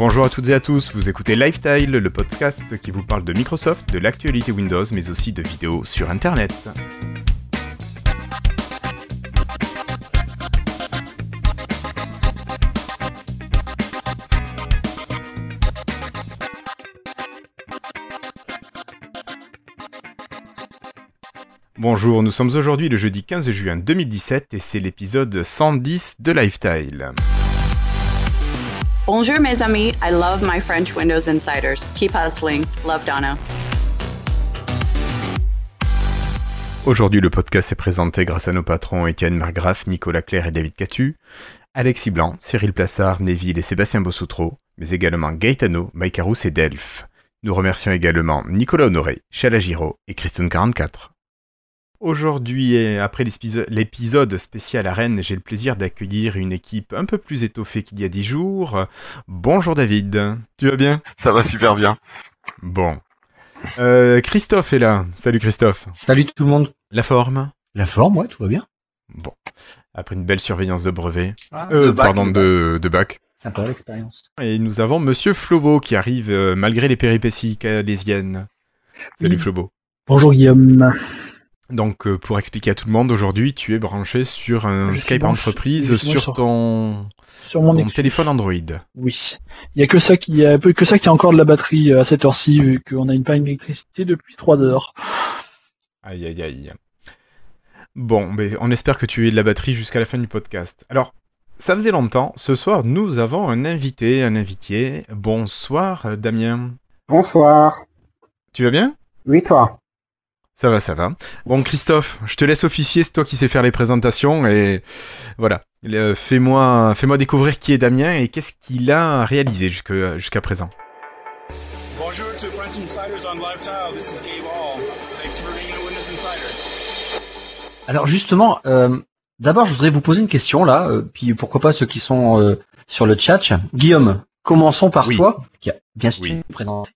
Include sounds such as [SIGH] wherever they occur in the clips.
Bonjour à toutes et à tous, vous écoutez Lifestyle, le podcast qui vous parle de Microsoft, de l'actualité Windows, mais aussi de vidéos sur Internet. Bonjour, nous sommes aujourd'hui le jeudi 15 juin 2017 et c'est l'épisode 110 de Lifestyle. Bonjour mes amis, I love my French Windows Insiders. Keep hustling. Love Donna. Aujourd'hui, le podcast est présenté grâce à nos patrons Étienne Margraff, Nicolas Claire et David Catu, Alexis Blanc, Cyril Plassard, Neville et Sébastien Bossoutreau, mais également Gaetano, Mike Arous et Delph. Nous remercions également Nicolas Honoré, Chala Giro et Christone44. Aujourd'hui, après l'épisode spécial à Rennes, j'ai le plaisir d'accueillir une équipe un peu plus étoffée qu'il y a dix jours. Bonjour David, tu vas bien? Ça va super bien. Bon. Euh, Christophe est là. Salut Christophe. Salut tout le monde. La forme? La forme, ouais, tout va bien. Bon. Après une belle surveillance de brevet. Ah, euh, de bac, pardon, de de, bac. Sympa l'expérience. Et nous avons Monsieur Flobo qui arrive euh, malgré les péripéties calésiennes. Salut Oui. Flobo. Bonjour Guillaume. Donc, euh, pour expliquer à tout le monde, aujourd'hui, tu es branché sur un Je Skype branché- entreprise sur sur- ton, Sur mon ton Nexus. téléphone Android. Oui. Il y a que ça qui a que ça qui a encore de la batterie euh, à cette heure-ci vu qu'on a une panne d'électricité depuis 3 heures. Aïe, aïe, aïe. Bon, mais on espère que tu aies de la batterie jusqu'à la fin du podcast. Alors, ça faisait longtemps. Ce soir, nous avons un invité, un invité. Bonsoir, Damien. Bonsoir. Tu vas bien? Oui, toi? Ça va, ça va. Bon, Christophe, je te laisse officier, c'est toi qui sais faire les présentations et voilà. Euh, Fais-moi fais découvrir qui est Damien et qu'est-ce qu'il a réalisé jusque- jusqu'à présent. Bonjour to French Insiders on Live Tile. This is Gabe Hall. Thanks for being a Windows Insider. Alors justement, euh, d'abord je voudrais vous poser une question là, euh, puis pourquoi pas ceux qui sont euh, sur le chat. Guillaume, commençons par Oui. toi, qui a bien sûr Oui. présenté.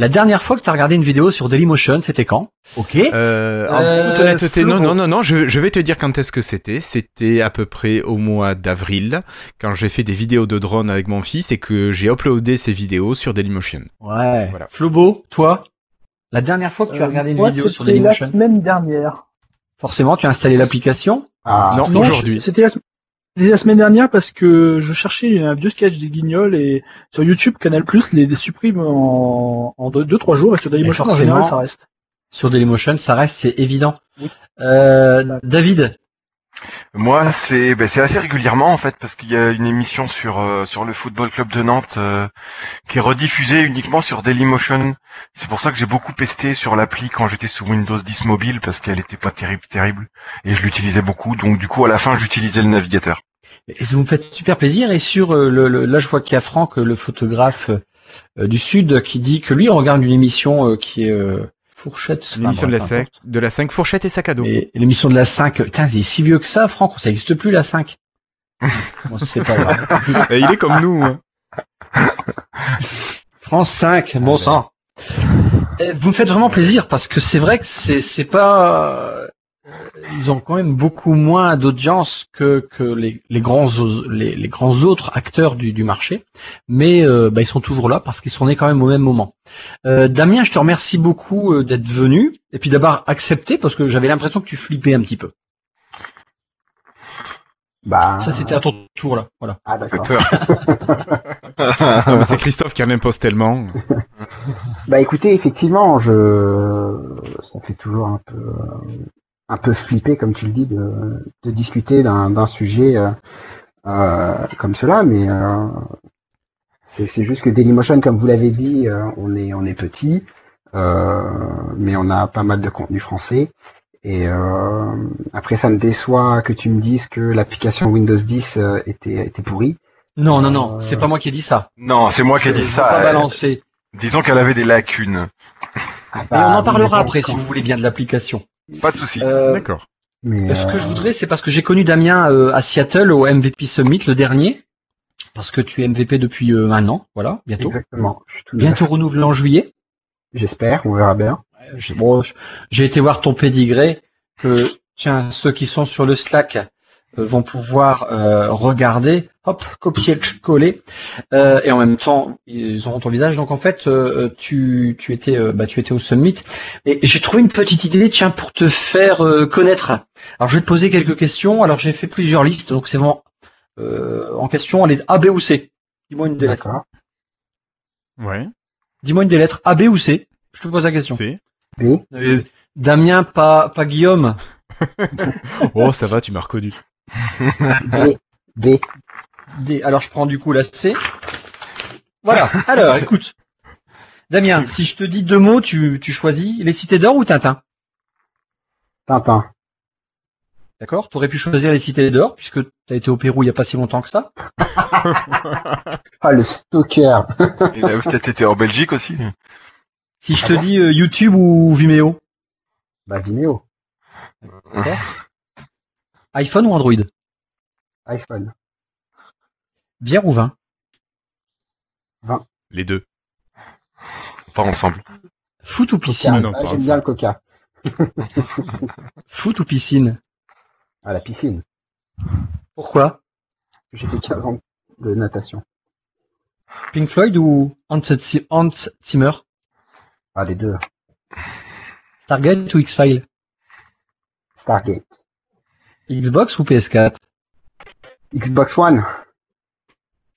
La dernière fois que tu as regardé une vidéo sur Dailymotion, c'était quand? Ok. Euh, en Euh, toute honnêteté, non, non, non, non, je, je vais te dire quand est-ce que c'était. C'était à peu près au mois d'avril, quand j'ai fait des vidéos de drone avec mon fils et que j'ai uploadé ces vidéos sur Dailymotion. Ouais. Voilà. Flobo, toi, la dernière fois que tu as Euh, regardé une moi, vidéo sur c'était la Dailymotion, semaine dernière. forcément tu as installé l'application? Ah, Non, Non, aujourd'hui. C'était la, la semaine dernière parce que je cherchais un vieux sketch des Guignols et sur YouTube Canal Plus les, les supprime en, en 2-3 jours et sur Dailymotion en forcément. général ça reste. Sur Dailymotion, ça reste, c'est évident. Oui. Euh, David, Moi, c'est ben, assez régulièrement en fait parce qu'il y a une émission sur euh, le football club de Nantes euh, qui est rediffusée uniquement sur Dailymotion. C'est pour ça que j'ai beaucoup pesté sur l'appli quand j'étais sous Windows 10 mobile parce qu'elle était pas terrible terrible et je l'utilisais beaucoup. Donc du coup, à la fin, j'utilisais le navigateur. Et ça vous fait super plaisir. Et sur euh, le, le- là, je vois qu'il y a Franck, le photographe du Sud, qui dit que lui, on regarde une émission qui est Fourchette. enfin, L'émission de la bref, 5, n'importe. de la 5 fourchette et sac à dos. Et l'émission de la 5. Putain, c'est si vieux que ça, Franck. Ça n'existe plus, la 5. [LAUGHS] bon, c'est pas grave. Et il est comme nous. hein. France 5, bon ben. sang. Eh, Vous me faites vraiment plaisir parce que c'est vrai que c'est c'est pas ils ont quand même beaucoup moins d'audience que que les, les grands os- les, les grands autres acteurs du, du marché, mais euh, bah, ils sont toujours là parce qu'ils sont nés quand même au même moment. Euh, Damien, je te remercie beaucoup euh, d'être venu et puis d'abord accepté parce que j'avais l'impression que tu flippais un petit peu. bah. Ça c'était à ton tour là, voilà. Ah, d'accord. [LAUGHS] c'est Christophe qui en impose tellement. Bah, écoutez, effectivement, je, ça fait toujours un peu, un peu flipper, comme tu le dis, de, de discuter d'un, d'un sujet, euh, euh, comme cela, mais, euh, c'est, juste que Dailymotion, comme vous l'avez dit, euh, on est, on est petit, euh, mais on a pas mal de contenu français. Et euh, après, ça me déçoit que tu me dises que l'application Windows 10 euh, était, était pourrie. Non non non, Euh, c'est pas moi qui ai dit ça. Non, c'est moi qui ai dit ça. Pas balancer. disons qu'elle avait des lacunes. Ah, Et bah, on en parlera après si vous voulez bien de l'application. Pas de souci. Euh, D'accord. Mais, Ce que je euh, voudrais, c'est parce que j'ai connu Damien euh, à Seattle au MVP Summit le dernier, parce que tu es MVP depuis euh, un an, voilà, bientôt. Exactement. Je suis tout Bientôt renouvelé en juillet. J'espère, on verra bien. J'ai bon, j'ai été voir ton pédigré, que tiens, ceux qui sont sur le Slack euh, vont pouvoir euh, regarder. hop, copier, coller, euh, et en même temps, ils auront ton visage. Donc en fait, euh, tu, tu étais, euh, bah, tu étais au summit, et j'ai trouvé une petite idée, tiens, pour te faire euh, connaître. Alors je vais te poser quelques questions. Alors j'ai fait plusieurs listes, donc c'est vraiment euh, en question, elle est A, B ou C? Dis-moi une des lettres. Ouais, Dis-moi une des lettres A, B ou C? Je te pose la question. B. Euh, Damien, pas, pas Guillaume. [LAUGHS] Oh, ça va, tu m'as reconnu. B. B. D. Alors je prends du coup la C. Voilà. Alors écoute. Damien, si je te dis deux mots, tu, tu choisis les cités d'or ou Tintin? Tintin. D'accord Tu aurais pu choisir les cités d'or, puisque tu as été au Pérou il n'y a pas si longtemps que ça. [LAUGHS] Ah, le stalker. Il a peut-être été en Belgique aussi. Si je Ah te bon? dis euh, YouTube ou Vimeo? Bah, Vimeo. iPhone ou Android? iPhone. Bière ou vin? Les deux. Pas ensemble. Foot ou piscine non, Ah, J'aime bien le coca. Foot ou piscine? À la piscine. Pourquoi? J'ai fait 15 ans de natation. Pink Floyd ou Hans Zimmer? Ah, les deux. Stargate ou X-Files Stargate. Xbox ou PS4 Xbox One.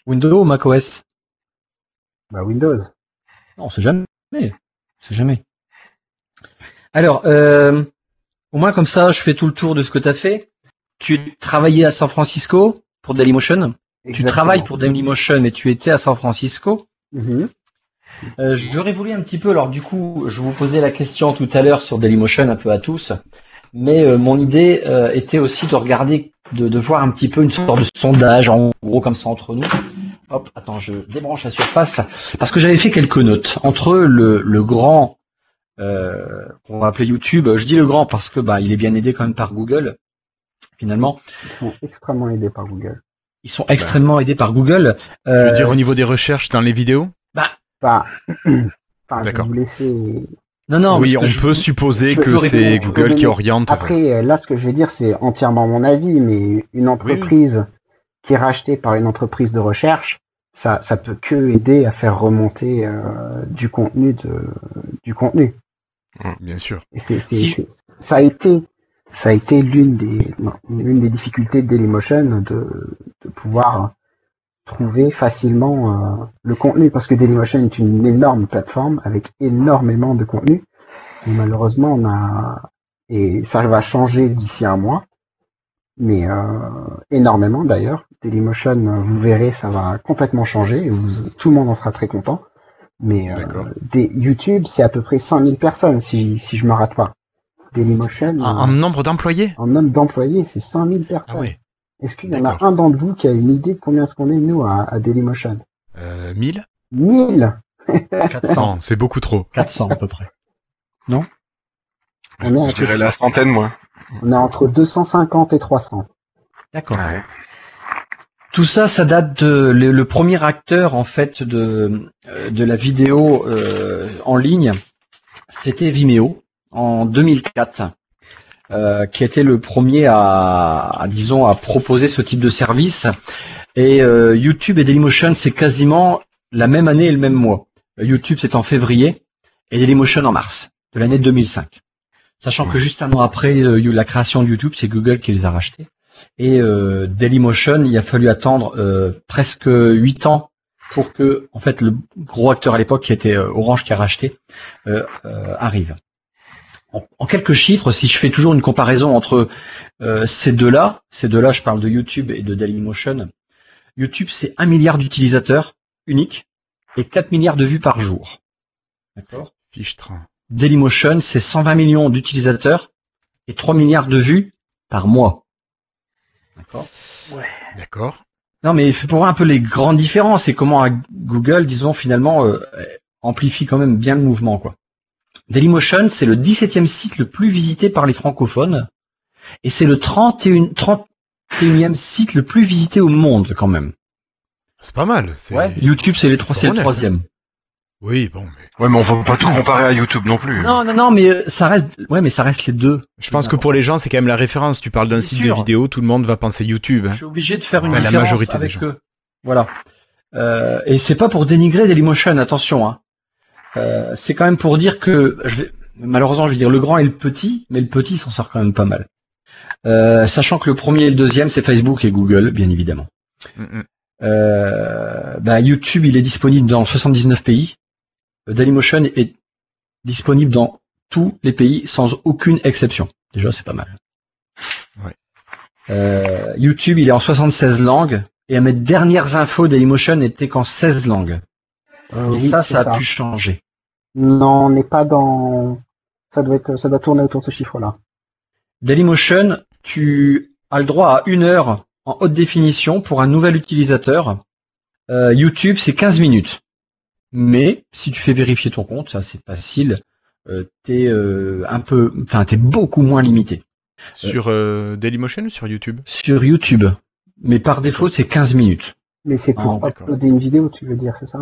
Windows ou macOS Bah, Windows. Non, on sait jamais. On sait jamais. Alors, euh, au moins comme ça, je fais tout le tour de ce que tu as fait. Tu travaillais à San Francisco pour Dailymotion. Tu travailles pour Dailymotion, mais tu étais à San Francisco. Mhm. Euh, J'aurais voulu un petit peu, alors du coup, je vous posais la question tout à l'heure sur Dailymotion un peu à tous, mais euh, mon idée euh, était aussi de regarder, de, de voir un petit peu une sorte de sondage, en gros comme ça entre nous. Hop, attends, je débranche la surface, parce que j'avais fait quelques notes entre le, le grand, euh, qu'on va appeler YouTube. Je dis le grand parce que bah il est bien aidé quand même par Google. Finalement, Ils sont extrêmement aidés par Google. ils sont extrêmement aidés par Google. Tu veux Euh, dire au niveau des recherches dans les vidéos? Enfin, [CLEARS THROAT] enfin je vais D'accord. vous laisser. Non, non. Oui, on je- peut supposer que c'est Google qui oriente. Après, euh, là, ce que je vais dire, c'est entièrement mon avis, mais une entreprise qui est rachetée par une entreprise de recherche, ça, ça peut que aider à faire remonter euh, du contenu de, du contenu. Bien sûr. Et Si- ça a été, ça a été l'une des, non, des difficultés de Dailymotion de, de pouvoir trouver facilement euh, le contenu parce que Dailymotion est une énorme plateforme avec énormément de contenu. Et malheureusement, on a, et ça va changer d'ici un mois, mais euh, énormément d'ailleurs. Dailymotion, vous verrez, ça va complètement changer et vous- tout le monde en sera très content. Mais euh, des YouTube, c'est à peu près 5000 personnes si, si je me rate pas. Dailymotion, En, euh, en nombre d'employés? en nombre d'employés, c'est 5000 personnes. Ah. Est-ce qu'il y en a un d'entre vous qui a une idée de combien est-ce qu'on est, nous, à, à Dailymotion? Euh, 1000 1000 400, Non, c'est beaucoup trop. 400 à peu près. on est, Je dirais la centaine, moi. on est entre 250 et 300. D'accord. Ouais. Tout ça, ça date de le, le premier acteur en fait de euh, de la vidéo euh, en ligne. C'était Vimeo en 2004, euh, qui était le premier à, à, disons à proposer ce type de service. Et euh, YouTube et Dailymotion, c'est quasiment la même année et le même mois. YouTube, c'est en février et Dailymotion en mars de l'année 2005. Sachant que juste un an après euh, la création de YouTube, c'est Google qui les a rachetés. Et euh, Dailymotion, il a fallu attendre euh, presque huit ans pour que, en fait, le gros acteur à l'époque, qui était euh, Orange qui a racheté, euh, euh, arrive. En, en quelques chiffres, si je fais toujours une comparaison entre euh, ces deux-là, ces deux-là, je parle de YouTube et de Dailymotion. YouTube, c'est un milliard d'utilisateurs uniques et 4 milliards de vues par jour. D'accord? Fichtre. Dailymotion, c'est 120 millions d'utilisateurs et 3 milliards de vues par mois. D'accord? D'accord. Non, mais pour voir un peu les grandes différences et comment euh, Google, disons, finalement, euh, amplifie quand même bien le mouvement, quoi. Dailymotion, c'est le 17e site le plus visité par les francophones et c'est le 31, 31e site le plus visité au monde, quand même. C'est pas mal. c'est- YouTube, c'est le, troisième. Oui, bon, mais Ouais, mais on va pas tout comparer à YouTube non plus. Non, non, non, mais euh, ça reste, ouais, mais ça reste les deux. je pense que pour les gens, c'est quand même la référence. Tu parles d'un site sûr. de vidéo, tout le monde va penser YouTube. hein. Je suis obligé de faire une Enfin, la des avec gens. eux. Voilà. Euh, et c'est pas pour dénigrer Dailymotion, attention. Hein. Euh, c'est quand même pour dire que, je vais, malheureusement, je vais dire le grand et le petit, mais le petit s'en sort quand même pas mal. Euh, sachant que le premier et le deuxième, c'est Facebook et Google, bien évidemment. Mm, mm. Euh, bah, YouTube, il est disponible dans 79 pays. Dailymotion est disponible dans tous les pays sans aucune exception. Déjà, c'est pas mal. Ouais. Euh, YouTube, il est en 76 langues. Et à mes dernières infos, Dailymotion n'était qu'en 16 langues. Euh, Et oui, ça, ça a pu changer. Non, on n'est pas dans. Ça doit être, ça doit tourner autour de ce chiffre-là. Dailymotion, tu as le droit à une heure en haute définition pour un nouvel utilisateur. Euh, YouTube, c'est 15 minutes. Mais si tu fais vérifier ton compte, ça c'est facile, euh, t'es euh, un peu, enfin t'es beaucoup moins limité Sur euh, Dailymotion ou sur YouTube? sur YouTube. Mais par défaut, c'est 15 minutes. Mais c'est pour Ah, uploader une vidéo, tu veux dire, c'est ça?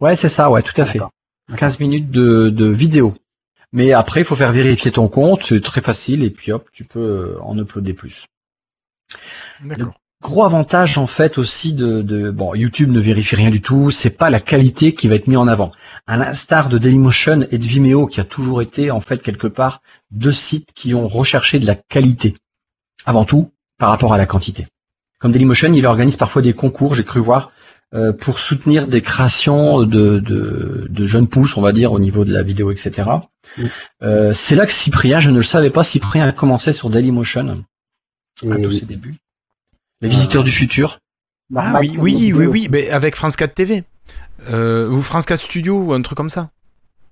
Ouais, c'est ça, ouais, tout à fait. D'accord. 15 minutes de, de vidéo. Mais après, il faut faire vérifier ton compte, c'est très facile, et puis hop, tu peux euh, en uploader plus. D'accord. Gros avantage en fait aussi de, de bon YouTube ne vérifie rien du tout, c'est pas la qualité qui va être mise en avant. À l'instar de Dailymotion et de Vimeo qui a toujours été en fait quelque part deux sites qui ont recherché de la qualité avant tout par rapport à la quantité. Comme Dailymotion, il organise parfois des concours, j'ai cru voir, pour soutenir des créations de, de, de jeunes pousses, on va dire, au niveau de la vidéo, etc. Mm. Euh, c'est là que Cyprien, je ne le savais pas, Cyprien a commencé sur Dailymotion à tous ses débuts. Les visiteurs du futur. Ah oui, oui, oui, oui, mais avec France 4 TV. Euh, ou France 4 Studio ou un truc comme ça.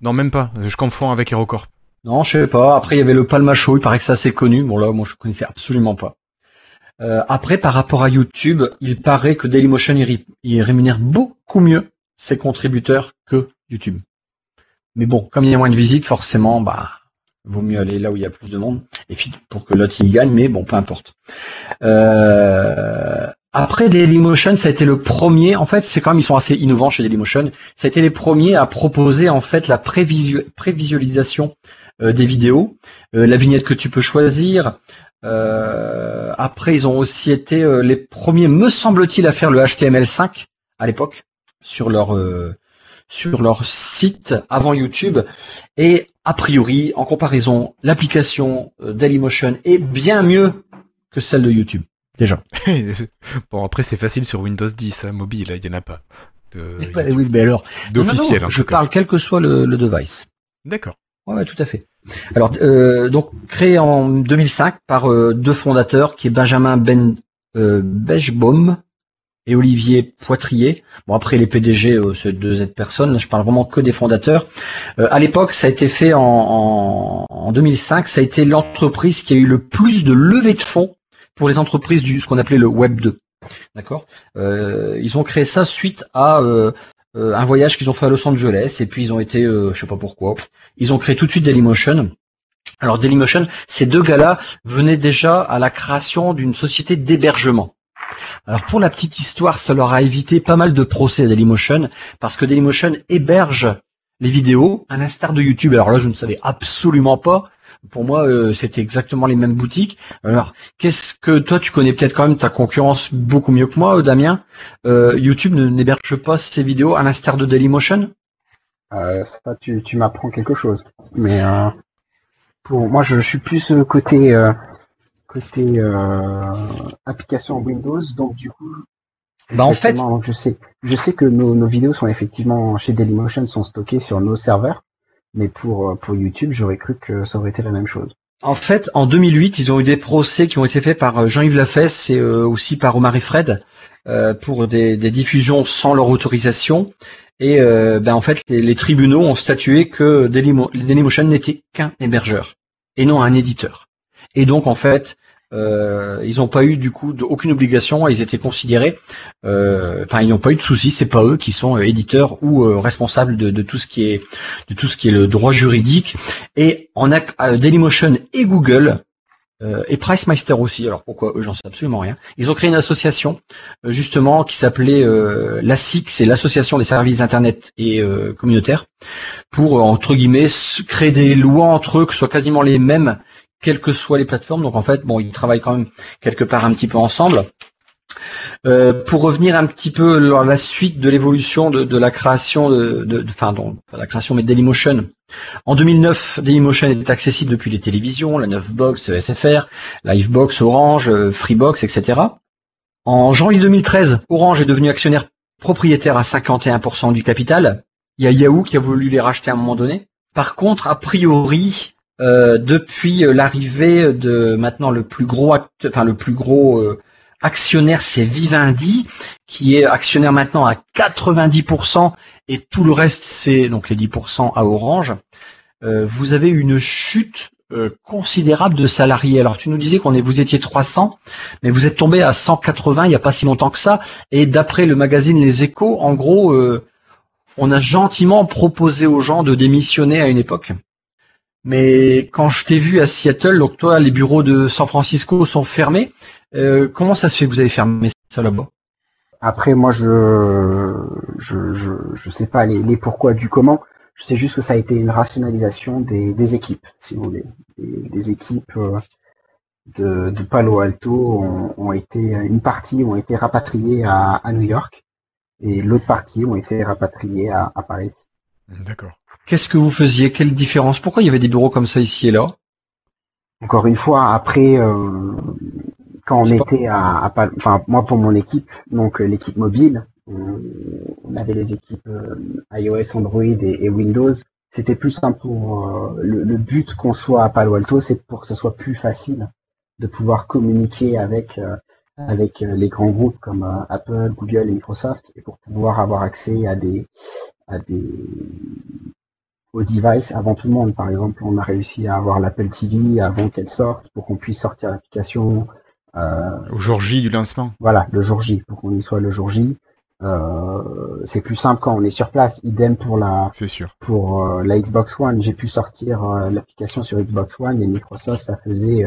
Non, même pas. Je confonds avec HeroCorp. Non, je sais pas. Après, il y avait le Palma Show, il paraît que c'est assez connu. Bon là, moi, je connaissais absolument pas. Euh, après, par rapport à YouTube, il paraît que Dailymotion il, rémunère beaucoup mieux ses contributeurs que YouTube. Mais bon, comme il y a moins de visites, forcément, bah, vaut mieux aller là où il y a plus de monde. Et puis pour que l'autre il gagne, mais bon, peu importe. Euh, après Dailymotion, ça a été le premier. En fait, c'est quand même ils sont assez innovants chez Dailymotion. Ça a été les premiers à proposer en fait la prévisu- prévisualisation euh, des vidéos, la vignette que tu peux choisir. Euh, après, ils ont aussi été euh, les premiers, me semble-t-il, à faire le HTML5 à l'époque sur leur euh, sur leur site avant YouTube. Et a priori, en comparaison, l'application Dailymotion est bien mieux que celle de YouTube. Déjà. [LAUGHS] bon, après, c'est facile sur Windows 10, hein, mobile, il y en a pas. De- [LAUGHS] oui, mais alors. D'officiel, Je cas. parle quel que soit le, le device. D'accord. Ouais, ouais, tout à fait. Alors, euh, donc créé en 2005 par euh, deux fondateurs, qui est Benjamin Ben euh, Bechbaum et Olivier Poitrier. Bon, après les PDG, euh, c'est deux personnes. Là, je parle vraiment que des fondateurs. Euh, à l'époque, ça a été fait en, en, en 2005. Ça a été l'entreprise qui a eu le plus de levées de fonds pour les entreprises du ce qu'on appelait le Web 2. D'accord? Euh, ils ont créé ça suite à euh, un voyage qu'ils ont fait à Los Angeles et puis ils ont été, euh, je sais pas pourquoi, ils ont créé tout de suite Dailymotion. Alors Dailymotion, ces deux gars-là venaient déjà à la création d'une société d'hébergement. Alors pour la petite histoire, ça leur a évité pas mal de procès à Dailymotion parce que Dailymotion héberge les vidéos à l'instar de YouTube. Alors là, je ne savais absolument pas. Pour moi, euh, c'était exactement les mêmes boutiques. Alors, qu'est-ce que toi, tu connais peut-être quand même ta concurrence beaucoup mieux que moi, euh, Damien? Euh, YouTube n'héberge pas ses vidéos à l'instar de Dailymotion? Ça, tu, m'apprends quelque chose. Mais pour moi, je, suis plus côté côté application Windows, donc du coup. Bah, en fait- je sais, je sais que nos, nos vidéos sont effectivement chez Dailymotion sont stockées sur nos serveurs, mais pour euh, pour YouTube, j'aurais cru que ça aurait été la même chose. En fait, en 2008, ils ont eu des procès qui ont été faits par euh, Jean-Yves Lafesse et euh, aussi par Omar et Fred euh, pour des, des diffusions sans leur autorisation. Et euh, ben, en fait, les, les tribunaux ont statué que Dailymo- Dailymotion n'était qu'un hébergeur et non un éditeur. Et donc, en fait, euh, ils n'ont pas eu du coup aucune obligation. Ils étaient considérés, euh, enfin, ils n'ont pas eu de soucis. C'est pas eux qui sont euh, éditeurs ou euh, responsables de, tout ce qui est de tout ce qui est le droit juridique. Et ac- euh, Dailymotion et Google et PriceMeister aussi. Alors pourquoi eux, j'en sais absolument rien. Ils ont créé une association justement qui s'appelait l'ASIC, c'est l'association des services internet et communautaires, pour entre guillemets créer des lois entre eux qui soient quasiment les mêmes, quelles que soient les plateformes. Donc en fait, bon, ils travaillent quand même quelque part un petit peu ensemble. Euh, pour revenir un petit peu à la suite de l'évolution de, la création de, enfin, donc, pas la création mais Dailymotion. En 2009, Dailymotion était accessible depuis les télévisions, la 9box, SFR, Livebox, Orange, euh, Freebox, etc. En janvier 2013, Orange est devenu actionnaire propriétaire à 51% du capital. Il y a Yahoo qui a voulu les racheter à un moment donné. Par contre, a priori, euh, depuis l'arrivée de maintenant le plus gros acte, enfin le plus gros euh, actionnaire, c'est Vivendi, qui est actionnaire maintenant à 90%, et tout le reste, c'est donc les 10% à Orange. Euh, vous avez une chute euh, considérable de salariés. Alors tu nous disais qu'on est, vous étiez 300, mais vous êtes tombé à 180 il n'y a pas si longtemps que ça. Et d'après le magazine Les Échos, en gros, euh, on a gentiment proposé aux gens de démissionner à une époque. Mais quand je t'ai vu à Seattle, donc toi, les bureaux de San Francisco sont fermés. Euh, comment ça se fait que vous avez fermé ça là-bas? Après, moi, je, je, je, je sais pas les, les pourquoi du comment. Je sais juste que ça a été une rationalisation des, des équipes, si vous voulez. Des, des équipes euh, de, de Palo Alto ont, ont été, une partie ont été rapatriées à, à New York et l'autre partie ont été rapatriées à, à Paris. D'accord. Qu'est-ce que vous faisiez? Quelle différence? Pourquoi il y avait des bureaux comme ça ici et là? Encore une fois, après, euh, quand on était à, à enfin moi pour mon équipe, donc euh, l'équipe mobile, on, on avait les équipes euh, iOS, Android et, et Windows. C'était plus simple pour euh, le, le but qu'on soit à Palo Alto, c'est pour que ce soit plus facile de pouvoir communiquer avec avec les grands groupes comme Apple, Google et Microsoft et pour pouvoir avoir accès à des à des aux devices avant tout le monde. Par exemple, on a réussi à avoir l'Apple TV avant qu'elle sorte pour qu'on puisse sortir l'application. Euh, Au jour J du lancement. voilà, le jour J, pour qu'on y soit le jour J. Euh, c'est plus simple quand on est sur place. Idem pour la C'est sûr. pour euh, la Xbox One. J'ai pu sortir l'application sur Xbox One et Microsoft, ça faisait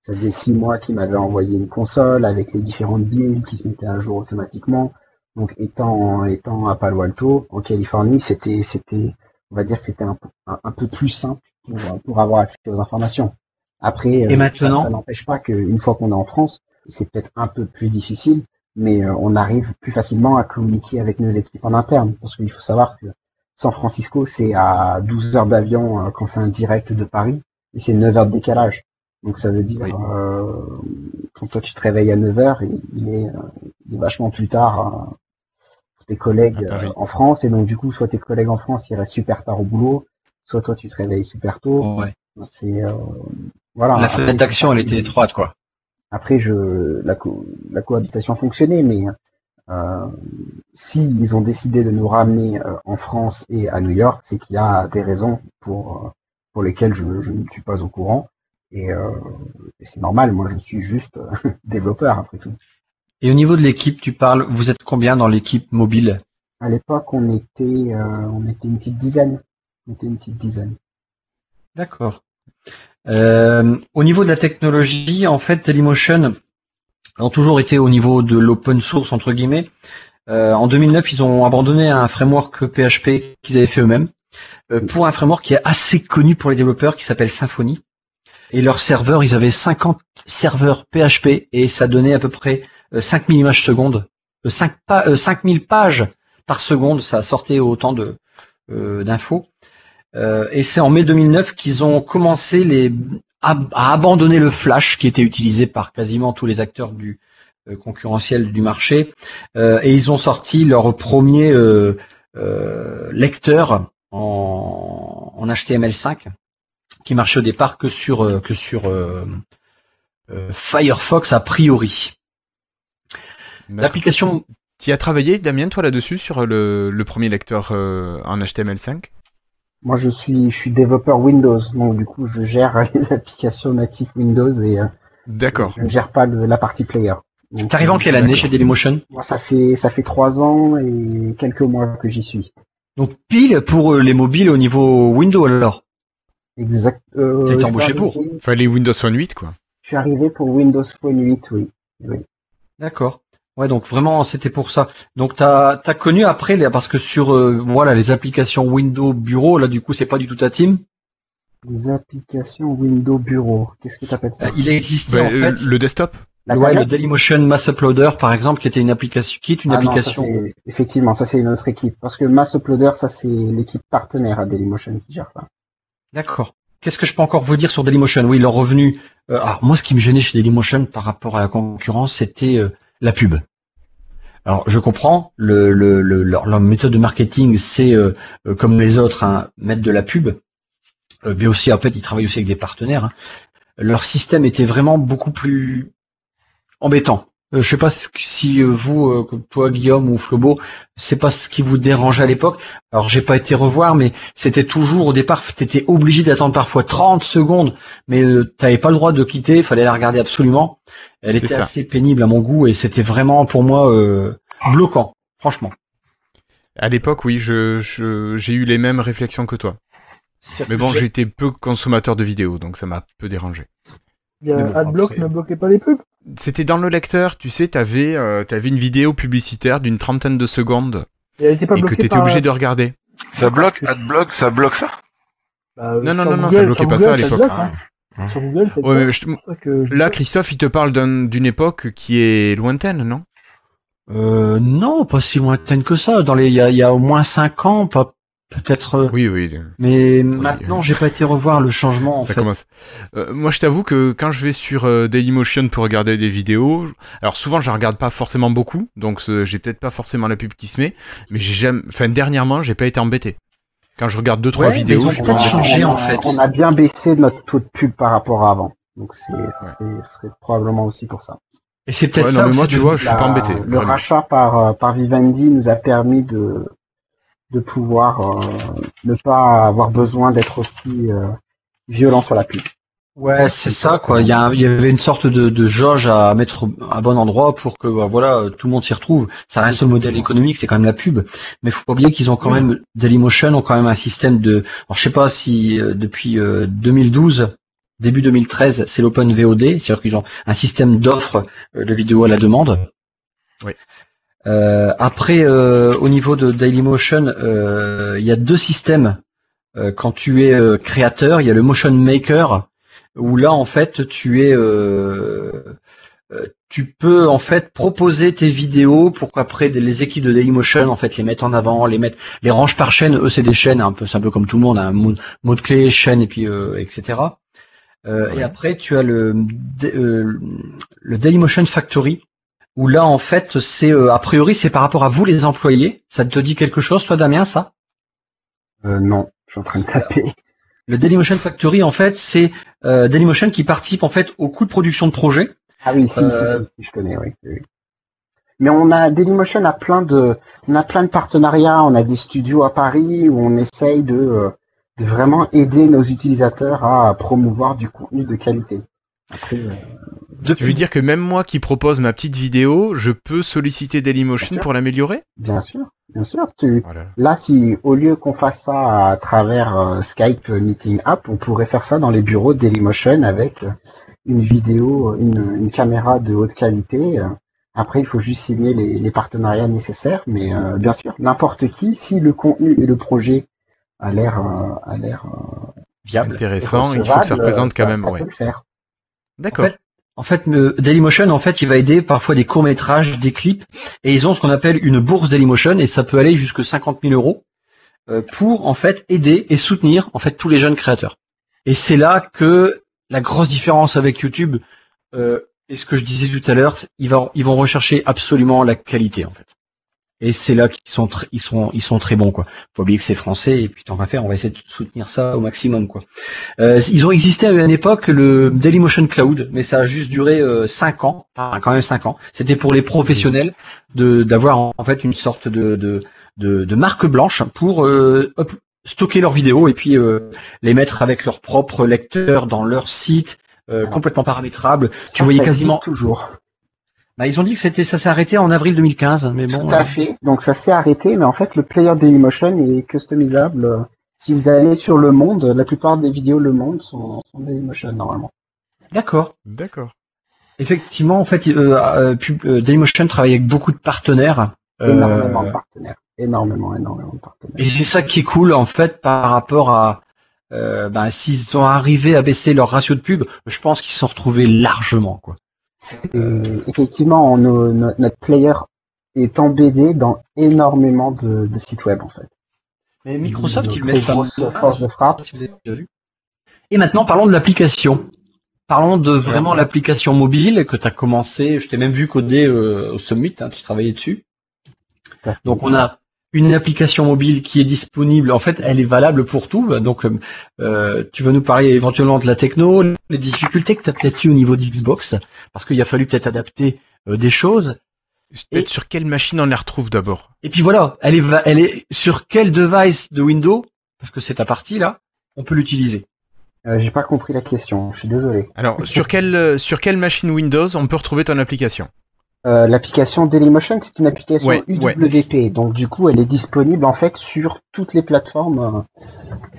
ça faisait six mois qu'ils m'avaient envoyé une console avec les différentes builds qui se mettaient à jour automatiquement. Donc étant étant à Palo Alto, en Californie, c'était c'était on va dire que c'était un, peu- un, un peu plus simple pour, euh, pour avoir accès aux informations. Après, euh, Et maintenant ça, ça n'empêche pas qu'une fois qu'on est en France, c'est peut-être un peu plus difficile, mais euh, on arrive plus facilement à communiquer avec nos équipes en interne, parce qu'il faut savoir que San Francisco, c'est à 12 heures d'avion quand c'est un direct de Paris, et c'est 9 heures de décalage. Donc ça veut dire, Oui. euh, quand toi tu te réveilles à 9 heures, il, est, il est vachement plus tard tes collègues euh, en France, et donc du coup, soit tes collègues en France, ils restent super tard au boulot, soit toi tu te réveilles super tôt. Ouais. C'est euh, voilà. La fenêtre d'action, elle était étroite, quoi. après, je, la, co- la cohabitation fonctionnait, mais euh, si ils ont décidé de nous ramener euh, en France et à New York, c'est qu'il y a des raisons pour pour lesquelles je, je ne suis pas au courant. Et, euh, et c'est normal. Moi, je suis juste [LAUGHS] développeur après tout. Et au niveau de l'équipe, tu parles, vous êtes combien dans l'équipe mobile? À l'époque, on était euh, on était une petite dizaine. On était une petite dizaine. D'accord. Euh, au niveau de la technologie, en fait, Dailymotion ont toujours été au niveau de l'open source, entre guillemets. Euh, en 2009, ils ont abandonné un framework PHP qu'ils avaient fait eux-mêmes pour un framework qui est assez connu pour les développeurs qui s'appelle Symfony. Et leurs serveurs, ils avaient 50 serveurs PHP et ça donnait à peu près 5000 images secondes, euh, 5 pa- euh, 5000 pages par seconde, ça sortait autant de euh, d'infos. Euh, et c'est en mai 2009 qu'ils ont commencé à, abandonner le Flash qui était utilisé par quasiment tous les acteurs du euh, concurrentiel du marché. Euh, et ils ont sorti leur premier euh, euh, lecteur en, en HTML5 qui marchait au départ que sur euh, que sur euh, euh, Firefox a priori. L'application Tu as travaillé, Damien, toi là-dessus, sur le, le premier lecteur euh, en HTML5 Moi, je suis je suis développeur Windows, donc du coup, je gère [LAUGHS] les applications natives Windows et euh, D'accord. je ne gère pas le- la partie player. T'arrives en quelle année chez Dailymotion? Moi, ça fait ça fait trois ans et quelques mois que j'y suis. Donc pile pour euh, les mobiles au niveau Windows alors. Exact. Euh, je embauché pour. les Windows Phone 8, quoi. Je suis arrivé pour Windows Phone 8, oui. oui. D'accord. Ouais, donc vraiment, c'était pour ça. Donc, t'as as connu après, les- parce que sur euh, voilà les applications Windows Bureau, là, du coup, c'est pas du tout ta team. Les applications Windows Bureau. Qu'est-ce que tu appelles ça? Euh, il existait Bah, en le, fait le desktop? Ouais, le Dailymotion Mass Uploader, par exemple, qui était une application, qui est une Ah non, ça, effectivement, ça c'est une autre équipe. Parce que Mass Uploader, ça c'est l'équipe partenaire à Dailymotion qui gère ça. D'accord. Qu'est-ce que je peux encore vous dire sur Dailymotion? Oui, leur revenu. euh, alors moi, ce qui me gênait chez Dailymotion par rapport à la concurrence, c'était euh, la pub. Alors, je comprends, le, le, le- leur, leur méthode de marketing, c'est euh, euh, comme les autres, hein, mettre de la pub. Euh, mais aussi, en fait, ils travaillent aussi avec des partenaires. hein. Leur système était vraiment beaucoup plus embêtant. Euh, je sais pas si euh, vous, euh, comme toi Guillaume ou Flobo, c'est pas ce qui vous dérangeait à l'époque. Alors, j'ai pas été revoir, mais c'était toujours au départ, tu étais obligé d'attendre parfois 30 secondes, mais t'avais pas le droit de quitter, il fallait la regarder absolument. Elle était ça. assez pénible à mon goût et c'était vraiment pour moi euh, bloquant, franchement. À l'époque, oui, je, je- j'ai eu les mêmes réflexions que toi. Mais bon, J'ai- j'étais peu consommateur de vidéos, donc ça m'a peu dérangé. Il y a bon, Adblock après- ne bloquait pas les pubs. C'était dans le lecteur, tu sais, t'avais euh, t'avais une vidéo publicitaire d'une trentaine de secondes Et elle était pas et que t'étais par... obligé de regarder. Ça bloque, AdBlock, ça bloque ça Bah, Non, non, non, Google- ça bloquait pas ça à l'époque. Ah. hein. Sur Google, ça Ouais, je- je Là. Christophe, il te parle d'un- d'une époque qui est lointaine, non? Euh, non, pas si lointaine que ça. Dans les, il y a, il y a au moins 5 ans, pas peut-être. euh, Oui, oui. Mais maintenant, j'ai pas été revoir le changement. En ça fait. commence. Euh, moi, je t'avoue que quand je vais sur euh, Dailymotion pour regarder des vidéos, alors souvent, je regarde pas forcément beaucoup, donc euh, j'ai peut-être pas forcément la pub qui se met, mais j'ai jamais, enfin, dernièrement, j'ai pas été embêté. Quand je regarde deux trois Ouais, mais vidéos, ils ont je pas embêté. changé, on, en a- fait. on a bien baissé notre taux de pub par rapport à avant. Donc c'est, ce serait, ce serait probablement aussi pour ça. Et c'est peut-être Ouais, ça. non, mais moi, tu vois, je suis pas embêté. Le vraiment. rachat par, euh, par Vivendi nous a permis de, de pouvoir euh, ne pas avoir besoin d'être aussi euh, violent sur la pub. Ouais, c'est ça, quoi. Il y, a- il y avait une sorte de, de jauge à mettre à bon endroit pour que, bah, voilà, tout le monde s'y retrouve. Ça reste le modèle économique, c'est quand même la pub. Mais faut pas oublier qu'ils ont quand même, Dailymotion ont quand même un système de, alors je sais pas si euh, depuis euh, 2012, début 2013, c'est l'Open VOD, c'est-à-dire qu'ils ont un système d'offres euh, de vidéos à la demande. Oui. Euh, après, euh, au niveau de Dailymotion, euh, il y a deux systèmes. Euh, quand tu es euh, créateur, il y a le Motion Maker, où là, en fait, tu es, tu peux en fait proposer tes vidéos pour qu'après les équipes de Dailymotion en fait les mettent en avant, les mettent, les rangent par chaîne. Eux, c'est des chaînes un peu, c'est un peu comme tout le monde, un mot, mot de clé, chaîne et puis euh, etc. Euh, Ouais. Et après, tu as le euh, le Dailymotion Factory où là en fait c'est euh, a priori c'est par rapport à vous les employés. Ça te dit quelque chose, toi Damien, ça? Euh, non, je suis en train de taper. Le Dailymotion Factory en fait c'est euh, Dailymotion qui participe en fait au coût de production de projet. Ah oui, si, Euh, si, si, si, je connais, oui, oui. Mais on a Dailymotion a plein de, on a plein de partenariats. On a des studios à Paris où on essaye de, euh, de vraiment aider nos utilisateurs à promouvoir du contenu de qualité. Après, euh, Tu veux dire que même moi qui propose ma petite vidéo, je peux solliciter Dailymotion pour l'améliorer? Bien sûr, bien sûr. Tu, Voilà. là, si au lieu qu'on fasse ça à travers euh, Skype Meeting App, on pourrait faire ça dans les bureaux de Dailymotion avec euh, une vidéo, une, une caméra de haute qualité. euh. Après, il faut juste signer les, les partenariats nécessaires, mais euh, bien sûr, n'importe qui, si le contenu et le projet a l'air euh, a l'air euh, Viable. Intéressant, il faut que ça représente euh, quand ça- même, ça ouais. peut le faire. D'accord. En fait, en fait, le Dailymotion, en fait, il va aider parfois des courts métrages, des clips, et ils ont ce qu'on appelle une bourse Dailymotion, et ça peut aller jusque 50 000 euros euh, pour en fait aider et soutenir en fait tous les jeunes créateurs. Et c'est là que la grosse différence avec YouTube euh, et ce que je disais tout à l'heure, ils vont ils vont rechercher absolument la qualité en fait. Et c'est là qu'ils sont ils sont ils sont très bons quoi. Faut pas oublier que c'est français et puis tant qu'à faire, on va essayer de soutenir ça au maximum quoi. Euh, ils ont existé à une époque le Dailymotion Cloud, mais ça a juste duré 5 ans, enfin, quand même 5 ans. C'était pour les professionnels de d'avoir en, fait une sorte de de, de, de marque blanche pour euh, hop, stocker leurs vidéos et puis euh, les mettre avec leur propre lecteur dans leur site euh, complètement paramétrable. Ça, voyais quasiment- toujours. Bah, ils ont dit que c'était ça s'est arrêté en avril 2015, mais bon. Tout à fait. Donc ça s'est arrêté, mais en fait le player Dailymotion est customisable. euh, Si vous allez sur Le Monde, la plupart des vidéos Le Monde sont, sont Dailymotion normalement. D'accord. D'accord. Effectivement, en fait, euh, euh, pub- euh, Dailymotion travaille avec beaucoup de partenaires. euh, Énormément de partenaires. Énormément, énormément de partenaires. et c'est ça qui est cool, en fait, par rapport à euh, ben, s'ils sont arrivés à baisser leur ratio de pub, je pense qu'ils se sont retrouvés largement, quoi. Et effectivement, on- no- no- notre player est embêté dans énormément de, de sites web en fait. Mais Microsoft, ils le mettent grosse force de frappe. si vous avez déjà vu. Et maintenant, parlons de l'application. Parlons de vraiment l'application mobile que tu as commencé. Je t'ai même vu coder euh, au Summit, hein, tu travaillais dessus. Donc, on a une application mobile qui est disponible. En fait, elle est valable pour tout. Donc, euh, tu vas nous parler éventuellement de la techno, les difficultés que tu as peut-être eu au niveau d'Xbox, parce qu'il a fallu peut-être adapter euh, des choses. Peut-être sur quelle machine on les retrouve d'abord? Et puis voilà, elle est, va- elle est sur quel device de Windows, parce que c'est ta partie là, on peut l'utiliser. Euh, J'ai pas compris la question, je suis désolé. Alors, sur quelle, euh, sur quelle machine Windows on peut retrouver ton application? Euh, L'application Dailymotion, c'est une application Ouais, ouais. UWP, donc du coup, elle est disponible en fait sur toutes les plateformes,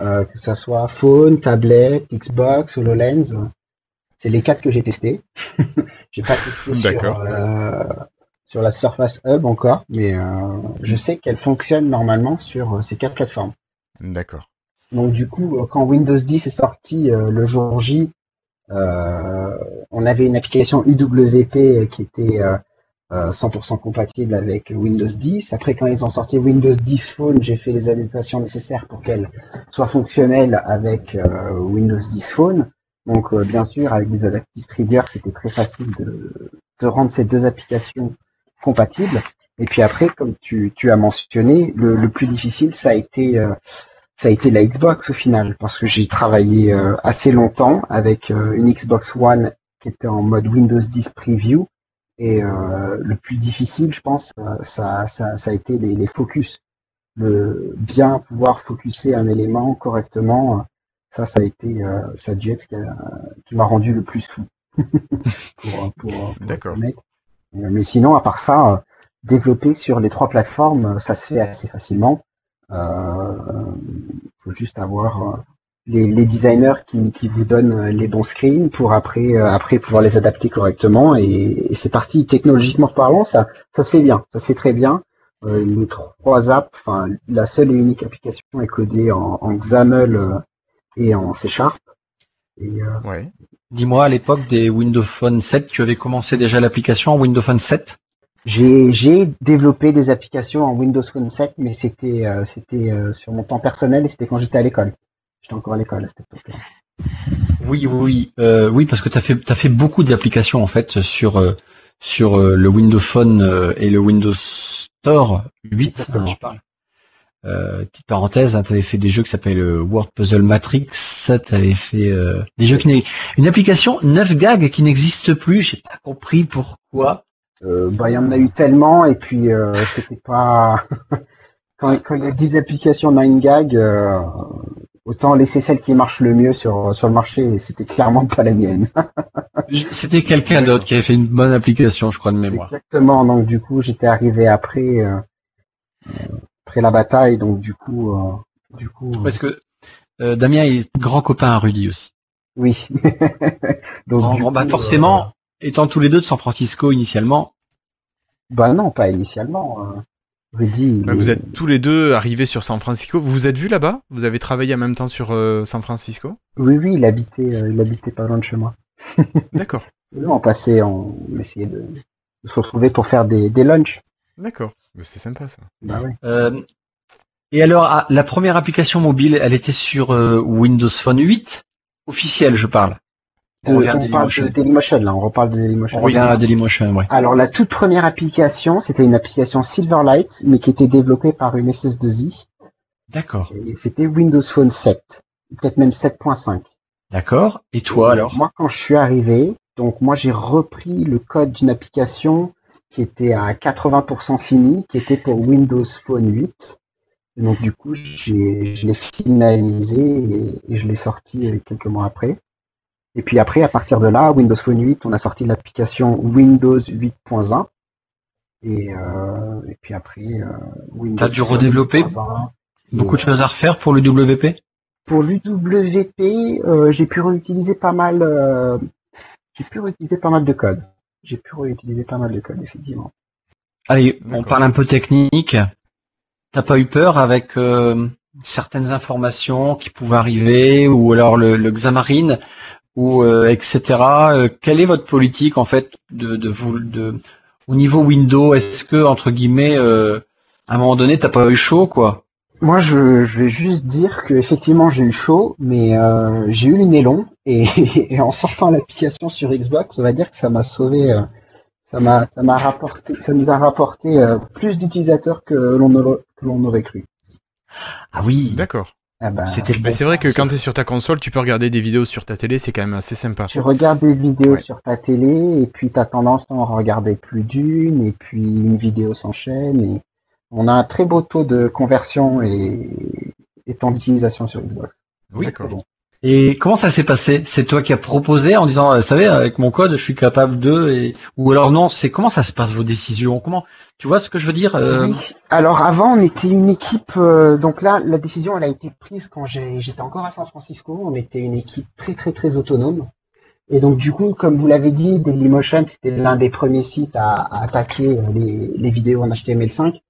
euh, euh, que ça soit phone, tablette, Xbox, HoloLens. C'est les quatre que j'ai testés. [LAUGHS] j'ai pas testé sur, euh, sur la Surface Hub encore, mais je sais qu'elle fonctionne normalement sur ces quatre plateformes. D'accord. Donc du coup, quand Windows 10 est sorti le jour J, on avait une application UWP qui était 100% compatible avec Windows 10. Après, quand ils ont sorti Windows 10 Phone, j'ai fait les adaptations nécessaires pour qu'elle soit fonctionnelle avec euh, Windows 10 Phone. Donc euh, bien sûr, avec des adaptive triggers, c'était très facile de, rendre ces deux applications compatibles. Et puis après, comme tu, as mentionné, le, plus difficile, ça a été euh, la Xbox au final, parce que j'ai travaillé euh, assez longtemps avec euh, une Xbox One qui était en mode Windows 10 Preview. Et euh, le plus difficile, je pense, euh, ça, ça, ça a été les, les focus. Le bien pouvoir focuser un élément correctement, euh, ça, ça a été, euh, ça a dû être ce qui, m'a rendu le plus fou. [LAUGHS] pour, pour, D'accord. Mais sinon, à part ça, développer sur les trois plateformes, ça se fait assez facilement. Euh, faut juste avoir les, les designers qui, qui vous donnent euh, les bons screens pour après euh, après pouvoir les adapter correctement et, et c'est parti. Technologiquement parlant ça ça se fait bien. Ça se fait très bien. Euh, les trois apps enfin la seule et unique application est codée en, en XAML euh, et en C Sharp. Et euh, Ouais. Dis-moi, à l'époque des Windows Phone 7, tu avais commencé déjà l'application en Windows Phone 7 j'ai j'ai développé des applications en Windows Phone 7 mais c'était euh, c'était euh, sur mon temps personnel et c'était quand j'étais à l'école j'étais encore à l'école à cette époque-là Oui, oui, euh, oui, parce que tu as fait, t'as fait beaucoup d'applications en fait sur euh, sur euh, le Windows Phone et le Windows Store 8. Exactement. hein, je parle. Petite parenthèse, tu avais fait des jeux qui s'appellent Word Puzzle Matrix, tu avais fait des jeux qui une application 9 gags qui n'existe plus, j'ai pas compris pourquoi. Bah, il y en a eu tellement, et puis c'était pas. [LAUGHS] quand, quand il y a 10 applications 9gag, euh, autant laisser celle qui marche le mieux sur, sur le marché, et c'était clairement pas la mienne. [LAUGHS] C'était quelqu'un d'autre qui avait fait une bonne application, je crois de mémoire. Exactement, donc du coup, j'étais arrivé après, euh, après la bataille, donc du coup. euh, du coup euh, Parce que euh, Damien est grand copain à Rudy aussi. oui. [LAUGHS] donc, Grand- bah, forcément, étant tous les deux de San Francisco initialement, bah non, pas initialement. Il vous êtes tous les deux arrivés sur San Francisco. Vous vous êtes vus là-bas? Vous avez travaillé en même temps sur euh, San Francisco? Oui, oui, il habitait, euh, il habitait pas loin de chez moi. [LAUGHS] D'accord. Nous, on passait, on essayait de, de se retrouver pour faire des, des lunchs. D'accord. C'était sympa ça. Bah ouais. Euh, et alors, ah, la première application mobile, elle était sur euh, Windows Phone 8 officiel, je parle. De- On parle de Dailymotion, là, on reparle de Dailymotion. On revient à Dailymotion, ouais. Alors, la toute première application, c'était une application Silverlight, mais qui était développée par une SS2I, D'accord, et c'était Windows Phone 7, peut-être même 7.5. d'accord. Et toi Et alors? Moi, quand je suis arrivé, donc moi, j'ai repris le code d'une application qui était à 80% fini, qui était pour Windows Phone 8. Et donc, du coup, j'ai- je l'ai finalisé et, et je l'ai sorti euh, quelques mois après. Et puis après, à partir de là, Windows Phone 8, on a sorti l'application Windows 8.1. Et, euh, et puis après, euh, Windows T'as dû redévelopper 8.1. Beaucoup de choses à refaire pour le WP Pour l'UWP, euh, j'ai pu réutiliser pas mal, euh, j'ai pu réutiliser pas mal de code. J'ai pu réutiliser pas mal de code, effectivement. Allez, on parle un peu technique. T'as pas eu peur avec euh, certaines informations qui pouvaient arriver, ou alors le, le Xamarin, ou euh, etc. Euh, quelle est votre politique en fait de, de vous de au niveau Windows Est-ce que entre guillemets, euh, à un moment donné, t'as pas eu chaud quoi? Moi, je, je vais juste dire que effectivement, j'ai eu chaud, mais euh, j'ai eu le nez long et, [LAUGHS] et en sortant l'application sur Xbox, on va dire que ça m'a sauvé. euh, ça m'a, ça m'a rapporté, ça nous a rapporté euh, plus d'utilisateurs que l'on aurait, que l'on aurait cru. Ah oui, D'accord. Ah bah, c'était bon c'est vrai que quand tu es sur ta console, tu peux regarder des vidéos sur ta télé, c'est quand même assez sympa. tu regardes des vidéos Ouais. sur ta télé et puis tu as tendance à en regarder plus d'une et puis une vidéo s'enchaîne et on a un très beau taux de conversion et, et temps d'utilisation sur Xbox. Oui, bon. Et comment ça s'est passé? C'est toi qui as proposé en disant, euh, vous savez, avec mon code, je suis capable de, et... ou alors non, c'est comment ça se passe vos décisions? Comment Tu vois ce que je veux dire euh, Oui. Alors avant, on était une équipe. euh, donc là, la décision, elle a été prise quand j'étais encore à San Francisco. On était une équipe très très très autonome. Et donc du coup, comme vous l'avez dit, Dailymotion, c'était l'un des premiers sites à, à attaquer euh, les, les vidéos en HTML5.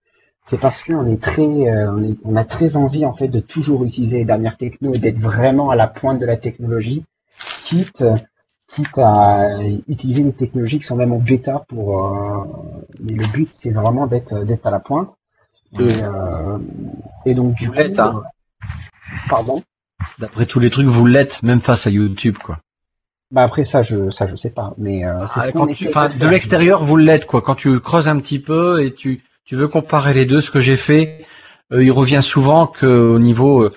C'est parce qu'on est très, euh, on, est- on a très envie en fait de toujours utiliser les dernières techno et d'être vraiment à la pointe de la technologie, quitte quitte à utiliser des technologies qui sont même en bêta pour. euh, mais le but, c'est vraiment d'être d'être à la pointe. Et, euh, et donc du Vous coup, l'êtes, hein. pardon? D'après tous les trucs, vous l'êtes, même face à YouTube, quoi. Bah après ça, je ça je sais pas, mais euh, c'est Ah, ce quand tu, de de l'extérieur, vous l'êtes, quoi. Quand tu creuses un petit peu et tu, tu veux comparer les deux, ce que j'ai fait, euh, il revient souvent que au niveau euh,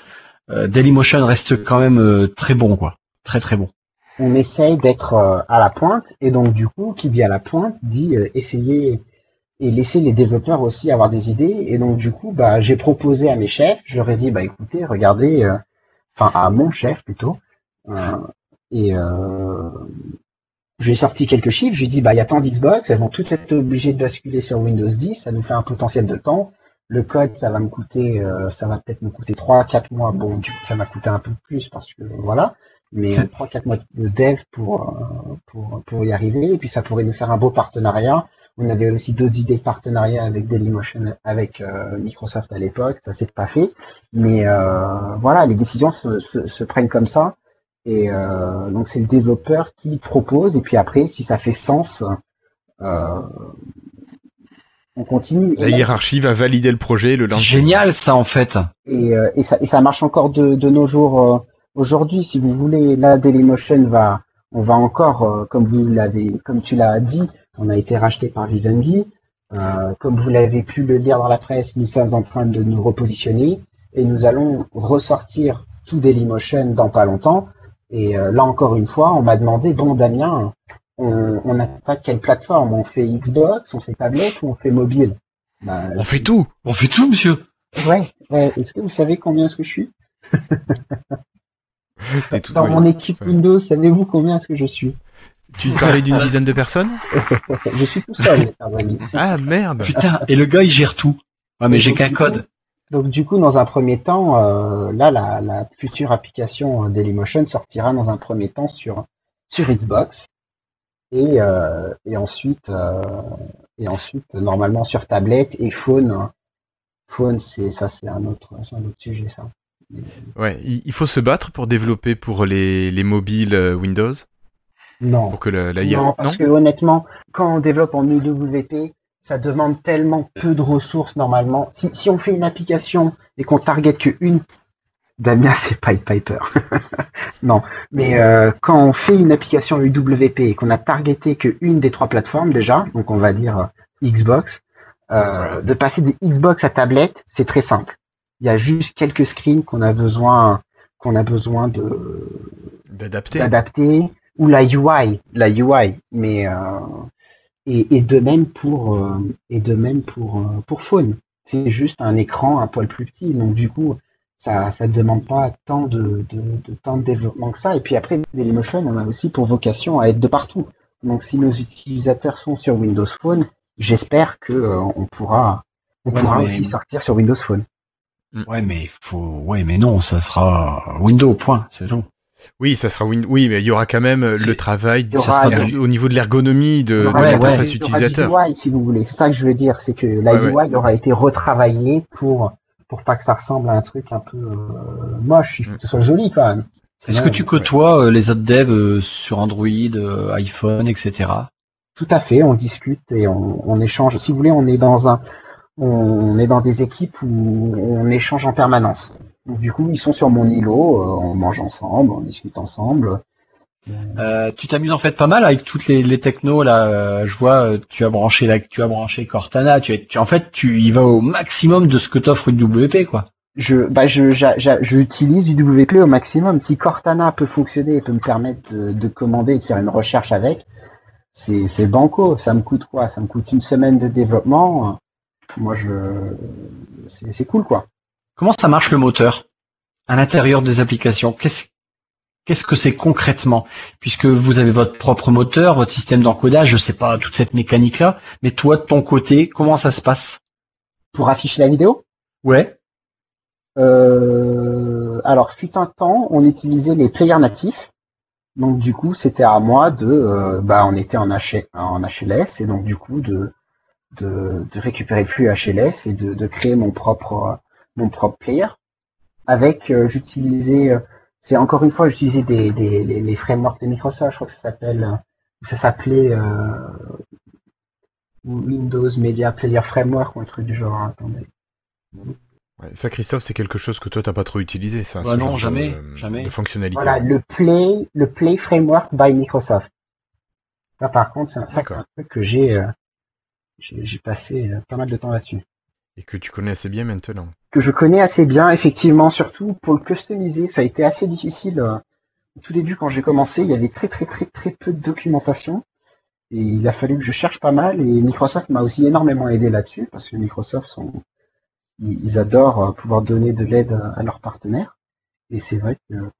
euh, Dailymotion reste quand même euh, très bon, quoi. Très très bon. on essaye d'être euh, à la pointe et donc du coup qui dit à la pointe dit essayer et laisser les développeurs aussi avoir des idées et donc du coup bah j'ai proposé à mes chefs je leur ai dit bah écoutez regardez enfin à mon chef plutôt et euh, je lui ai sorti quelques chiffres je lui ai dit bah il y a tant d'Xbox elles vont toutes être obligées de basculer sur Windows 10 ça nous fait un potentiel de temps le code ça va me coûter euh, ça va peut-être me coûter 3 4 mois bon du coup ça m'a coûté un peu plus parce que voilà mais C'est- 3-4 mois de dev pour, euh, pour, pour y arriver. Et puis ça pourrait nous faire un beau partenariat. On avait aussi d'autres idées de partenariat avec Dailymotion, avec euh, Microsoft à l'époque. Ça s'est pas fait. Mais euh, voilà, les décisions se, se, se prennent comme ça. Et euh, donc c'est le développeur qui propose. Et puis après, si ça fait sens, euh, on continue. La hiérarchie va valider le projet et le C'est lancer. génial, ça, en fait. Et, euh, et, ça, et ça marche encore de, de nos jours euh, aujourd'hui. Si vous voulez, là, Dailymotion va, on va encore, euh, comme vous l'avez, comme tu l'as dit, on a été racheté par Vivendi. Euh, comme vous l'avez pu le lire dans la presse, nous sommes en train de nous repositionner et nous allons ressortir tout Dailymotion dans pas longtemps. Et euh, là encore une fois, on m'a demandé, bon Damien, on, on attaque quelle plateforme? On fait Xbox, on fait tablette ou on fait mobile? Bah, On fait tout On fait tout, monsieur. Ouais, ouais. Est-ce que vous savez combien est-ce que je suis? Tout Dans mon équipe. Windows, savez-vous combien est-ce que je suis? Tu parlais d'une dizaine de personnes? Je suis tout seul, les chers amis. Ah merde Putain, et le gars, il gère tout. Ouais, mais j'ai qu'un code. Donc du coup, dans un premier temps, euh, là, la, la future application euh, Dailymotion sortira dans un premier temps sur sur Xbox et euh, et ensuite euh, et ensuite normalement sur tablette et phone. Phone, c'est ça, c'est un autre, un autre sujet ça. Ouais, il faut se battre pour développer pour les, les mobiles Windows? Non. pour que la, la Non, parce que honnêtement, quand on développe en UWP, ça demande tellement peu de ressources normalement. Si, si on fait une application et qu'on target que une, Damien, [LAUGHS] c'est Pied Piper. [LAUGHS] non, mais euh, quand on fait une application UWP et qu'on a targeté que une des trois plateformes déjà, donc on va dire euh, Xbox, euh, de passer de Xbox à tablette, c'est très simple. Il y a juste quelques screens qu'on a besoin qu'on a besoin de d'adapter. d'adapter ou la UI, la UI, mais et, et de même pour euh, et de même pour euh, pour phone. C'est juste un écran un poil plus petit, donc du coup ça ça demande pas tant de, de, de temps de développement que ça. Et puis après Dailymotion, on a aussi pour vocation à être de partout. Donc si nos utilisateurs sont sur Windows Phone, j'espère que euh, on pourra on Ouais, pourra non, mais- aussi sortir sur Windows Phone. Ouais, mais faut, ouais, mais non, ça sera Windows, point, c'est tout. Oui, ça sera Win. Oui, mais il y aura quand même euh, le travail aura du- au niveau de l'ergonomie de, de ouais, l'interface il y aura utilisateur. du UI, si vous voulez. C'est ça que je veux dire, c'est que la Ouais, UI aura été retravaillée pour pour pas que ça ressemble à un truc un peu euh, moche. Il faut que ce soit joli quand même. Est-ce que tu côtoies euh, les autres devs euh, sur Android, euh, iPhone, etc. Tout à fait, on discute et on, on échange. Si vous voulez, on est dans un, on est dans des équipes où on échange en permanence. Donc, du coup, ils sont sur mon îlot, euh, on mange ensemble, on discute ensemble. Euh, tu t'amuses en fait pas mal avec toutes les, les technos là. euh, je vois, euh, tu as branché la, tu as branché Cortana. Tu, es- tu- en fait, tu y vas au maximum de ce que t'offre une WP quoi. Je, bah, je, j'utilise UWP au maximum. Si Cortana peut fonctionner et peut me permettre de, de commander et de faire une recherche avec, c'est, c'est banco. Ça me coûte quoi? Ça me coûte une semaine de développement. Moi, je, c'est, c'est cool quoi. Comment ça marche le moteur à l'intérieur des applications? Qu'est-ce Qu'est-ce que c'est concrètement? Puisque vous avez votre propre moteur, votre système d'encodage, je sais pas toute cette mécanique là, mais toi de ton côté, comment ça se passe? Pour afficher la vidéo, Ouais. Euh, alors, fut un temps, on utilisait les players natifs. Donc, du coup, c'était à moi de, euh, bah, on était en, H, en HLS et donc, du coup, de, de, de récupérer le flux HLS et de, de créer mon propre, mon propre player. Avec, euh, j'utilisais, euh, c'est encore une fois, j'utilisais des, des, les, les frameworks de Microsoft, je crois que ça s'appelle, euh, ça s'appelait euh, Windows Media Player Framework ou un truc du genre. Attendez. Ouais, ça, Christophe, c'est quelque chose que toi, t'as pas trop utilisé, ça. Bah ce non, genre jamais, de, jamais. De fonctionnalité. Voilà, le Play, le Play Framework by Microsoft. Là, par contre, c'est un, truc que j'ai, euh, j'ai passé euh, pas mal de temps là-dessus. Et que tu connais assez bien maintenant. Que je connais assez bien, effectivement, surtout pour le customiser, ça a été assez difficile. euh, Au tout début, quand j'ai commencé, il y avait très très très très peu de documentation. Et il a fallu que je cherche pas mal. Et Microsoft m'a aussi énormément aidé là-dessus, parce que Microsoft sont, ils, adorent euh, pouvoir donner de l'aide à, leurs partenaires. Et c'est vrai que euh,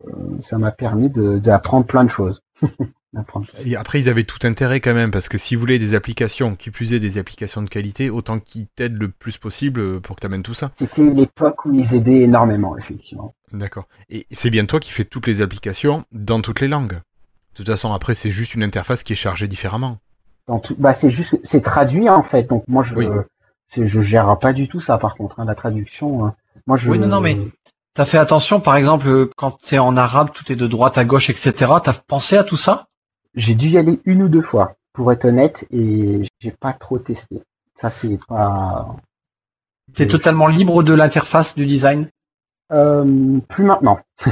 ça m'a permis d'apprendre plein de choses. [LAUGHS] D'apprendre. Et après, ils avaient tout intérêt quand même, parce que si vous voulez des applications, qui plus est des applications de qualité, autant qu'ils t'aident le plus possible euh, pour que tu amènes tout ça. C'était l'époque où ils aidaient énormément, effectivement. D'accord. Et c'est bien toi qui fais toutes les applications dans toutes les langues. De toute façon, après, c'est juste une interface qui est chargée différemment. Dans tout, bah c'est juste, que c'est traduit en fait. Donc moi je, Oui. je gère pas du tout ça par contre, hein, la traduction. hein. Moi je. Oui, non, non, mais t'as fait attention, par exemple, quand c'est en arabe, tout est de droite à gauche, etc. T'as pensé à tout ça? J'ai dû y aller une ou deux fois, pour être honnête, et j'ai pas trop testé. Ça c'est pas. T'es totalement libre de l'interface du design? Euh, plus maintenant. [LAUGHS]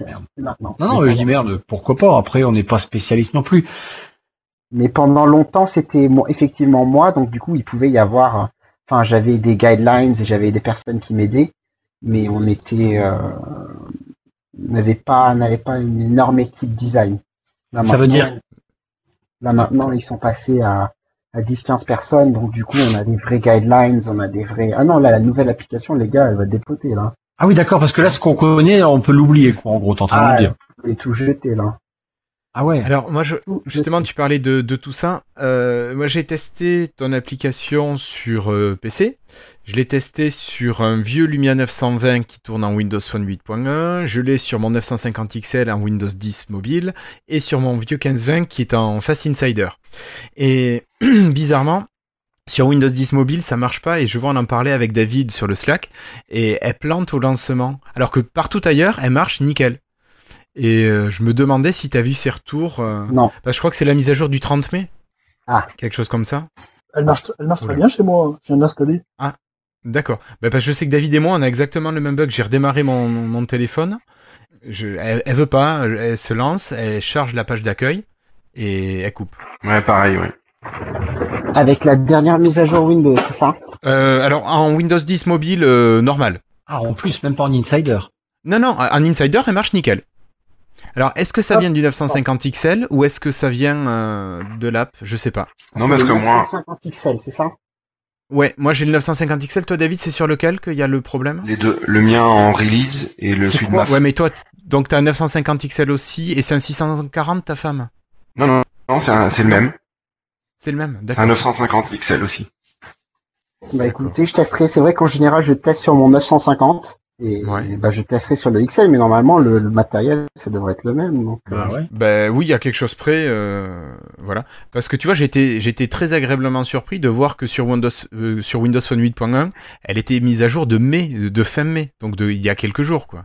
Merde. Plus maintenant. Non, non, je dis merde, pourquoi pas Après, on n'est pas spécialiste non plus. Mais pendant longtemps, c'était effectivement moi, donc du coup, il pouvait y avoir, enfin, j'avais des guidelines et j'avais des personnes qui m'aidaient, mais on était, euh, n'avait pas, on n'avait pas une énorme équipe design. Là, Ça veut dire Là maintenant, ils sont passés à, à 10-15 personnes, donc du coup, on a des vrais guidelines, on a des vrais. Ah non, là, la nouvelle application, les gars, elle va dépoter là. Ah oui, d'accord, parce que là, ce qu'on connaît, on peut l'oublier, quoi, en gros, t'es en train de Ah, le dire. Et tout jeté là. Ah ouais. Alors, moi, je, justement, tu parlais de, de tout ça. Euh, moi, j'ai testé ton application sur euh, PC. Je l'ai testé sur un vieux Lumia 920 qui tourne en Windows Phone 8.1. Je l'ai sur mon 950 XL en Windows 10 mobile. Et sur mon vieux 1520 qui est en Fast Insider. Et [CLEARS THROAT] bizarrement, sur Windows 10 mobile, ça marche pas. Et je vois en en parler avec David sur le Slack. Et elle plante au lancement. Alors que partout ailleurs, elle marche nickel. Et euh, je me demandais si tu as vu ces retours. euh, Non. bah, je crois que c'est la mise à jour du 30 mai. Ah. Quelque chose comme ça. Elle marche, elle marche très bien chez moi. Je viens de l'installer. D'accord. Bah, parce que je sais que David et moi, on a exactement le même bug. J'ai redémarré mon, mon téléphone. Je, elle, elle veut pas. Elle se lance. Elle charge la page d'accueil. Et elle coupe. Ouais, pareil, ouais. Avec la dernière mise à jour Windows, c'est ça? Euh, alors, en Windows 10 mobile, euh, normal. Ah, en plus, même pas en insider. Non, non, en Insider, elle marche nickel. Alors, est-ce que ça Hop. vient du 950 XL ou est-ce que ça vient euh, de l'app? Je sais pas. Non, parce que moi, 950 XL, c'est ça? Ouais, moi j'ai le 950 XL. Toi, David, c'est sur lequel qu'il y a le problème? Les deux, le mien en release et le celui de ma Ouais, mais toi, t- donc t'as un 950 XL aussi et c'est un 640 ta femme? Non, non, non, c'est un- c'est le même. C'est le même, C'est d'accord. un 950 XL aussi. Bah écoutez, je testerai. C'est vrai qu'en général, je teste sur mon 950 Et Ouais. bah, je testerai sur le XL, mais normalement, le, le matériel, ça devrait être le même. Donc, euh, Bah ouais. Ben oui, il y a quelque chose près, euh, voilà. Parce que tu vois, j'étais j'étais très agréablement surpris de voir que sur Windows euh, sur Windows Phone 8.1, elle était mise à jour de mai, de fin mai, donc de il y a quelques jours quoi.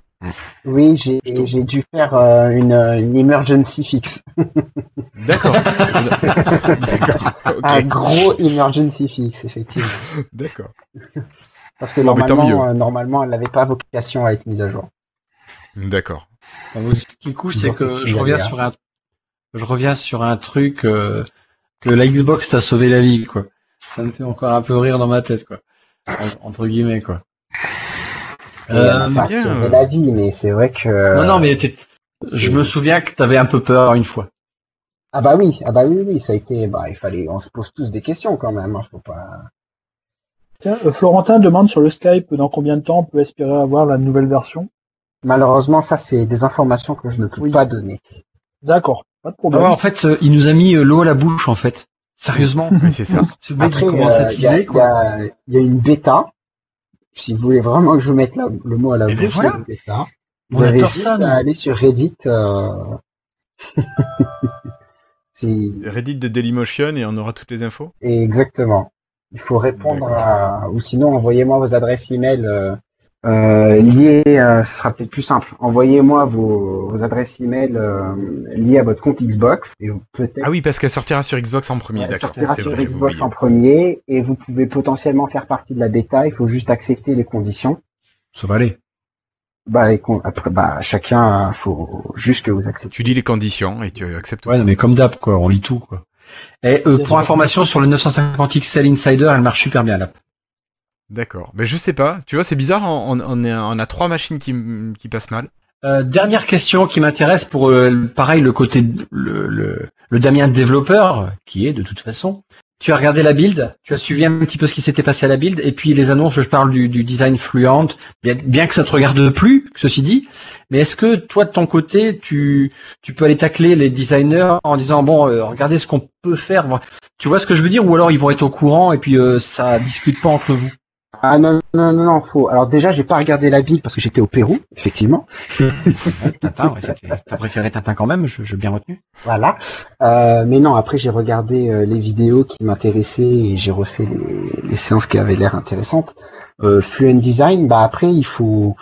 Oui, j'ai dû faire euh, une, une emergency fix. [LAUGHS] D'accord. [LAUGHS] D'accord. Un gros emergency fix, effectivement. D'accord. Parce que tant normalement, euh, normalement, elle n'avait pas vocation à être mise à jour. D'accord. Ce qui est cool, c'est que je reviens sur un, je reviens sur un truc euh, que la Xbox t'a sauvé la vie, quoi. Ça me fait encore un peu rire dans ma tête, quoi. En- Entre guillemets, quoi. Et, Euh, ça a bien, sauvé euh. la vie, mais c'est vrai que. non, non, mais je me souviens que t'avais un peu peur une fois. Ah bah oui, ah bah oui, oui, ça a été. Bah, il fallait. On se pose tous des questions quand même. Hein, faut pas. Tiens, euh, Florentin demande sur le Skype dans combien de temps on peut espérer avoir la nouvelle version? Malheureusement, ça, c'est des informations que je ne peux Oui. pas donner. D'accord, pas de Ah problème. ouais, en fait, euh, il nous a mis euh, l'eau à la bouche, en fait. Sérieusement. Oui, c'est ça. Ce mec, Après, il commence euh, y, a, teaser, il y quoi. a- il y a une bêta. Si vous voulez vraiment que je vous mette la- le mot à la Eh ben bouche, voilà. une bêta. Vous On avez juste ça, à aller sur Reddit. Euh... [LAUGHS] [LAUGHS] c'est Reddit de Dailymotion et on aura toutes les infos. exactement. Il faut répondre à, ou sinon envoyez-moi vos adresses email euh, euh, liées. euh, ce sera peut-être plus simple. Envoyez-moi vos, vos adresses email euh, liées à votre compte Xbox et peut-être Ah oui, parce qu'elle sortira sur Xbox en premier, Ouais, d'accord. sortira C'est sur vrai, Xbox en premier et vous pouvez potentiellement faire partie de la bêta. Il faut juste accepter les conditions. Ça va aller. Bah, les con- après, bah, chacun, faut juste que vous acceptez. Tu lis les conditions et tu acceptes. Ouais, non, mais comme d'hab, quoi. On lit tout, quoi. Et euh, pour information, sur le 950 XL Insider, elle marche super bien, l'app. D'accord. Mais je sais pas. Tu vois, c'est bizarre. On, on, est- on a trois machines qui, qui passent mal. Euh, dernière question qui m'intéresse pour euh, pareil le côté le, le, le Damien développeur qui est de toute façon. Tu as regardé la build, tu as suivi un petit peu ce qui s'était passé à la build et puis les annonces. Je parle du, design fluent, bien, bien que ça te regarde plus, ceci dit. Mais est-ce que toi de ton côté, tu tu peux aller tacler les designers en disant bon, euh, regardez ce qu'on peut faire. Tu vois ce que je veux dire ou alors ils vont être au courant et puis euh, ça discute pas entre vous? Ah non, non, non, non, faut. Alors déjà, j'ai pas regardé la build parce que j'étais au Pérou, effectivement. [LAUGHS] Tintin, ouais, t'as préféré Tintin quand même, je, je bien retenu. Voilà. Euh, mais non, après j'ai regardé euh, les vidéos qui m'intéressaient et j'ai refait les, les séances qui avaient l'air intéressantes. Euh, Fluent Design, bah après il faut.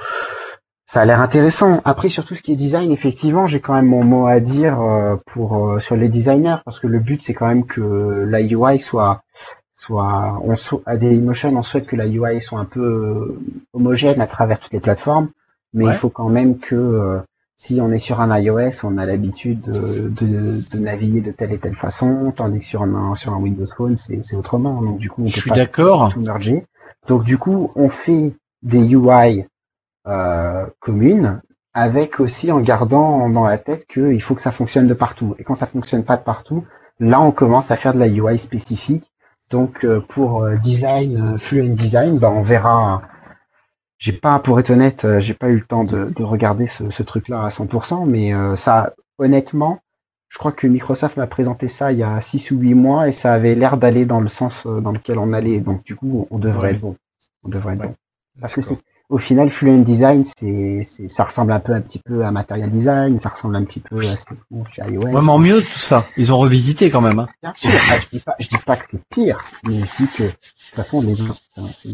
Ça a l'air intéressant. Après sur tout ce qui est design, effectivement, j'ai quand même mon mot à dire euh, pour euh, sur les designers parce que le but c'est quand même que la UI soit soit on à Dailymotion on souhaite que la UI soit un peu euh, homogène à travers toutes les plateformes, mais Ouais. il faut quand même que euh, si on est sur un iOS, on a l'habitude de, de, de naviguer de telle et telle façon, tandis que sur un, sur un Windows Phone, c'est autrement. Donc du coup, on Je peut suis pas d'accord. tout merger. Donc du coup, on fait des UI euh, communes avec aussi en gardant dans la tête qu'il faut que ça fonctionne de partout. Et quand ça fonctionne pas de partout, là, on commence à faire de la UI spécifique. Donc euh, pour euh, design, euh, fluent design, bah, on verra. J'ai pas, pour être honnête, j'ai pas eu le temps de, de regarder ce, ce truc-là à 100%, mais ça, honnêtement, je crois que Microsoft m'a présenté ça il y a 6 ou 8 mois et ça avait l'air d'aller dans le sens dans lequel on allait. Donc du coup, on devrait Ouais. être bon. On devrait être Ouais. bon. Parce que c'est, au final, Fluent Design, c'est, c'est, ça ressemble un peu, un petit peu à Material Design, ça ressemble un petit peu à ce que font chez iOS. Vraiment mieux tout ça. Ils ont revisité quand même. Hein. Bien sûr, ah, je dis pas, je dis pas que c'est pire, mais je dis que de toute façon, les gens, c'est,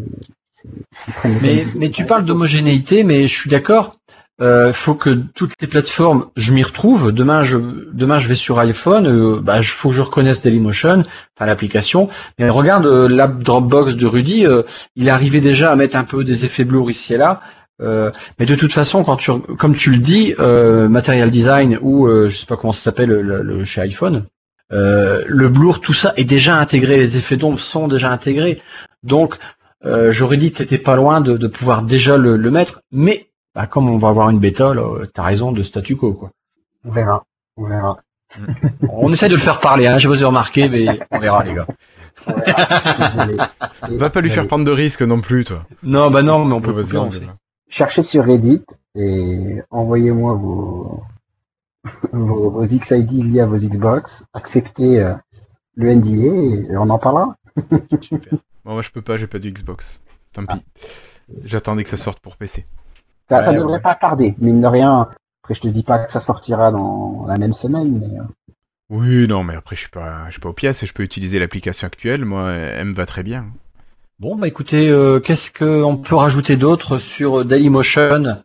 c'est, ils prennent les Mais, tu les parles d'homogénéité, mais je suis d'accord. Euh, faut que toutes les plateformes, je m'y retrouve. Demain, je demain, je vais sur iPhone. Euh, bah, faut que je reconnaisse Dailymotion, enfin l'application. Mais regarde euh, l'app Dropbox de Rudy. euh, il arrivé déjà à mettre un peu des effets blur ici et là. Euh, mais de toute façon, quand tu, comme tu le dis, Material Design ou je sais pas comment ça s'appelle le, le- chez iPhone, le blur, tout ça est déjà intégré. Les effets d'ombre sont déjà intégrés. Donc j'aurais dit que t'étais pas loin de, de pouvoir déjà le, le mettre, mais bah, comme on va avoir une bêta, là, euh, t'as raison de statu quo quoi. On verra, on verra. [LAUGHS] On essaie de le faire parler, hein, je vous ai remarqué, mais on verra les gars. On verra. Désolé. Va pas lui faire prendre de risques non plus, toi. Non, bah non, mais on peut là. Cherchez sur Reddit et envoyez-moi vos, vos, vos XID liés à vos Xbox. Acceptez euh, le NDA et on en parlera. Bon, moi je peux pas, j'ai pas du Xbox. Tant pis. J'attendais que ça sorte pour PC. Ça, ça Ouais, devrait ouais. pas tarder, mine de rien. Après, je te dis pas que ça sortira dans la même semaine, mais euh, Oui, non, mais après, je suis pas, je suis pas aux pièces et je peux utiliser l'application actuelle. Moi, elle me va très bien. Bon, bah écoutez, euh, qu'est-ce qu'on peut rajouter d'autre sur Dailymotion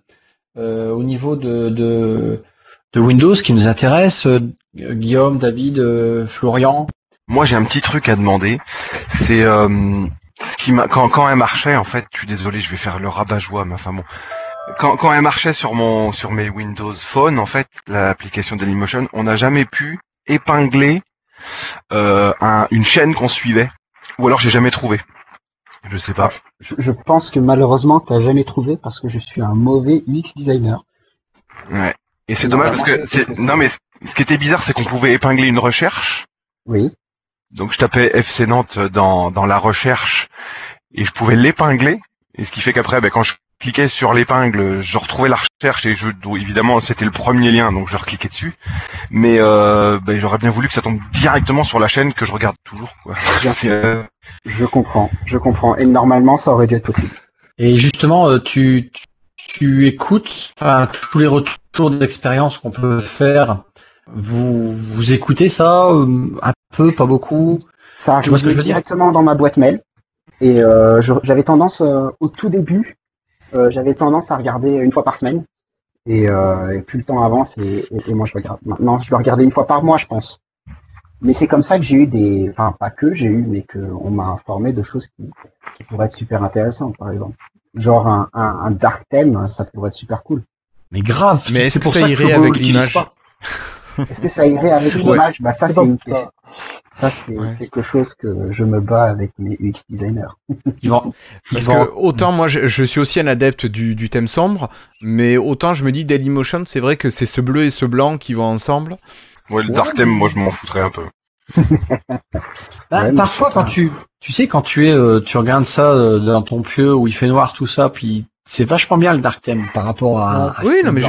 euh, au niveau de, de, de Windows qui nous intéresse euh, Guillaume, David, euh, Florian? Moi, j'ai un petit truc à demander. C'est euh, ce qui quand quand elle marchait en fait. Je suis désolé, je vais faire le rabat-joie, mais enfin bon. Quand quand elle marchait sur mon sur mes Windows Phone, en fait, l'application Dailymotion, on n'a jamais pu épingler euh, un- une chaîne qu'on suivait. Ou alors j'ai jamais trouvé. Je sais pas. je, je pense que malheureusement, tu jamais trouvé parce que je suis un mauvais UX designer. Ouais. Et c'est dommage parce que c'est non mais ce qui était bizarre, c'est qu'on pouvait épingler une recherche. Oui. Donc je tapais FC Nantes dans, dans la recherche et je pouvais l'épingler. Et ce qui fait qu'après, ben, quand je cliquais sur l'épingle, je retrouvais la recherche et je, évidemment c'était le premier lien, donc je recliquais dessus. Mais euh, ben, j'aurais bien voulu que ça tombe directement sur la chaîne que je regarde toujours. Quoi. [LAUGHS] Euh, Je comprends, je comprends. Et normalement, ça aurait dû être possible. Et justement, euh, tu, tu, écoutes enfin, tous les retours d'expérience qu'on peut faire. Vous, vous écoutez ça un peu, pas beaucoup? Ça Tu vois ce que arrive je veux dire? directement dans ma boîte mail. Et euh, j'avais tendance, euh, au tout début, j'avais tendance à regarder une fois par semaine. Et, euh, et plus le temps avance, et, et- et moi je regarde. Maintenant, je dois regarder une fois par mois, je pense. Mais c'est comme ça que j'ai eu des, enfin pas que j'ai eu, mais que on m'a informé de choses qui, qui pourraient être super intéressantes, par exemple. Genre un, un, un dark theme, ça pourrait être super cool. Mais grave. Mais c'est est-ce que pour ça que irait avec l'image. Est-ce que ça irait avec l'image? Bah ça C'est une ça. C'est Ouais. quelque chose que je me bats avec mes UX designers. [LAUGHS] Ils vont- ils Parce vont- que autant moi je, je suis aussi un adepte du, du thème sombre, mais autant je me dis Dailymotion, c'est vrai que c'est ce bleu et ce blanc qui vont ensemble. ouais, le Ouais, dark theme, moi je m'en foutrais un peu. [LAUGHS] Bah, Ouais, parfois, quand tu, tu sais, quand tu es, euh, tu regardes ça euh, dans ton pieu où il fait noir, tout ça, puis c'est vachement bien le dark theme par rapport à. à Oui, ce non, mais.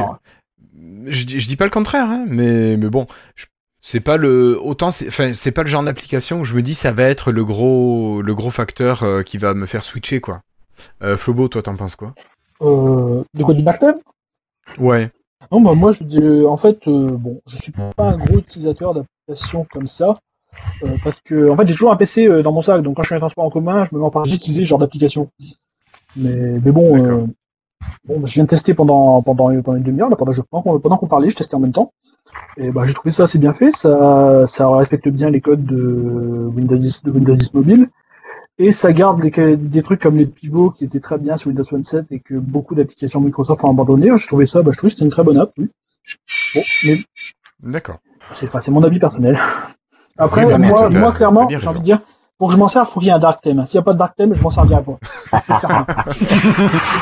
Je, dis- je dis pas le contraire, hein, mais, mais bon, je- c'est pas le autant, c'est- enfin c'est pas le genre d'application où je me dis ça va être le gros le gros facteur euh, qui va me faire switcher quoi. Euh, Flobo, toi t'en penses quoi? Euh, de quoi du theme Ouais. Non, bah moi je dis, en fait, euh, bon, je suis pas un gros utilisateur d'applications comme ça, euh, parce que en fait j'ai toujours un PC euh, dans mon sac, donc quand je suis en transport en commun, je me mets en à utiliser ce genre d'application. Mais, mais bon, euh, bon, je viens de tester pendant pendant pendant une demi-heure, pendant, pendant qu'on pendant qu'on parlait, je testais en même temps, et bah j'ai trouvé ça assez bien fait, ça ça respecte bien les codes de Windows 10, de Windows 10 mobile. Et ça garde des, des trucs comme les pivots qui étaient très bien sur Windows Phone 7 et que beaucoup d'applications Microsoft ont abandonné. Je trouvais ça, bah, je trouvais que c'était une très bonne app. Oui. Bon, mais D'accord. c'est enfin, c'est mon avis personnel. Après, Oui, bah moi, t'as- moi clairement, j'ai envie de dire, pour que je m'en serve, faut qu'il y ait un dark theme. S'il n'y a pas de dark theme, je m'en servirai pas. [LAUGHS] C'est certain.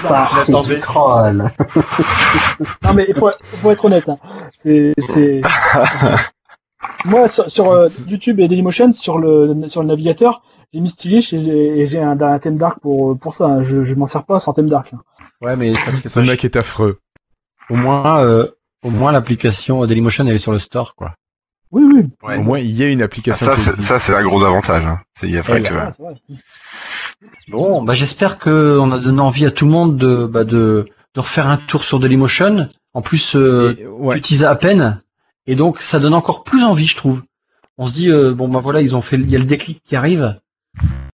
Ça c'est du troll. Non mais il faut, faut être honnête. hein. C'est, c'est... [LAUGHS] Moi sur, sur, euh, YouTube et Dailymotion sur le sur le navigateur, j'ai mis Stylish et j'ai, et j'ai un, un thème dark pour pour ça. hein. Je je m'en sers pas sans thème dark. là. Ouais, mais ça Ce mec est affreux. Au moins, euh, au moins l'application Dailymotion elle est sur le store, quoi. Oui oui. Ouais. Au moins il y a une Ah, application. ça, qui c'est, existe. ça, c'est un gros avantage. Hein. C'est, il y a vrai Elle, que-. Bon, bah j'espère que on a donné envie à tout le monde de, bah, de, de refaire un tour sur Dailymotion. En plus, euh, Et- ouais. tu utilises à peine, et donc ça donne encore plus envie, je trouve. On se dit euh, bon bah voilà, ils ont fait, il y a le déclic qui arrive,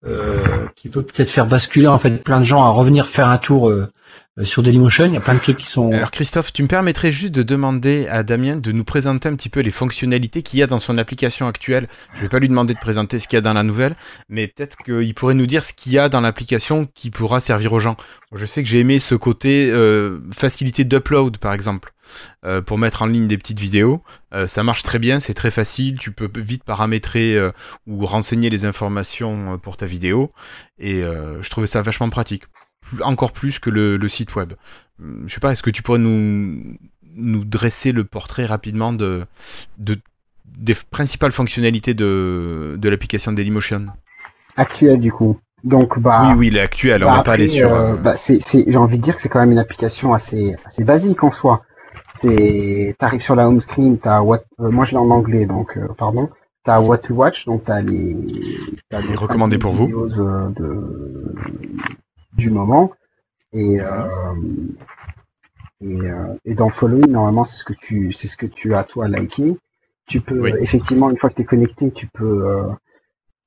euh, qui peut peut-être faire basculer en fait plein de gens à revenir faire un tour euh, sur Dailymotion. Il y a plein de trucs qui sont. Alors Christophe, tu me permettrais juste de demander à Damien de nous présenter un petit peu les fonctionnalités qu'il y a dans son application actuelle. Je vais pas lui demander de présenter ce qu'il y a dans la nouvelle, mais peut-être qu'il pourrait nous dire ce qu'il y a dans l'application qui pourra servir aux gens. Je sais que j'ai aimé ce côté euh, facilité d'upload par exemple. euh, pour mettre en ligne des petites vidéos, Euh, ça marche très bien, c'est très facile, tu peux vite paramétrer euh, ou renseigner les informations euh, pour ta vidéo, et euh, je trouvais ça vachement pratique, encore plus que le, le site web. Je sais pas, est-ce que tu pourrais nous, nous dresser le portrait rapidement de, de des principales fonctionnalités de, de l'application Dailymotion? Actuel du coup. Donc bah. Oui, oui, l'actuelle, on bah, va pas aller sur... euh, euh, bah, c'est, j'ai envie de dire que c'est quand même une application assez, assez basique en soi. C'est, t'arrives sur la home screen, t'as what, euh, moi je l'ai en anglais donc euh, pardon. T'as what to watch, donc t'as les, t'as Les recommandés pour vous. de- du moment et euh, Et, euh, et dans following, normalement, c'est ce que tu, c'est ce que tu as toi liké. Tu peux Oui. effectivement, une fois que tu es connecté, tu peux, euh,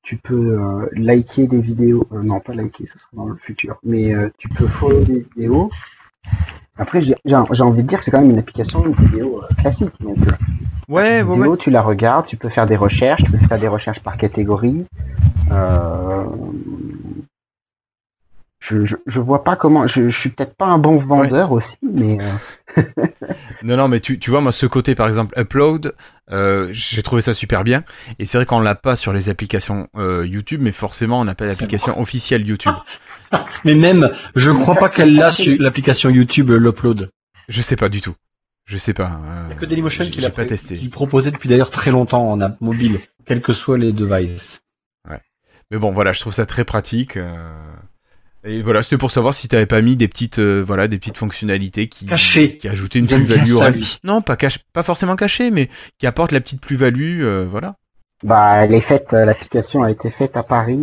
tu peux liker des vidéos. non, pas liker, ça sera dans le futur. Mais tu peux follow des vidéos. Après, j'ai envie de dire que c'est quand même une application une vidéo classique. Donc, Ouais, vidéo, ouais. tu la regardes, tu peux faire des recherches, tu peux faire des recherches par catégorie. Euh, je, je, je vois pas comment. Je, je suis peut-être pas un bon vendeur aussi, mais euh, [LAUGHS] Non, non, mais tu, tu vois, moi, ce côté, par exemple, upload, euh, j'ai trouvé ça super bien. Et c'est vrai qu'on l'a pas sur les applications euh, YouTube, mais forcément, on n'a pas l'application officielle YouTube. [LAUGHS] Mais même, je crois ça- pas qu'elle l'a sur l'application YouTube, l'upload. Je sais pas du tout. Je sais pas. euh, Il y a que Dailymotion qui l'a pas testé. qui proposait depuis d'ailleurs très longtemps en app mobile, quels que soient les devices. Mais bon, voilà, je trouve ça très pratique. Et voilà, c'était pour savoir si t'avais pas mis des petites, euh, voilà, des petites fonctionnalités qui, Cachées. qui ajoutaient une plus-value au reste. Non, pas caché, pas forcément caché, mais qui apporte la petite plus-value, euh, voilà. bah, elle est faite. euh, L'application a été faite à Paris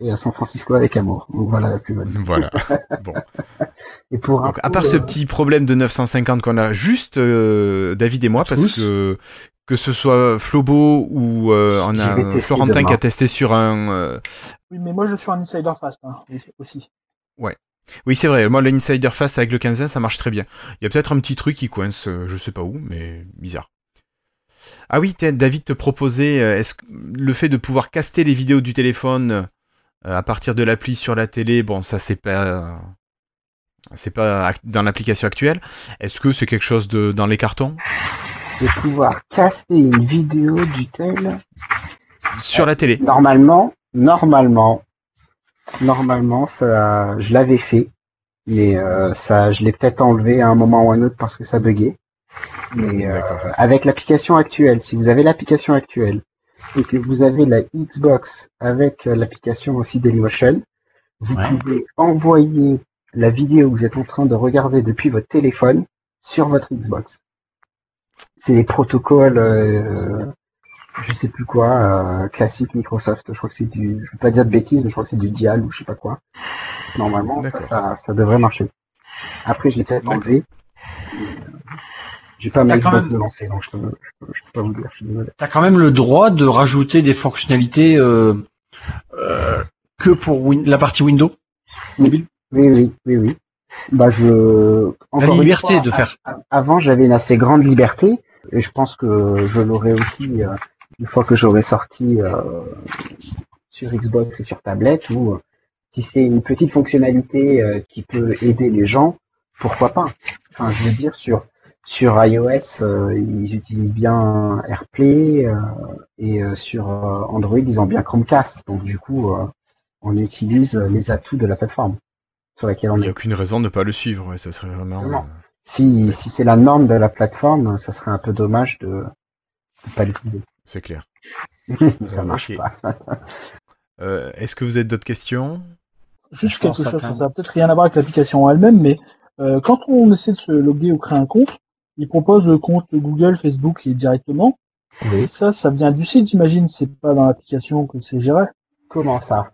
et, et à San Francisco avec amour. Donc voilà la plus-value. [LAUGHS] Voilà. bon. [LAUGHS] Et pour Donc, à part ce euh, petit problème de 950 qu'on a juste euh, David et moi, parce Tous. que que ce soit Flobo ou euh, on a Florentin demain. qui a testé sur un. euh, Oui, mais moi je suis un insider fast hein, aussi. Oui, c'est vrai. Moi, l'Insider Fast avec le 15 ça marche très bien. Il y a peut-être un petit truc qui coince, euh, je sais pas où, mais bizarre. Ah oui, David te proposait est-ce que le fait de pouvoir caster les vidéos du téléphone à partir de l'appli sur la télé, bon, ça c'est pas c'est pas dans l'application actuelle. Est-ce que c'est quelque chose de dans les cartons? De pouvoir caster une vidéo du tel. sur la télé Normalement, normalement, normalement, ça, je l'avais fait, mais euh, ça, je l'ai peut-être enlevé à un moment ou à un autre parce que ça buguait. Mais euh, avec l'application actuelle, si vous avez l'application actuelle et que vous avez la Xbox avec euh, l'application aussi Dailymotion, vous Ouais. pouvez envoyer la vidéo que vous êtes en train de regarder depuis votre téléphone sur votre Xbox. C'est des protocoles, euh, je sais plus quoi, euh, classique Microsoft. Je crois que c'est du, je veux pas dire de bêtises, mais je crois que c'est du Dial ou je sais pas quoi. Normalement, ça, ça, ça devrait marcher. Après, je l'ai peut-être enlevé. J'ai pas ma T'as quand Xbox même- de lancer, donc je peux, je peux, je peux pas vous dire. T'as quand même le droit de rajouter des fonctionnalités euh, euh, que pour Win- la partie Windows. Oui, oui, oui, oui. Bah, je. La une liberté fois, de faire. Avant, j'avais une assez grande liberté, et je pense que je l'aurai aussi euh, une fois que j'aurai sorti euh, sur Xbox et sur tablette, ou euh, si c'est une petite fonctionnalité qui peut aider les gens, pourquoi pas? Enfin, je veux dire, sur sur iOS, ils utilisent bien AirPlay, et sur Android, ils ont bien Chromecast. Donc, du coup, on utilise les atouts de la plateforme sur laquelle on Il n'y est. a aucune raison de ne pas le suivre. ouais, ça serait vraiment. Non. euh, Si, si c'est la norme de la plateforme, ça serait un peu dommage de ne pas l'utiliser. c'est clair. [LAUGHS] ça Euh, marche pas. [LAUGHS] Euh, Est-ce que vous avez d'autres questions? Juste Je quelque chose, ça n'a peut-être rien à voir avec l'application en elle-même, mais euh, quand on essaie de se loguer ou créer un compte, il propose le compte Google, Facebook lié directement. Et Oui. ça, ça vient du site, j'imagine, c'est pas dans l'application que c'est géré. Comment ça?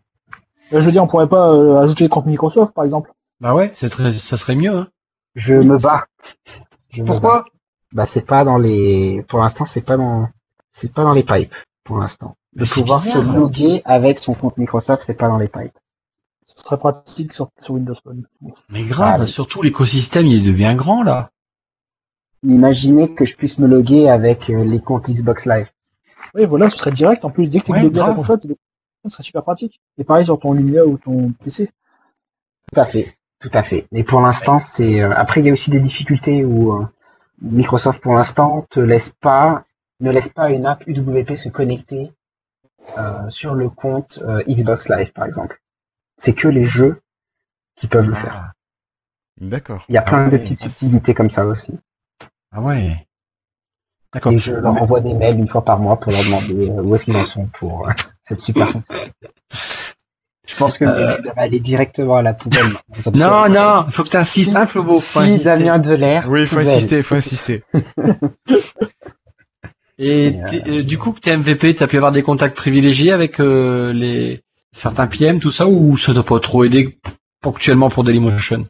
Je veux dire, on pourrait pas euh, ajouter compte Microsoft, par exemple. Bah ouais, c'est très- ça serait mieux. Hein. Je me bats. Je me bats. Pourquoi Bah c'est pas dans les. Pour l'instant, c'est pas dans. C'est pas dans les pipes. Pour l'instant. De pouvoir se bizarre. loguer avec son compte Microsoft, c'est pas dans les pipes. Ce serait pratique sur, sur Windows Phone. Mais grave, Ah, oui. surtout l'écosystème, il devient grand là. Imaginez que je puisse me loguer avec euh, les comptes Xbox Live. Oui, voilà, ce serait direct. En plus, dès que tu Ouais, es logué à ta grave. console, ce serait super pratique. Et pareil sur ton Lumia ou ton PC. Tout à fait, tout à fait. Mais pour l'instant, c'est. euh, Après, il y a aussi des difficultés où euh, Microsoft, pour l'instant, te laisse pas, ne laisse pas une app UWP se connecter euh, sur le compte euh, Xbox Live, par exemple. C'est que les jeux qui peuvent le faire. D'accord. Il y a plein Ah de petites subtilités comme ça aussi. Ah ouais. D'accord. Et je leur envoie des mails une fois par mois pour leur demander euh, où est-ce qu'ils en sont pour euh, [LAUGHS] cette super [LAUGHS] fonction. Je pense que Euh, doivent aller directement à la poubelle. Non, non, il faut que tu insistes. Si- un Flobo. faut Si insister. Damien Delair. Oui, il faut poubelle. insister, il faut insister. Et euh, du coup, que t'es MVP, t'as pu avoir des contacts privilégiés avec euh, les certains PM, tout ça, ou ça t'a pas trop aidé ponctuellement pour Dailymotion?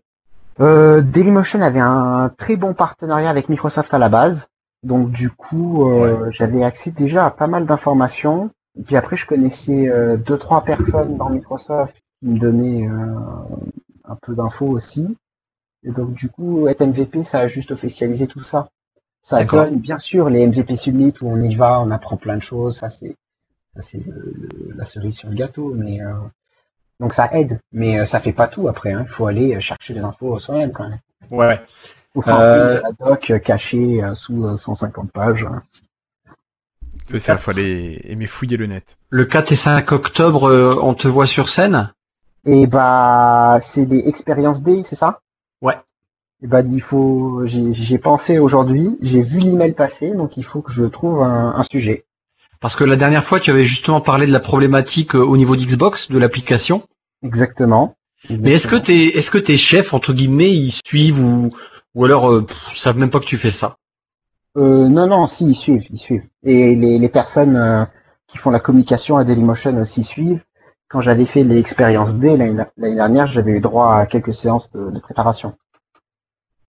Euh, Dailymotion avait un très bon partenariat avec Microsoft à la base. Donc du coup, euh, j'avais accès déjà à pas mal d'informations. Et puis après, je connaissais euh, deux trois personnes dans Microsoft qui me donnaient euh, un peu d'infos aussi. Et donc du coup, être MVP, ça a juste officialisé tout ça. Ça donne bien sûr les MVP Summit où on y va, on apprend plein de choses. Ça c'est la cerise sur le gâteau, mais euh, donc ça aide, mais ça fait pas tout après. hein. Il faut aller chercher les infos soi-même quand même. Ouais. Euh, la doc euh, cachée euh, sous euh, 150 pages. C'est ça, fallait aimer fouiller le net. Le 4 et 5 octobre, euh, on te voit sur scène? Et bah, c'est des expériences day, c'est ça? Ouais. Et bah, il faut. J'ai j'ai pensé aujourd'hui, j'ai vu l'email passer, donc il faut que je trouve un, un sujet. Parce que la dernière fois, tu avais justement parlé de la problématique euh, au niveau d'Xbox, de l'application. Exactement. Mais est-ce que tes, est-ce que tes chefs, entre guillemets, ils suivent ou, ou alors, euh, pff, ils savent même pas que tu fais ça? Euh, non, non, si, ils suivent, ils suivent. Et les, les personnes euh, qui font la communication à Dailymotion aussi suivent. Quand j'avais fait l'expérience D l'année dernière, j'avais eu droit à quelques séances de, de préparation.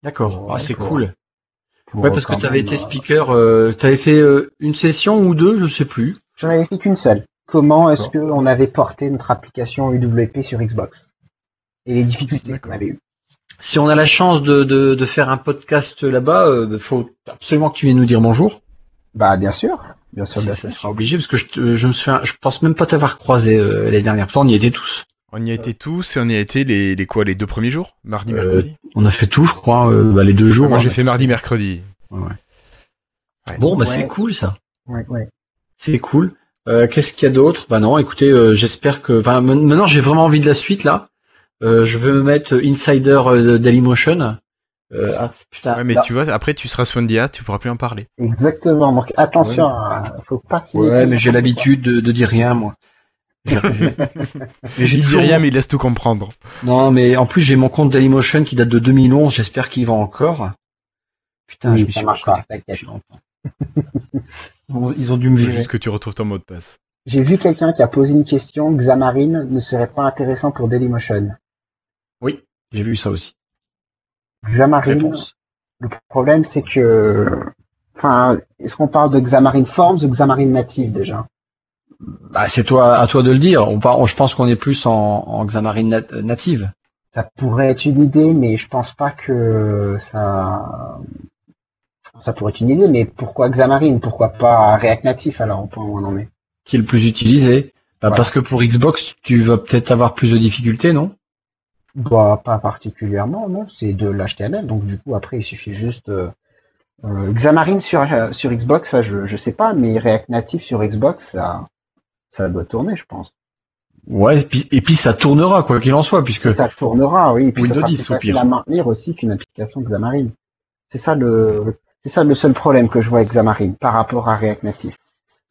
D'accord. Ah, c'est cool. pour, Ouais, parce que tu avais même, été euh, speaker, euh, tu avais fait euh, une session ou deux, je sais plus. J'en avais fait qu'une seule. Comment est-ce qu'on avait porté notre application UWP sur Xbox? Et les difficultés qu'on avait eues. Si on a la chance de, de, de faire un podcast là-bas, il faut absolument que tu viennes nous dire bonjour. Bah bien sûr, bien sûr, bien Ça sûr. sera obligé parce que je, te- je me souviens, je pense même pas t'avoir croisé euh, l'année dernière. Pourtant, on y était tous. On y a été tous et on y a été les, les quoi, les deux premiers jours? Mardi, Euh, mercredi? On a fait tout, je crois, euh, bah, les deux jours. Moi hein. j'ai fait mardi, mercredi. Bon, bah Ouais. c'est cool ça. Ouais, ouais. C'est cool. Euh, Qu'est-ce qu'il y a d'autre? Bah non, écoutez, euh, j'espère que. Enfin, maintenant, j'ai vraiment envie de la suite là. Euh, je vais me mettre Insider euh, Dailymotion. Euh, ah, putain. Ouais, mais là. tu vois, après tu seras Swandia, tu pourras plus en parler. Exactement. Donc attention, à- faut pas. Ouais, mais j'ai l'habitude de, de dire rien, moi. Mais [LAUGHS] Il dit rien, mais il laisse tout comprendre. Non, mais en plus, j'ai mon compte Dailymotion qui date de 2011. J'espère qu'il va encore. Putain, Oui, je me ça suis. [LAUGHS] Bon, Ils ont dû me Il faut virer. juste que tu retrouves ton mot de passe. J'ai vu quelqu'un qui a posé une question. Xamarin ne serait pas intéressant pour Dailymotion. J'ai vu ça aussi. Xamarin. Le problème, c'est que. Enfin, est-ce qu'on parle de Xamarin Forms ou Xamarin Native déjà? Bah, c'est toi, à toi de le dire. On je pense qu'on est plus en, en Xamarin nat- native. Ça pourrait être une idée, mais je pense pas que ça. Ça pourrait être une idée, mais pourquoi Xamarin? Pourquoi pas React Native alors au point où on en est? Qui est le plus utilisé. Bah, Voilà. Parce que pour Xbox, tu vas peut-être avoir plus de difficultés, non? Bah, pas particulièrement, non. C'est de l'HTML, donc du coup après il suffit juste. Euh, euh, Xamarin sur euh, sur Xbox, ça je je sais pas, mais React Native sur Xbox, ça ça doit tourner, je pense. Ouais, et puis, et puis ça tournera, quoi qu'il en soit, puisque Ça tournera, oui. Et puis Windows ça sera 10 plus facile à maintenir aussi qu'une application Xamarin. C'est ça le c'est ça le seul problème que je vois avec Xamarin par rapport à React Native.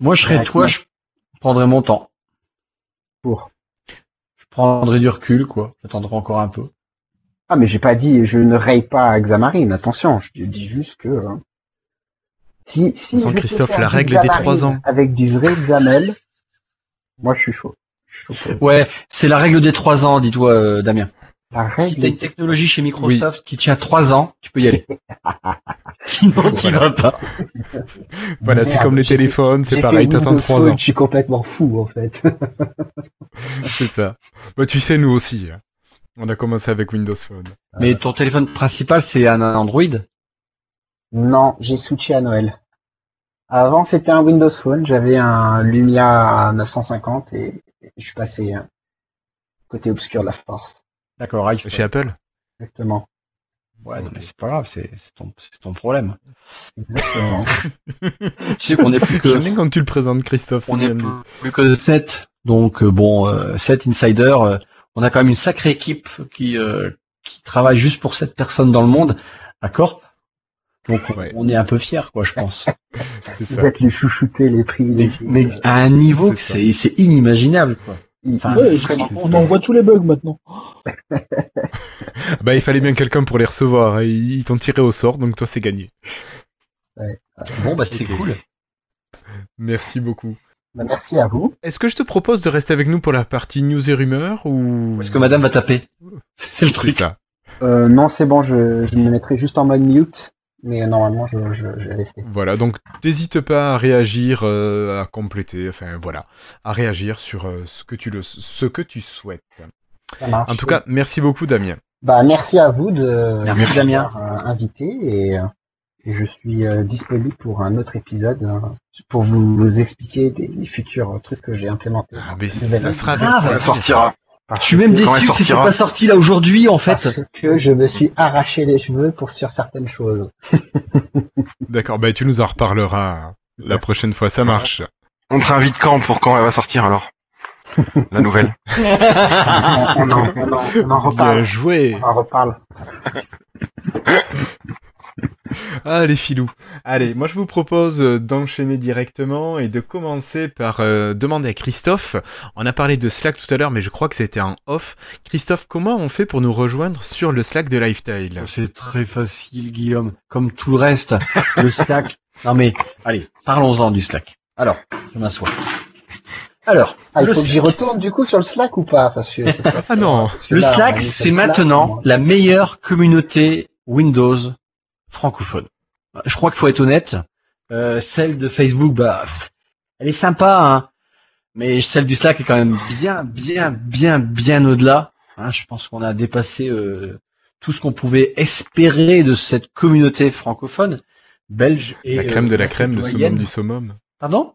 moi je serais React toi, je prendrais mon temps. Pour. Je prendrais du recul, quoi. J'attendrai encore un peu. Ah mais j'ai pas dit je ne raye pas Xamarin, attention, je dis juste que hein, si, peux Christophe, la règle des trois ans. Avec du vrai XAML, moi je suis chaud. Je suis chaud pour- Ouais, c'est la règle des trois ans, dis-toi, euh, Damien. La Si t'as une technologie chez Microsoft qui tient trois ans, tu peux y aller. [LAUGHS] Sinon, tu Voilà. vas pas. [LAUGHS] Voilà, c'est comme les téléphones, c'est pareil, t'attends Windows 3 Phone, ans. Je suis complètement fou en fait. [LAUGHS] C'est ça. Bah tu sais, nous aussi. hein. On a commencé avec Windows Phone. Mais ton téléphone principal, c'est un Android? Non, j'ai switché à Noël. Avant, c'était un Windows Phone. J'avais un Lumia 950 et je suis passé hein, côté obscur de la force. D'accord, iPhone. Chez Apple Exactement. Ouais, non, mais c'est pas grave, c'est ton, problème. [LAUGHS] Exactement. Tu sais qu'on est plus que, J'aime bien quand tu le présentes, Christophe. c'est on est plus, plus que 7. Donc, euh, bon, euh, 7 insiders. euh, on a quand même une sacrée équipe qui, euh, qui travaille juste pour cette personne dans le monde. D'accord? Donc, on- Ouais. on est un peu fiers, quoi, je pense. [LAUGHS] C'est Vous ça. êtes les chouchoutés, les mais, privilégiés. mais à un niveau, c'est inimaginable, quoi. Enfin, Ouais, vraiment. on ça. en voit tous les bugs maintenant. [LAUGHS] Bah il fallait bien quelqu'un pour les recevoir. et Ils t'ont tiré au sort, donc toi c'est gagné. Bon, bah, c'est cool. Merci beaucoup. Bah, merci à vous. Est-ce que je te propose de rester avec nous pour la partie news et rumeurs ou? Parce que madame va taper. [LAUGHS] C'est le truc. ça Euh, non, c'est bon, je, je me mettrai juste en mode mute, mais normalement, je, je, je vais rester. Voilà, donc n'hésite pas à réagir, euh, à compléter, enfin voilà, à réagir sur euh, ce, que tu le, ce que tu souhaites. Ça marche. En tout cas, merci beaucoup Damien. Bah, merci à vous de Merci, Damien. m'avoir, euh, invité et, euh, et je suis euh, disponible pour un autre épisode euh, pour vous, vous expliquer des, des futurs trucs que j'ai implémentés. Ah, mais ça sera avec grave. Ça sortira. Je suis même déçu que c'était pas sorti là aujourd'hui en fait. Parce que je me suis arraché les cheveux pour sur certaines choses. [LAUGHS] D'accord, bah tu nous en reparleras la prochaine fois, ça marche. On te réinvite quand pour quand elle va sortir alors? La nouvelle. [LAUGHS] on, en, on en- on en Bien reparle. joué. On en reparle. [LAUGHS] [LAUGHS] Ah les filous. Allez, moi je vous propose euh, d'enchaîner directement et de commencer par euh, demander à Christophe. On a parlé de Slack tout à l'heure, mais je crois que c'était en off. Christophe, comment on fait pour nous rejoindre sur le Slack de Lifestyle C'est très facile, Guillaume. Comme tout le reste, le [LAUGHS] Slack. Non mais, allez, parlons-en du Slack. Alors, je m'assois. Alors, Ah, il faut que j'y retourne du coup sur le Slack ou pas? Parce que ça se passe- Ah non. parce que Le là, Slack, c'est maintenant la meilleure communauté Windows francophone. Je crois qu'il faut être honnête. Euh, celle de Facebook, bah, elle est sympa, hein, mais celle du Slack est quand même bien, bien, bien, bien au-delà. Hein, je pense qu'on a dépassé euh, tout ce qu'on pouvait espérer de cette communauté francophone belge et La crème euh, de la crème, le summum du summum. Pardon?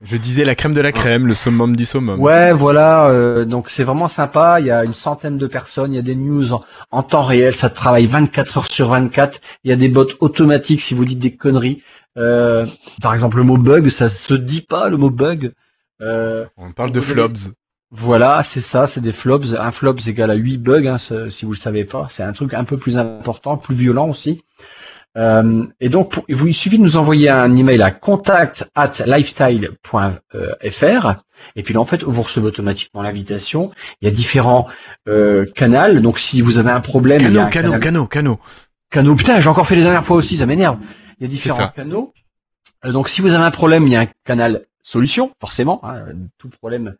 Je disais la crème de la crème, le summum du summum. Ouais, voilà. euh, donc c'est vraiment sympa. Il y a une centaine de personnes. Il y a des news en, en temps réel. Ça travaille 24 heures sur 24. Il y a des bots automatiques si vous dites des conneries. Euh, par exemple, le mot bug, ça se dit pas le mot bug. Euh, On parle de avez- flobs. voilà, c'est ça, c'est des flops. Un flop, c'est égal à 8 bugs, hein, si vous le savez pas. C'est un truc un peu plus important, plus violent aussi. Euh, et donc, pour- vous, il suffit de nous envoyer un email à contact at lifestyle.fr. Et puis là, en fait, vous recevez automatiquement l'invitation. Il y a différents euh, canaux. Donc, si vous avez un problème, il y a Cano, un cano, canal- cano, cano. canaux. Putain, j'ai encore fait les dernières fois aussi, ça m'énerve. Il y a différents canaux. Euh, donc, si vous avez un problème, il y a un canal solution, forcément. hein, tout problème.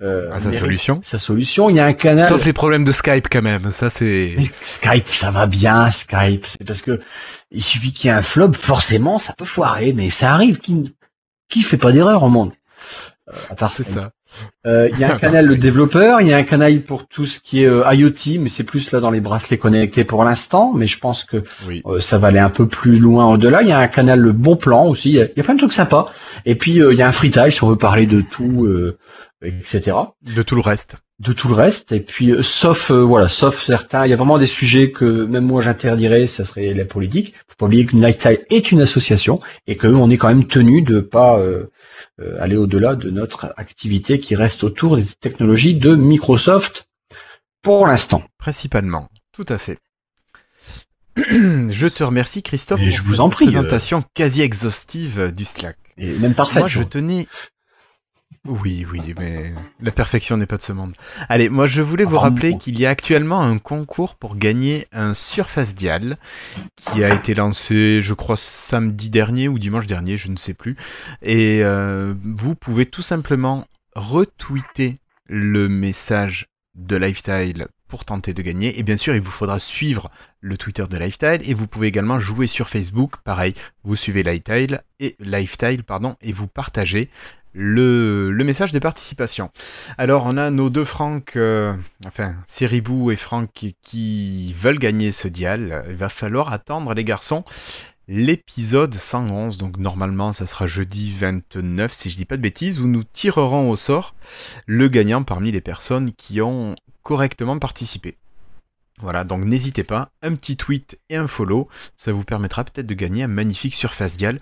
Euh, Ah, sa solution. sa solution. Il y a un canal. Sauf les problèmes de Skype quand même. Ça c'est. Skype, ça va bien, Skype. C'est parce que il suffit qu'il y ait un flop, forcément, ça peut foirer, mais ça arrive. Qui, qui fait pas d'erreur au monde Euh, À part C'est ça. Euh, Il y a un [LAUGHS] canal de développeurs, il y a un canal pour tout ce qui est euh, IoT, mais c'est plus là dans les bracelets connectés pour l'instant. Mais je pense que Oui. euh, ça va aller un peu plus loin au-delà. Il y a un canal le bon plan aussi. Il y a, il y a plein de trucs sympas. Et puis euh, il y a un freetile si on veut parler de tout, euh, etc De tout le reste. de tout le reste. Et puis, euh, sauf euh, voilà, sauf certains, il y a vraiment des sujets que même moi j'interdirais, ça serait la politique. Faut pas oublier qu'une lifestyle est une association et que on est quand même tenu de pas euh, euh, aller au-delà de notre activité qui reste autour des technologies de Microsoft pour l'instant. Principalement. Tout à fait. [CLEARS THROAT] je te remercie Christophe pour je vous cette en prie, euh. présentation quasi exhaustive du Slack. Et même parfait. Moi, je tenais. Oui, oui, mais la perfection n'est pas de ce monde. Allez, moi, je voulais vous rappeler qu'il y a actuellement un concours pour gagner un Surface Dial qui a été lancé, je crois, samedi dernier ou dimanche dernier, je ne sais plus. Et euh, vous pouvez tout simplement retweeter le message de Lifestyle pour tenter de gagner. Et bien sûr, il vous faudra suivre le Twitter de Lifestyle et vous pouvez également jouer sur Facebook. Pareil, vous suivez Lifestyle et Lifestyle, pardon, et vous partagez le, message de participation. Alors, on a nos deux Franck, euh, enfin, Siribou et Franck qui, qui veulent gagner ce dial. Il va falloir attendre, les garçons, l'épisode 111. Donc, normalement, ça sera jeudi 29, si je dis pas de bêtises, où nous tirerons au sort le gagnant parmi les personnes qui ont correctement participé. Voilà, donc n'hésitez pas, un petit tweet et un follow, ça vous permettra peut-être de gagner un magnifique Surface Dial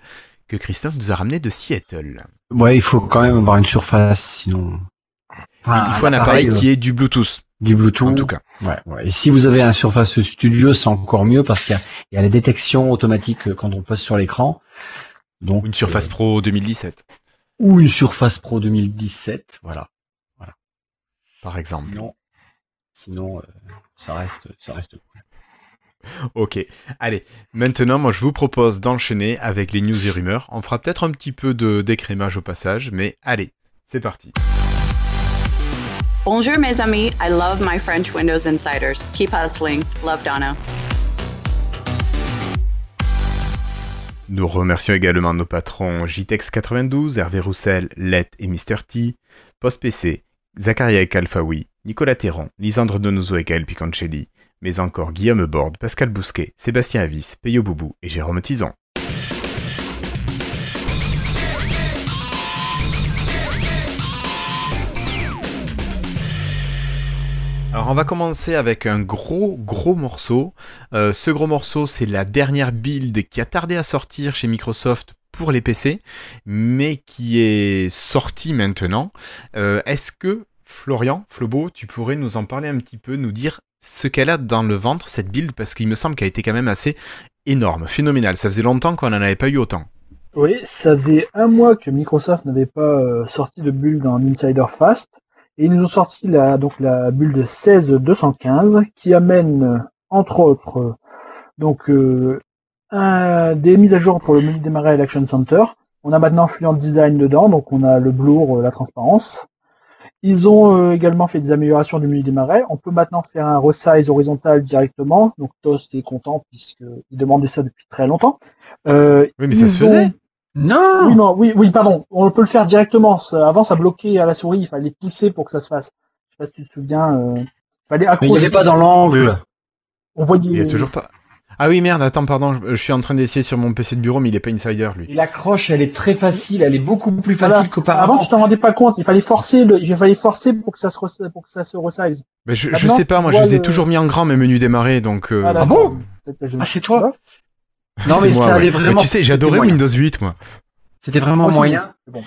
que Christophe nous a ramené de Seattle. Ouais, il faut quand même avoir une surface, sinon. Enfin, Il faut un appareil euh, qui est du Bluetooth, du Bluetooth. en tout cas. Ouais, ouais. Et si vous avez un Surface Studio, c'est encore mieux parce qu'il y a, il y a la détection automatique euh, quand on passe sur l'écran. Donc une Surface euh, Pro 2017, ou une Surface Pro 2017, voilà. par exemple. Sinon, sinon euh, ça reste, ça reste. cool. Ok, allez, maintenant moi je vous propose d'enchaîner avec les news et rumeurs. On fera peut-être un petit peu de d'écrémage au passage, mais allez, c'est parti. Bonjour mes amis, I love my French Windows Insiders. Keep hustling. Love Donna. Nous remercions également nos patrons JTEX92, Hervé Roussel, Let et Mr. T, PostPC, Zacharia Kalfaoui, Nicolas Théron, Lisandre Donoso et Gaël Piconcelli, mais encore Guillaume Borde, Pascal Bousquet, Sébastien Avis, Peyo Boubou et Jérôme Tison. Alors on va commencer avec un gros gros morceau. Euh, ce gros morceau c'est la dernière build qui a tardé à sortir chez Microsoft pour les PC, mais qui est sortie maintenant. Euh, Est-ce que Florian, Flobo, tu pourrais nous en parler un petit peu, nous dire ce qu'elle a dans le ventre, cette build, parce qu'il me semble qu'elle a été quand même assez énorme, phénoménale. Ça faisait longtemps qu'on n'en avait pas eu autant. Oui, ça faisait un mois que Microsoft n'avait pas euh, sorti de build en Insider Fast. Et ils nous ont sorti la, donc la build 16215 qui amène, euh, entre autres, euh, donc des mises à jour pour le menu démarrer à l'Action Center. On a maintenant Fluent Design dedans, donc on a le blur, la transparence. Ils ont euh, également fait des améliorations du menu démarrer. On peut maintenant faire un resize horizontal directement. Donc Toast est content puisqu'il demandait ça depuis très longtemps. Euh, Oui, mais ça se ont- faisait. Non oui, non, oui, oui, pardon. On peut le faire directement. Avant, ça bloquait à la souris. Il fallait pousser pour que ça se fasse. Je sais pas si tu te souviens. Euh... Il fallait Mais il n'y accrocher. avait pas dans l'angle. On voyait. Il y a toujours pas. Ah oui, merde, attends, pardon, je, je suis en train d'essayer sur mon PC de bureau, mais il est pas insider, lui. Et l'accroche, elle est très facile, elle est beaucoup plus Voilà. facile qu'auparavant. Avant, tu t'en rendais pas compte. Il fallait forcer. Le... Il fallait forcer pour que ça se re- pour que ça se resize. Mais je, sais pas, moi, je les ai le- toujours mis en grand, mes menus démarrés, donc... euh, Voilà. Ah bon? Ah, c'est toi [LAUGHS] Non, c'est mais moi, ça ouais. allait Mais vraiment. tu sais, c'était j'adorais. Windows 8, moi. C'était vraiment Moi moyen. c'est bon.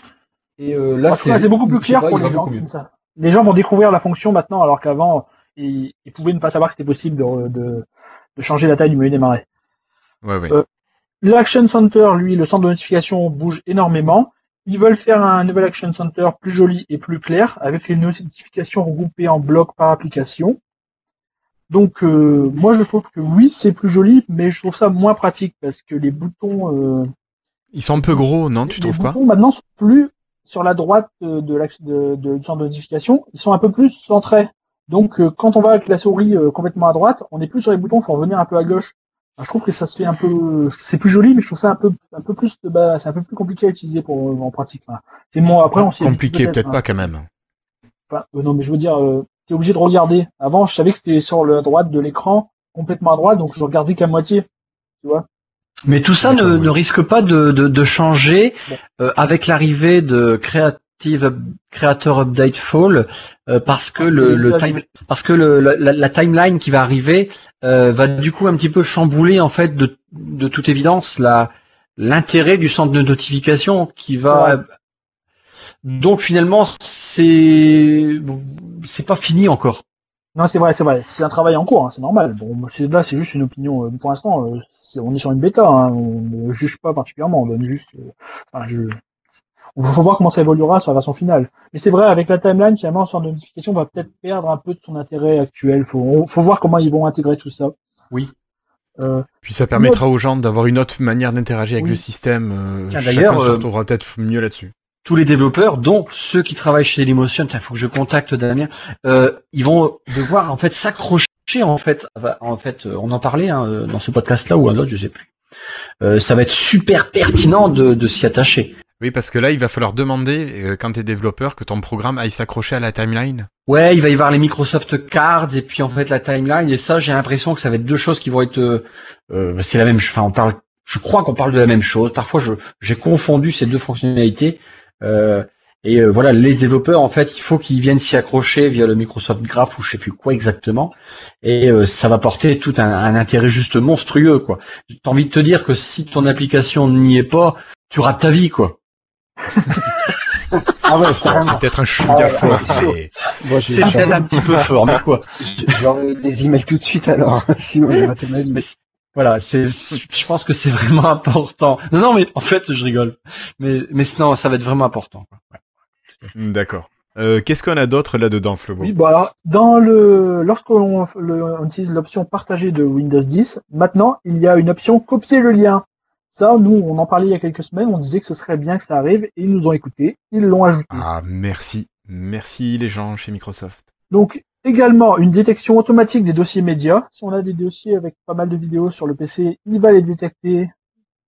Et euh, là, c'est beaucoup plus clair pour les gens. comme ça. Les gens vont découvrir la fonction maintenant, alors qu'avant, ils, ils pouvaient ne pas savoir que c'était possible de, de, de changer la taille du menu démarrer. Ouais, ouais. Euh, L'Action Center, lui, le centre de notification bouge énormément. Ils veulent faire un nouvel Action Center plus joli et plus clair, avec les notifications regroupées en blocs par application. Donc, euh, moi, je trouve que oui, c'est plus joli, mais je trouve ça moins pratique parce que les boutons, euh, Ils sont un peu gros, non, tu les trouves pas boutons maintenant sont plus sur la droite de, de- de- du centre de notification, ils sont un peu plus centrés. Donc, euh, quand on va avec la souris euh, complètement à droite, on n'est plus sur les boutons, il faut revenir un peu à gauche. Alors, je trouve que ça se fait un peu, c'est plus joli, mais je trouve ça un peu, un peu plus, bah, c'est un peu plus compliqué à utiliser pour en pratique. Enfin, c'est moi après on s'y Compliqué, peut-être hein. pas, quand même. Enfin, euh, non, mais je veux dire, euh, t'es obligé de regarder. Avant, je savais que c'était sur la droite de l'écran, complètement à droite, donc je regardais qu'à moitié. Tu vois Mais tout ça ne, oui. ne risque pas de, de, de changer Bon. euh, avec l'arrivée de Creative Up- Creator Update Fall euh, parce que Ah, le, time- parce que le, la, timeline qui va arriver euh, va du coup un petit peu chambouler en fait de, de toute évidence la l'intérêt du centre de notification qui va donc finalement c'est c'est pas fini encore. Non, c'est vrai, c'est vrai. C'est un travail en cours, hein, c'est normal. Bon, là, c'est juste une opinion. euh, Pour l'instant, on est sur une bêta. Hein, on ne juge pas particulièrement. On donne juste. enfin, je... On faut voir comment ça évoluera sur la version finale. Mais c'est vrai, avec la timeline, finalement, sur notification va peut-être perdre un peu de son intérêt actuel. Faut, on- faut voir comment ils vont intégrer tout ça. Oui. Euh, Puis ça permettra aux gens d'avoir une autre manière d'interagir avec Oui. le système. euh, Tiens, chacun se euh, retrouvera peut-être mieux là-dessus. tous les développeurs, dont ceux qui travaillent chez Dailymotion, il faut que je contacte Damien, euh, ils vont devoir en fait s'accrocher en fait, en fait, on en parlait hein, dans ce podcast-là ou un autre, je sais plus. Euh, ça va être super pertinent de, de s'y attacher. Oui, parce que là, il va falloir demander, euh, quand tu es développeur, que ton programme aille s'accrocher à la timeline. Ouais, il va y avoir les Microsoft Cards et puis en fait la timeline et ça, j'ai l'impression que ça va être deux choses qui vont être, euh, euh, c'est la même, enfin on parle, je crois qu'on parle de la même chose. Parfois, j'ai confondu ces deux fonctionnalités. Euh, et euh, voilà, les développeurs, en fait, il faut qu'ils viennent s'y accrocher via le Microsoft Graph ou je sais plus quoi exactement. Et euh, ça va porter tout un, un intérêt juste monstrueux, quoi. T'as envie de te dire que si ton application n'y est pas, tu rates ta vie, quoi. Ah ouais, C'est peut-être un Ah chouïa ouais, fort, c'est mais peut-être un petit peu fort, mais quoi. J'aurais des emails tout de suite alors, [LAUGHS] sinon j'ai raté ma vie. Voilà, c'est, je pense que c'est vraiment important. Non, non, mais en fait, je rigole. Mais, mais non, ça va être vraiment important. Ouais. Hmm, d'accord. Euh, Qu'est-ce qu'on a d'autre là-dedans, Flobo Oui, bah alors, dans le, lorsqu'on le- on utilise l'option partagée de Windows 10, maintenant, il y a une option copier le lien. Ça, nous, on en parlait il y a quelques semaines, on disait que ce serait bien que ça arrive, et ils nous ont écouté, ils l'ont ajouté. Ah, merci. Merci les gens chez Microsoft. Donc également une détection automatique des dossiers médias. Si on a des dossiers avec pas mal de vidéos sur le PC, il va les détecter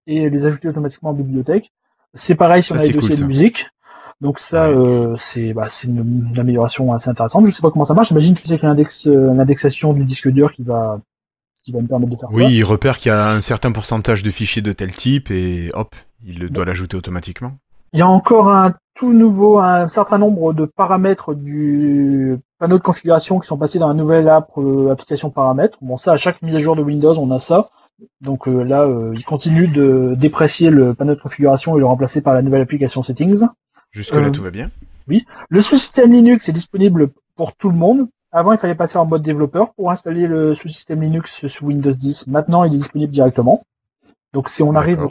et les ajouter automatiquement en bibliothèque. C'est pareil si on Ça, a des cool, dossiers de musique. Donc ça, Ouais. euh, c'est bah, c'est une, une amélioration assez intéressante. Je sais pas comment ça marche. J'imagine que c'est qu'il y a l'index, euh, l'indexation du disque dur qui va qui va me permettre de faire Oui, ça. il repère qu'il y a un certain pourcentage de fichiers de tel type et hop, il le doit l'ajouter automatiquement. Il y a encore un tout nouveau, un certain nombre de paramètres du panneau de configuration qui sont passés dans un nouvel app, euh, application paramètres. Bon, ça, à chaque mise à jour de Windows, on a ça. Donc euh, là, euh, il continue de déprécier le panneau de configuration et le remplacer par la nouvelle application Settings. Jusque-là, tout va bien. Le sous-système Linux est disponible pour tout le monde. Avant, il fallait passer en mode développeur pour installer le sous-système Linux sous Windows 10. Maintenant, il est disponible directement. Donc, si on arrive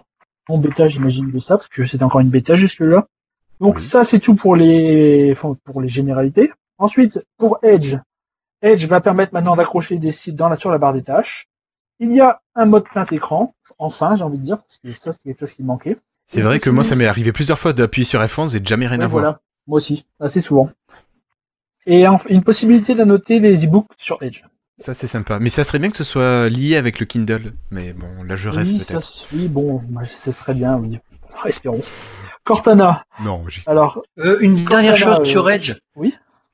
en bêta, j'imagine de ça, parce que c'était encore une bêta jusque-là. Donc, Oui. ça, c'est tout pour les, enfin, pour les généralités. Ensuite, pour Edge. Edge va permettre maintenant d'accrocher des sites dans la, sur la barre des tâches. Il y a un mode plein écran. Enfin, j'ai envie de dire, parce que ça, c'est quelque chose qui manquait. C'est vrai que moi, ça m'est arrivé plusieurs fois d'appuyer sur F11 et de jamais rien Ouais, à voir. voilà. Moi aussi, assez souvent. Et en- une possibilité d'annoter les e-books sur Edge. Ça, c'est sympa. Mais ça serait bien que ce soit lié avec le Kindle. Mais bon, là, je rêve oui, ça, peut-être. oui, bon, moi, ce serait bien, oui. [LAUGHS] Espérons. Cortana. Non, j'y- Alors, Euh, une dernière chose euh, sur Edge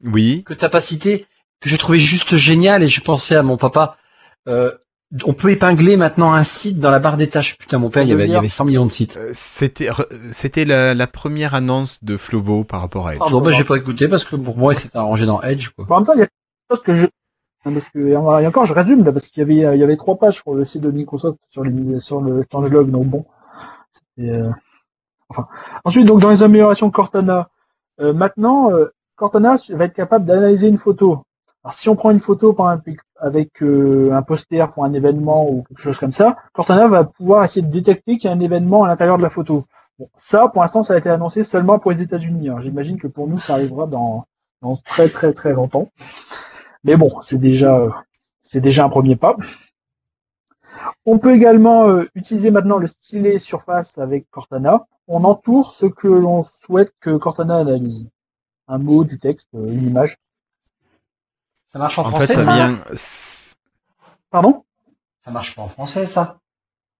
Oui. que t'as pas cité, que j'ai trouvé juste génial et je pensais à mon papa. Euh, on peut épingler maintenant un site dans la barre des tâches. Putain, mon père, il y avait, il y avait 100 millions de sites. Euh, C'était, c'était la, la première annonce de Flobo par rapport à Edge. Pardon, bah, j'ai pas écouté parce que pour moi, c'était arrangé dans Edge, quoi. en même temps, il y a quelque chose que je. Non, Parce que, et encore, je résume, là, parce qu'il y avait, il y avait trois pages sur le site de Microsoft sur, les, sur le changelog, donc bon. C'était, euh, Enfin. Ensuite, donc, dans les améliorations de Cortana, euh, maintenant, euh, Cortana va être capable d'analyser une photo. Alors, si on prend une photo, par exemple, avec euh, un poster pour un événement ou quelque chose comme ça, Cortana va pouvoir essayer de détecter qu'il y a un événement à l'intérieur de la photo. Bon, ça, pour l'instant, ça a été annoncé seulement pour les États-Unis. J'imagine que pour nous, ça arrivera dans, dans très très très longtemps. Mais bon, c'est déjà c'est déjà un premier pas. On peut également euh, utiliser maintenant le stylet surface avec Cortana. On entoure ce que l'on souhaite que Cortana analyse. Un mot, du texte, euh, une image. Ça marche en, En français, fait, ça ça vient. Pardon? Ça marche pas en français, ça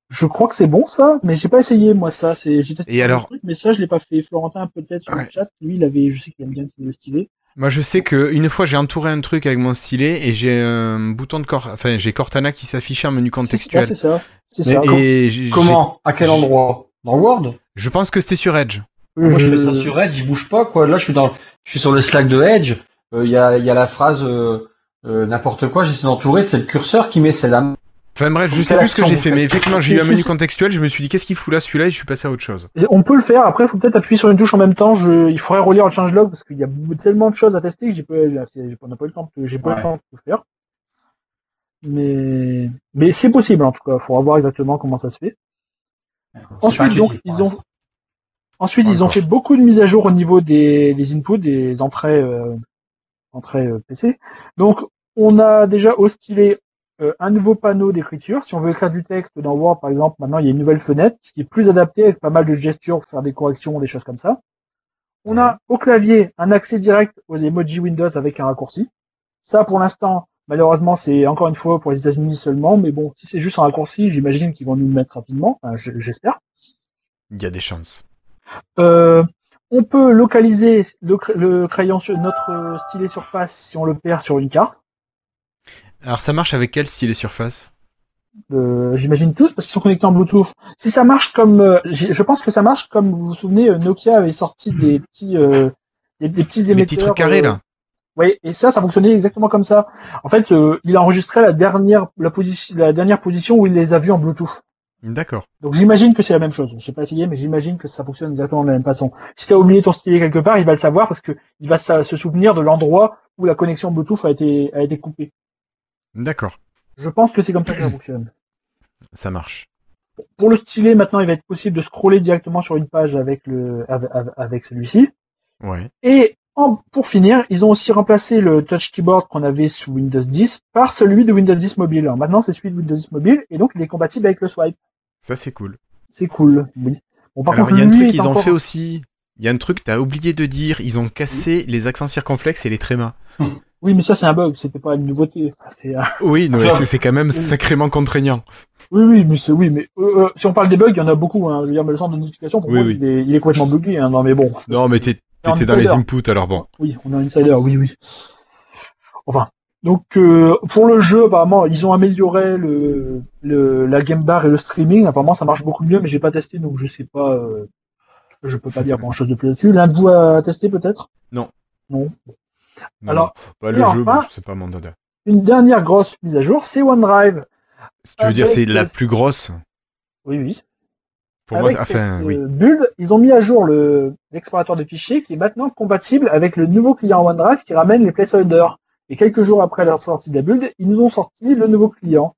Je crois que c'est bon ça, mais j'ai pas essayé moi ça. C'est j'ai testé alors truc, mais ça je l'ai pas fait. Florentin peut-être sur Ouais. le chat, lui il avait, je sais qu'il aime bien le stylet. Moi, je sais que une fois, j'ai entouré un truc avec mon stylet et j'ai un bouton de Cor... enfin, j'ai Cortana qui s'affiche en menu C'est ça, contextuel. c'est ça. C'est Mais- ça. Et Comment? À quel endroit? Dans Word? Je pense que c'était sur Edge. Moi, je Je- fais ça sur Edge, il bouge pas, quoi. Là, je suis dans, je suis sur le Slack de Edge. Il y, a, y a la phrase euh, euh, n'importe quoi, j'essaie d'entourer, c'est le curseur qui met, c'est la Enfin bref, je sais plus ce que j'ai fait, mais effectivement, j'ai eu un menu [LAUGHS] contextuel, je me suis dit qu'est-ce qu'il fout là, celui-là, et je suis passé à autre chose. Et On peut le faire, après il faut peut-être appuyer sur une touche en même temps, je... il faudrait relire le changelog parce qu'il y a tellement de choses à tester que j'ai pas, j'ai- on n'a pas eu le temps de, j'ai pas Ouais. le temps de tout faire. Mais, mais c'est possible en tout cas, il faudra voir exactement comment ça se fait. Ensuite, donc, ils ont, ensuite, ils ont fait beaucoup de mises à jour au niveau des, des inputs, des entrées, euh, entrées euh, PC. Donc, on a déjà au stylet euh, un nouveau panneau d'écriture. Si on veut écrire du texte dans Word, par exemple, maintenant il y a une nouvelle fenêtre qui est plus adaptée avec pas mal de gestures pour faire des corrections, des choses comme ça. On a au clavier un accès direct aux emojis Windows avec un raccourci. Ça, pour l'instant, malheureusement, c'est encore une fois pour les États-Unis seulement. Mais bon, si c'est juste un raccourci, j'imagine qu'ils vont nous le mettre rapidement. Enfin, j'espère. Il y a des chances. Euh, on peut localiser le, cr- le crayon sur notre stylet surface si on le perd sur une carte. Alors ça marche avec quel stylet surface? Euh, J'imagine tous parce qu'ils sont connectés en Bluetooth. Si ça marche comme, euh, je pense que ça marche comme vous vous souvenez, euh, Nokia avait sorti des petits, euh, des, des petits émetteurs. petits trucs carrés là Oui, et ça, ça fonctionnait exactement comme ça. En fait, il a enregistré la dernière, la position, la dernière position où il les a vus en Bluetooth. D'accord. Donc j'imagine que c'est la même chose. Je sais pas essayé, mais j'imagine que ça fonctionne exactement de la même façon. Si tu as oublié ton stylet quelque part, il va le savoir parce que il va se souvenir de l'endroit où la connexion Bluetooth a été, a été coupée. D'accord. Je pense que c'est comme ça que ça fonctionne. Ça marche. Pour le stylet, maintenant, il va être possible de scroller directement sur une page avec le, avec, avec celui-ci. Ouais. Et en- pour finir, ils ont aussi remplacé le touch keyboard qu'on avait sous Windows 10 par celui de Windows 10 mobile. Alors maintenant, c'est celui de Windows 10 mobile et donc il est compatible avec le swipe. Ça c'est cool. C'est cool, oui. Bon, par Alors il y a un truc qu'ils ont encore- fait aussi. il y a un truc, t'as oublié de dire, ils ont cassé les accents circonflexes et les trémas. [LAUGHS] Oui, mais ça c'est un bug, c'était pas une nouveauté. Enfin, Oui, [LAUGHS] non, mais c'est quand même sacrément contraignant. Oui, oui, mais c'est oui, mais euh, euh, si on parle des bugs, il y en a beaucoup. Hein. Je veux dire, mais le centre de notification, pour Oui, moi, oui. Il, est, il est complètement bugué. Hein. Non, mais bon. Non, mais t'étais dans les inputs, alors bon. Oui, on a un insider, oui, oui. Enfin, donc euh, pour le jeu, apparemment, ils ont amélioré le, le la game bar et le streaming. Apparemment, ça marche beaucoup mieux, mais j'ai pas testé, donc je sais pas. Euh, je peux pas dire grand chose de plus là-dessus. L'un de vous a testé peut-être? Non. Non. Non, Alors, non. Bah, le jeu, enfin- c'est pas mon dada. Une dernière grosse mise à jour, c'est OneDrive. Si tu veux dire, c'est la plus grosse? Oui, oui. Pour Avec moi, enfin, cette, oui. euh, build, ils ont mis à jour le l'explorateur de fichiers qui est maintenant compatible avec le nouveau client OneDrive qui ramène les placeholders. Et quelques jours après la sortie de la build, ils nous ont sorti le nouveau client.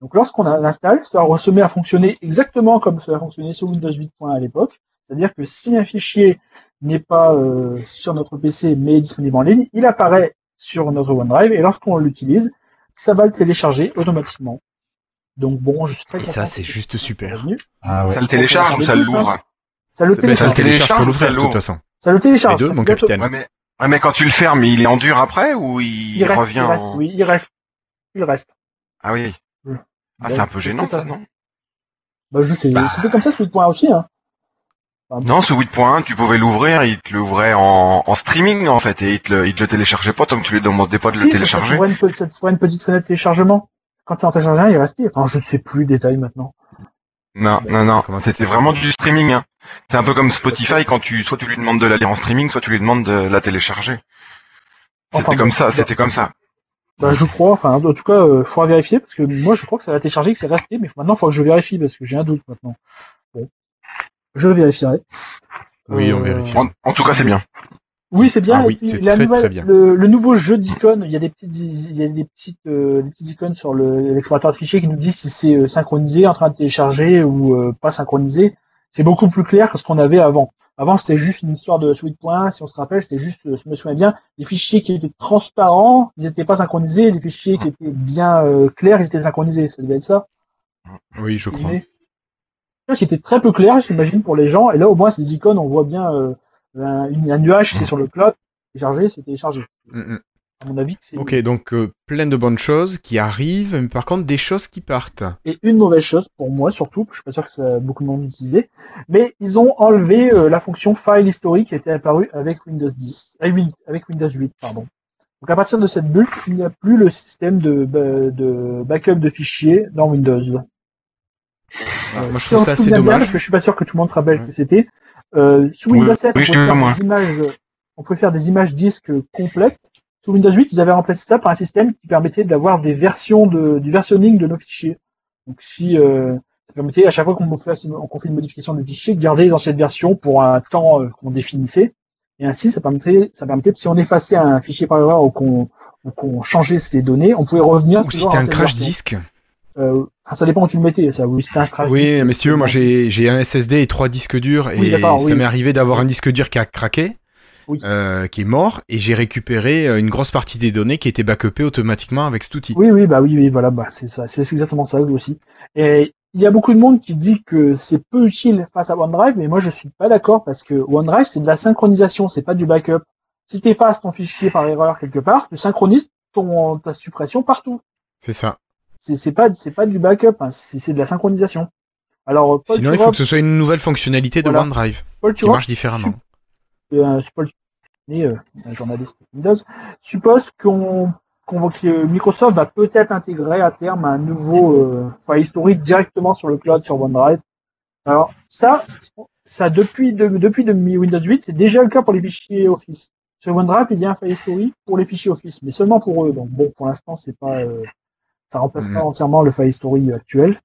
Donc lorsqu'on l'installe, ça se met à fonctionner exactement comme ça a fonctionné sur Windows 8.1 à l'époque. C'est-à-dire que si un fichier n'est pas euh, sur notre PC mais est disponible en ligne, il apparaît sur notre OneDrive et lorsqu'on l'utilise, ça va le télécharger automatiquement. Donc bon, je suis très Et ça, c'est ce juste super. Ah ouais. Ça le télécharge ou ça l'ouvre Ça le Ben, ça télécharge. le télécharge pour télécharge ou l'ouvrir, de toute façon. Ça le télécharge. Les deux, mon capitaine. ouais mais, ouais, mais quand tu le fermes, il est en dur après ou il, Il reste, revient il reste, en... oui, il reste. Il reste. Ah oui. Ouais. Ah, c'est un peu gênant ça, non Bah, juste, Bah. c'était comme ça sur le point aussi, hein. Non, ce 8.1, tu pouvais l'ouvrir, il te l'ouvrait en, en streaming en fait, et il te, le, il te le téléchargeait pas tant que tu lui demandais pas de Si, le ça, ça télécharger. t'ouvrait une, ça une petite fenêtre de téléchargement. Quand tu en télécharges un, il restait. Enfin, je ne sais plus les détails maintenant. Non, Bon, non, ça non, c'était vraiment du streaming. Hein. C'est un peu comme Spotify quand tu, soit tu lui demandes de la lire en streaming, soit tu lui demandes de la télécharger. C'était Enfin, comme ça, bah- c'était comme ça. Bah, je crois, enfin, en tout cas, euh, faudra vérifier, parce que moi, je crois que ça a téléchargé, que c'est resté, mais maintenant, il faut que je vérifie, parce que j'ai un doute maintenant. Bon. Je vérifierai. Oui, on Euh, vérifie. En, en tout cas, c'est bien. Oui, c'est bien. Ah oui, puis, la très, nouvelle- très bien. Le, le nouveau jeu d'icônes, il y a des petites, il y a des petites, euh, des petites icônes sur le- l'explorateur de fichiers qui nous disent si c'est synchronisé, en train de télécharger ou euh, pas synchronisé. C'est beaucoup plus clair que ce qu'on avait avant. Avant, c'était juste une histoire de suite point. Si on se rappelle, c'était juste, euh, je me souviens bien, les fichiers qui étaient transparents, ils n'étaient pas synchronisés. Les fichiers qui étaient bien euh, clairs, ils étaient synchronisés. Ça devait être ça. Oui, je crois. Ce qui était très peu clair, j'imagine, pour les gens. Et là, au moins, c'est des icônes, on voit bien euh, un, nuage, c'est sur le cloud, téléchargé, c'est téléchargé. Mm, mm. À mon avis, que c'est. Ok, donc euh, plein de bonnes choses qui arrivent, mais par contre des choses qui partent. Et une mauvaise chose pour moi, surtout, je suis pas sûr que ça, beaucoup de monde utilisé, mais ils ont enlevé euh, la fonction file historique qui était apparue avec Windows 10, euh, avec Windows 8, pardon. Donc à partir de cette bulle, il n'y a plus le système de, de backup de fichiers dans Windows. Euh, moi, je trouve ça se assez souvient bien, dommage. parce que je suis pas sûr que tout le monde se rappelle ce Ouais. que c'était. Euh, sous Windows 7, oui, on, pouvait te faire des images, on pouvait faire des images disques complètes. Sous Windows 8, ils avaient remplacé ça par un système qui permettait d'avoir des versions de, du versionning de nos fichiers. Donc si euh, ça permettait à chaque fois qu'on fait, qu'on fait une modification du fichier, de garder les anciennes versions pour un temps euh, qu'on définissait. Et ainsi, ça permettait, ça permettait de, si on effaçait un fichier par erreur ou qu'on qu'on changeait ses données, on pouvait revenir. Ou si t'es un crash disque. Euh, ça dépend où tu le mettais. Ça, oui, c'était un crash Oui, disque, mais si tu veux, moi j'ai j'ai un SSD et trois disques durs Oui, et ça oui. m'est arrivé d'avoir un disque dur qui a craqué, Oui. euh, qui est mort, et j'ai récupéré euh, une grosse partie des données qui étaient backupées automatiquement avec cet outil. Oui, oui, bah oui, oui, voilà, bah c'est ça, c'est exactement ça aussi. Et il y a beaucoup de monde qui dit que c'est peu utile face à OneDrive, mais moi je suis pas d'accord parce que OneDrive c'est de la synchronisation, c'est pas du backup. Si tu effaces ton fichier par erreur quelque part, tu synchronises ton ta suppression partout. C'est ça. C'est pas pas du backup, hein, c'est de la synchronisation. Alors Paul Sinon, il faut que ce soit une nouvelle fonctionnalité de Voilà. OneDrive Paul qui Turop marche différemment. Euh, Paul euh, un journaliste Windows, suppose qu'on que Microsoft va peut-être intégrer à terme un nouveau euh, file historique directement sur le cloud sur OneDrive. Alors ça, ça depuis de- depuis de Windows 8, c'est déjà le cas pour les fichiers Office. Sur OneDrive, il y a un file historique pour les fichiers Office, mais seulement pour eux. Donc bon, pour l'instant, c'est pas euh, ça remplace pas Mhm. entièrement le file historique actuel.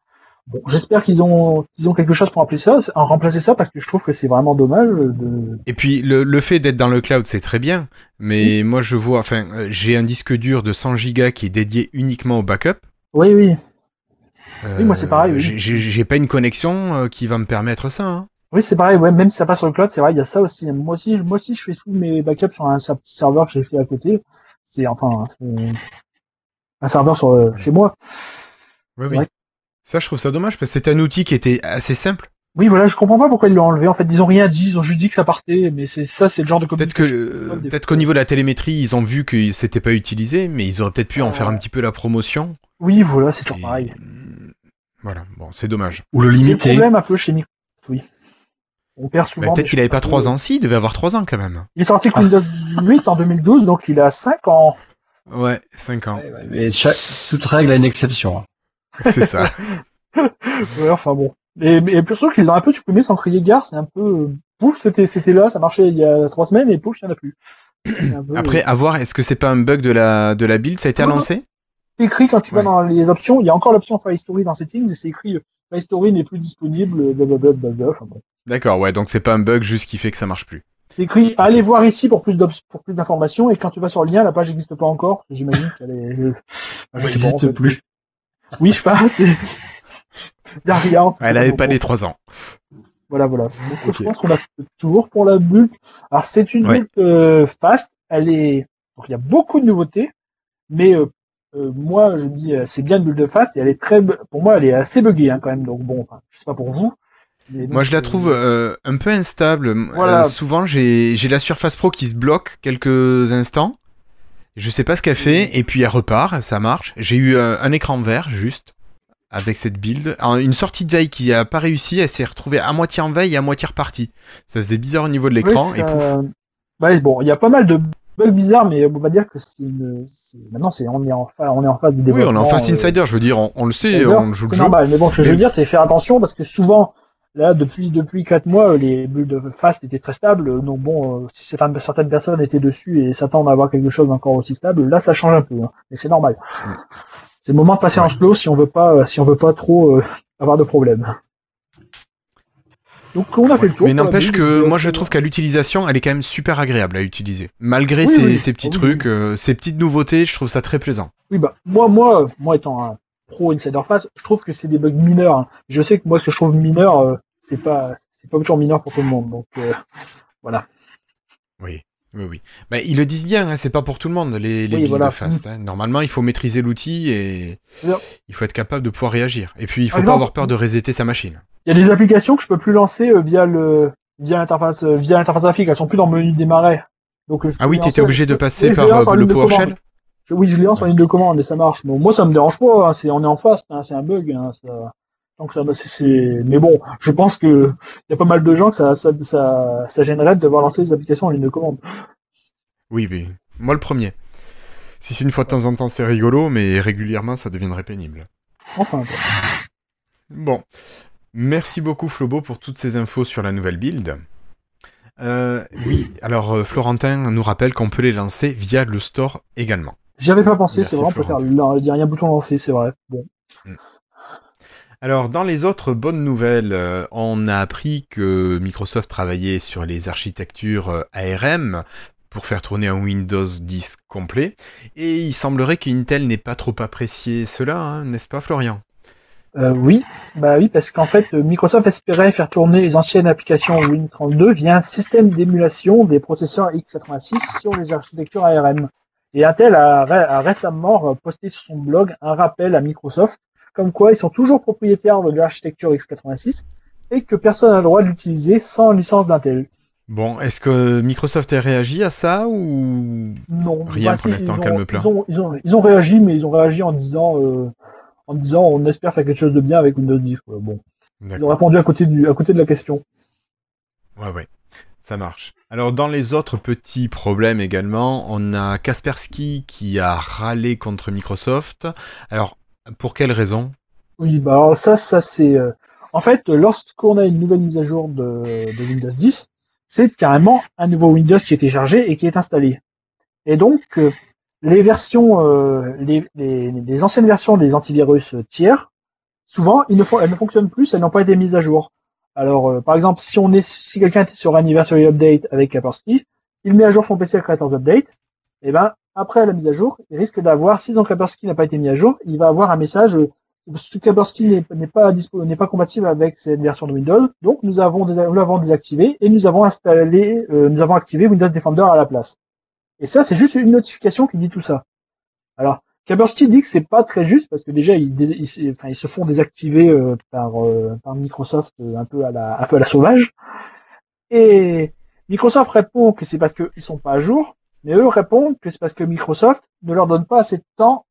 Bon, j'espère qu'ils ont qu'ils ont quelque chose pour remplacer ça, en remplacer ça parce que je trouve que c'est vraiment dommage de Et puis le, le fait d'être dans le cloud, c'est très bien, mais moi je vois, enfin, euh, j'ai un disque dur de 100 gigas qui est dédié uniquement au backup. Oui, oui. Euh, Oui, moi, c'est pareil, oui. j'ai- pas une connexion euh, qui va me permettre ça. hein. Oui, c'est pareil, ouais, même si ça passe sur le cloud, c'est vrai, il y a ça aussi. Moi aussi, moi aussi, je fais tous mes backups sur un petit serveur que j'ai fait à côté. C'est, enfin, c'est un serveur sur, euh, chez moi. Oui, oui. vrai. Ça, je trouve ça dommage parce que c'est un outil qui était assez simple. Oui, voilà, je comprends pas pourquoi ils l'ont enlevé. En fait, ils ont rien dit, ils ont juste dit que ça partait, mais c'est ça, c'est le genre de Peut-être que euh, peut-être qu'au niveau de la télémétrie, ils ont vu que c'était pas utilisé, mais ils auraient peut-être pu en faire un petit peu la promotion. Oui, voilà, c'est toujours Et, pareil. euh, Voilà, bon, c'est dommage. Ou le C'est le limiter. problème un peu chez Microsoft, oui. On perd Bah, souvent. peut-être qu'il avait pas un peu- 3 ans, si, il devait avoir 3 ans quand même. Il est sorti Ah. Windows 8 en 2012, donc il a 5 ans. Ouais, 5 ans. Ouais, ouais, Mais chaque- toute règle a une exception. [LAUGHS] C'est ça. Ouais, enfin bon. Et, et plus sûr qu'ils l'ont un peu supprimé sans crier gare, c'est un peu. euh, Pouf, c'était c'était là, ça marchait il y a 3 semaines, et pouf, il n'y en a plus. Peu- Après, à voir, est-ce que c'est pas un bug de la, de la build? Ça a été Non, non. annoncé c'est écrit quand tu vas dans les options, il y a encore l'option File History dans Settings, et c'est écrit euh, File History n'est plus disponible, blablabla. blablabla. Enfin, bon. D'accord, ouais, donc c'est pas un bug juste qui fait que ça marche plus. C'est écrit allez voir ici pour plus pour plus d'informations, et quand tu vas sur le lien, la page n'existe pas encore. J'imagine qu'elle est. en n'existe fait. plus. Oui, je sais pas. c'est- [LAUGHS] Il y a rien. Elle cas, avait donc, pas les 3 ans. Voilà, voilà. Donc, je pense qu'on a fait le tour pour la bulle. Alors, c'est une Ouais. bulle euh, fast. Elle est, donc, il y a beaucoup de nouveautés, mais euh, euh, moi, je dis, euh, c'est bien une bulle de fast. Et elle est très, pour moi, elle est assez buggée hein, quand même. Donc bon, enfin, je sais pas pour vous. donc, Moi, je la trouve euh, un peu instable. Voilà. Euh, souvent, j'ai j'ai la Surface Pro qui se bloque quelques instants. Je sais pas ce qu'elle fait, et puis elle repart, ça marche. J'ai eu euh, un écran vert, juste, avec cette build. Alors, une sortie de veille qui a pas réussi, elle s'est retrouvée à moitié en veille et à moitié repartie. Ça faisait bizarre au niveau de l'écran, oui, et pouf. ça- ouais, bon, il y a pas mal de bugs bizarres, mais on va dire que c'est une, maintenant, c'est, on est en phase, on est en phase Oui, développement. on est en face euh, insider, je veux dire, on, on le sait, on joue le jeu. normal, mais bon, ce que je veux dire, c'est faire attention parce que souvent, là, depuis depuis quatre mois, euh, les bulles de fast étaient très stables. euh, Donc bon, euh, si certaines, certaines personnes étaient dessus et s'attendent à avoir quelque chose encore aussi stable, là, ça change un peu. hein. Mais c'est normal. C'est le moment de passer en slow si on veut pas, euh, si on veut pas trop euh, avoir de problèmes. Donc on a fait le tour. Mais n'empêche que et, moi je euh, trouve qu'à l'utilisation, elle est quand même super agréable à utiliser. Malgré Oui, ces, oui. ces petits Oui, trucs, euh, ces petites nouveautés, je trouve ça très plaisant. Oui, bah, moi, moi, euh, moi étant un pro insider fast, je trouve que c'est des bugs mineurs. hein. Je sais que moi, ce que je trouve mineur, euh, c'est pas, c'est pas toujours mineur pour tout le monde. Donc, euh, voilà. Oui, oui, oui. Bah, ils le disent bien, hein, c'est pas pour tout le monde les, les Oui, voilà. fast. hein. Normalement, il faut maîtriser l'outil et il faut être capable de pouvoir réagir. Et puis, il faut Par pas exemple- avoir peur de resetter sa machine. Il y a des applications que je peux plus lancer euh, via le, via l'interface, euh, via l'interface graphique. Elles sont plus dans le menu démarrer. Donc, je Ah oui, t'étais obligé de passer par le de PowerShell. Je- oui, je les lance en ligne de commande et ça marche. Mais moi, ça me dérange pas. hein. C'est, on est en face. hein, c'est un bug. Ça... Donc ça, bah, c'est, mais bon, je pense que il y a pas mal de gens que ça, ça, ça, ça gênerait de devoir lancer des applications en ligne de commande. Oui, oui. Moi, le premier. Si c'est une fois de temps en temps, c'est rigolo, mais régulièrement, ça deviendrait pénible. Enfin, Bon. Merci beaucoup, Flobo, pour toutes ces infos sur la nouvelle build. Euh, oui, alors euh, Florentin nous rappelle qu'on peut les lancer via le store également. J'y avais pas pensé, c'est vrai, on peut faire il y a rien bouton lancé, c'est vrai. Bon. Alors, dans les autres bonnes nouvelles, euh, on a appris que Microsoft travaillait sur les architectures euh, ARM pour faire tourner un Windows 10 complet, et il semblerait qu'Intel n'ait pas trop apprécié cela, hein, n'est-ce pas Florian? Euh, oui, bah oui, parce qu'en fait, Microsoft espérait faire tourner les anciennes applications Win32 via un système d'émulation des processeurs x86 sur les architectures ARM. Et Intel a, ré- a récemment posté sur son blog un rappel à Microsoft, comme quoi ils sont toujours propriétaires de l'architecture x86 et que personne n'a le droit de l'utiliser sans licence d'Intel. Bon, est-ce que Microsoft a réagi à ça ou Non, Rien bah, pour si, l'instant, ils ont- calme-plat. Ils ont, ils, ont, ils ont réagi, mais ils ont réagi en disant, euh, en disant, on espère faire quelque chose de bien avec Windows 10. quoi. Bon, ils ont répondu à côté du, à côté de la question. Ouais, ouais, ça marche. Alors, dans les autres petits problèmes également, on a Kaspersky qui a râlé contre Microsoft. Alors, pour quelle raison? Oui, bah alors ça, ça c'est. euh, En fait, lorsqu'on a une nouvelle mise à jour de, Windows 10, c'est carrément un nouveau Windows qui est téléchargé et qui est installé. Et donc, euh, les versions, euh, les, anciennes versions des antivirus tiers, souvent, elles ne fonctionnent plus, elles n'ont pas été mises à jour. Alors, par exemple, si on est, si quelqu'un est sur Anniversary Update avec Kaspersky, il met à jour son PC avec Creators Update, et ben après la mise à jour, il risque d'avoir, si son Kaspersky n'a pas été mis à jour, il va avoir un message euh, ce Kaspersky n'est pas n'est pas compatible avec cette version de Windows, donc nous avons nous l'avons désactivé et nous avons installé, euh, nous avons activé Windows Defender à la place. Et ça, c'est juste une notification qui dit tout ça. Alors, Kaspersky dit que c'est pas très juste parce que déjà ils, ils, enfin, ils se font désactiver euh, par, euh, par Microsoft euh, un peu à la un peu à la sauvage. Et Microsoft répond que c'est parce qu'ils sont pas à jour, mais eux répondent que c'est parce que Microsoft ne leur donne pas assez de temps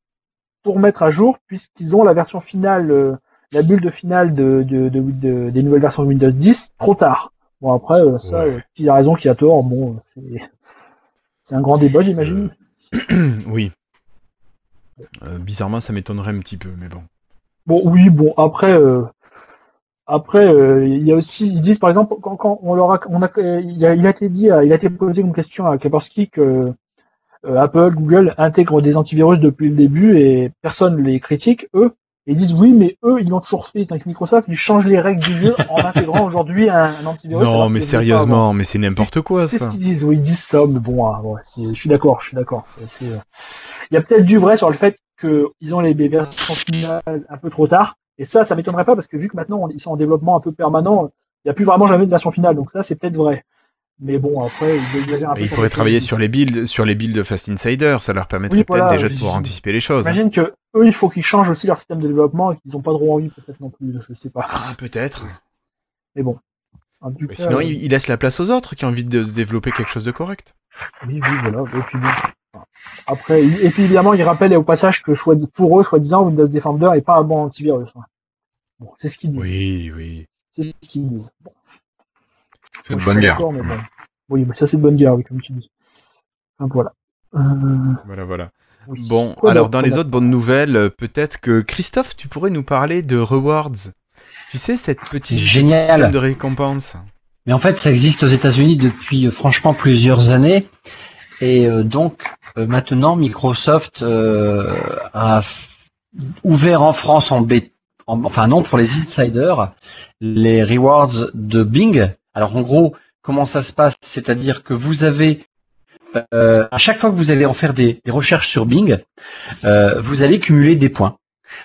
pour mettre à jour puisqu'ils ont la version finale, euh, la bulle de finale de, de, de- de- des nouvelles versions de Windows 10 trop tard. Bon après euh, ça, Ouais. euh, qui a raison, qui a tort, bon euh, c'est c'est un grand débat j'imagine. [CLEARS THROAT] oui. Euh, bizarrement, ça m'étonnerait un petit peu, mais bon. Bon, oui, bon, après, euh, après, euh, il y a aussi, ils disent par exemple, quand, quand on leur a, on a, il a, il a été dit, à- il a été posé une question à Kaspersky que euh, Apple, Google intègrent des antivirus depuis le début et personne les critique, eux. Ils disent oui, mais eux, ils l'ont toujours fait. Avec Microsoft, ils changent les règles du jeu en [LAUGHS] intégrant aujourd'hui un, un antivirus. Non, mais sérieusement, mais c'est n'importe quoi ça. qu'ils disent, oui, ils disent ça, mais bon, ah, ouais, c'est- je suis d'accord, je suis d'accord. euh, Il y a peut-être du vrai sur le fait qu'ils ont les les versions finales un peu trop tard, et ça, ça m'étonnerait pas parce que vu que maintenant on- ils sont en développement un peu permanent, il n'y a plus vraiment jamais de version finale, donc ça c'est peut-être vrai. Mais bon, après, ils un peu. Ils pourraient le travailler sur les builds, sur les builds de Fast Insider, ça leur permettrait Oui, peut-être déjà de pouvoir anticiper les choses. hein. J'imagine que eux, il faut qu'ils changent aussi leur système de développement et qu'ils n'ont pas trop envie peut-être non plus, je sais pas. Ah, peut-être. Mais bon. Mais cas, sinon, euh, ils laissent la place aux autres qui ont envie de développer quelque chose de correct. Oui, oui, voilà. Et puis. Après, et puis évidemment, il rappelle au passage que soit pour eux, soi-disant, Windows Defender est pas un bon antivirus. hein. Bon, c'est ce qu'ils disent. Oui, oui. C'est ce qu'ils disent. Bon. C'est je bonne guerre. mais bon. Oui, mais ça c'est de bonne guerre, oui, comme tu dis. Donc voilà. Euh, Voilà, voilà. oui. Bon, Quoi alors dans les autres bonnes nouvelles, euh, peut-être que Christophe, tu pourrais nous parler de Rewards. Tu sais, cette petite Génial. système de récompense. Mais en fait, ça existe aux États-Unis depuis euh, franchement plusieurs années. Et euh, donc, euh, maintenant, Microsoft euh, a ouvert en France en bêta, en- enfin non pour les insiders, les rewards de Bing. Alors en gros, comment ça se passe? C'est-à-dire que vous avez euh, à chaque fois que vous allez en faire des, recherches sur Bing, euh, vous allez cumuler des points.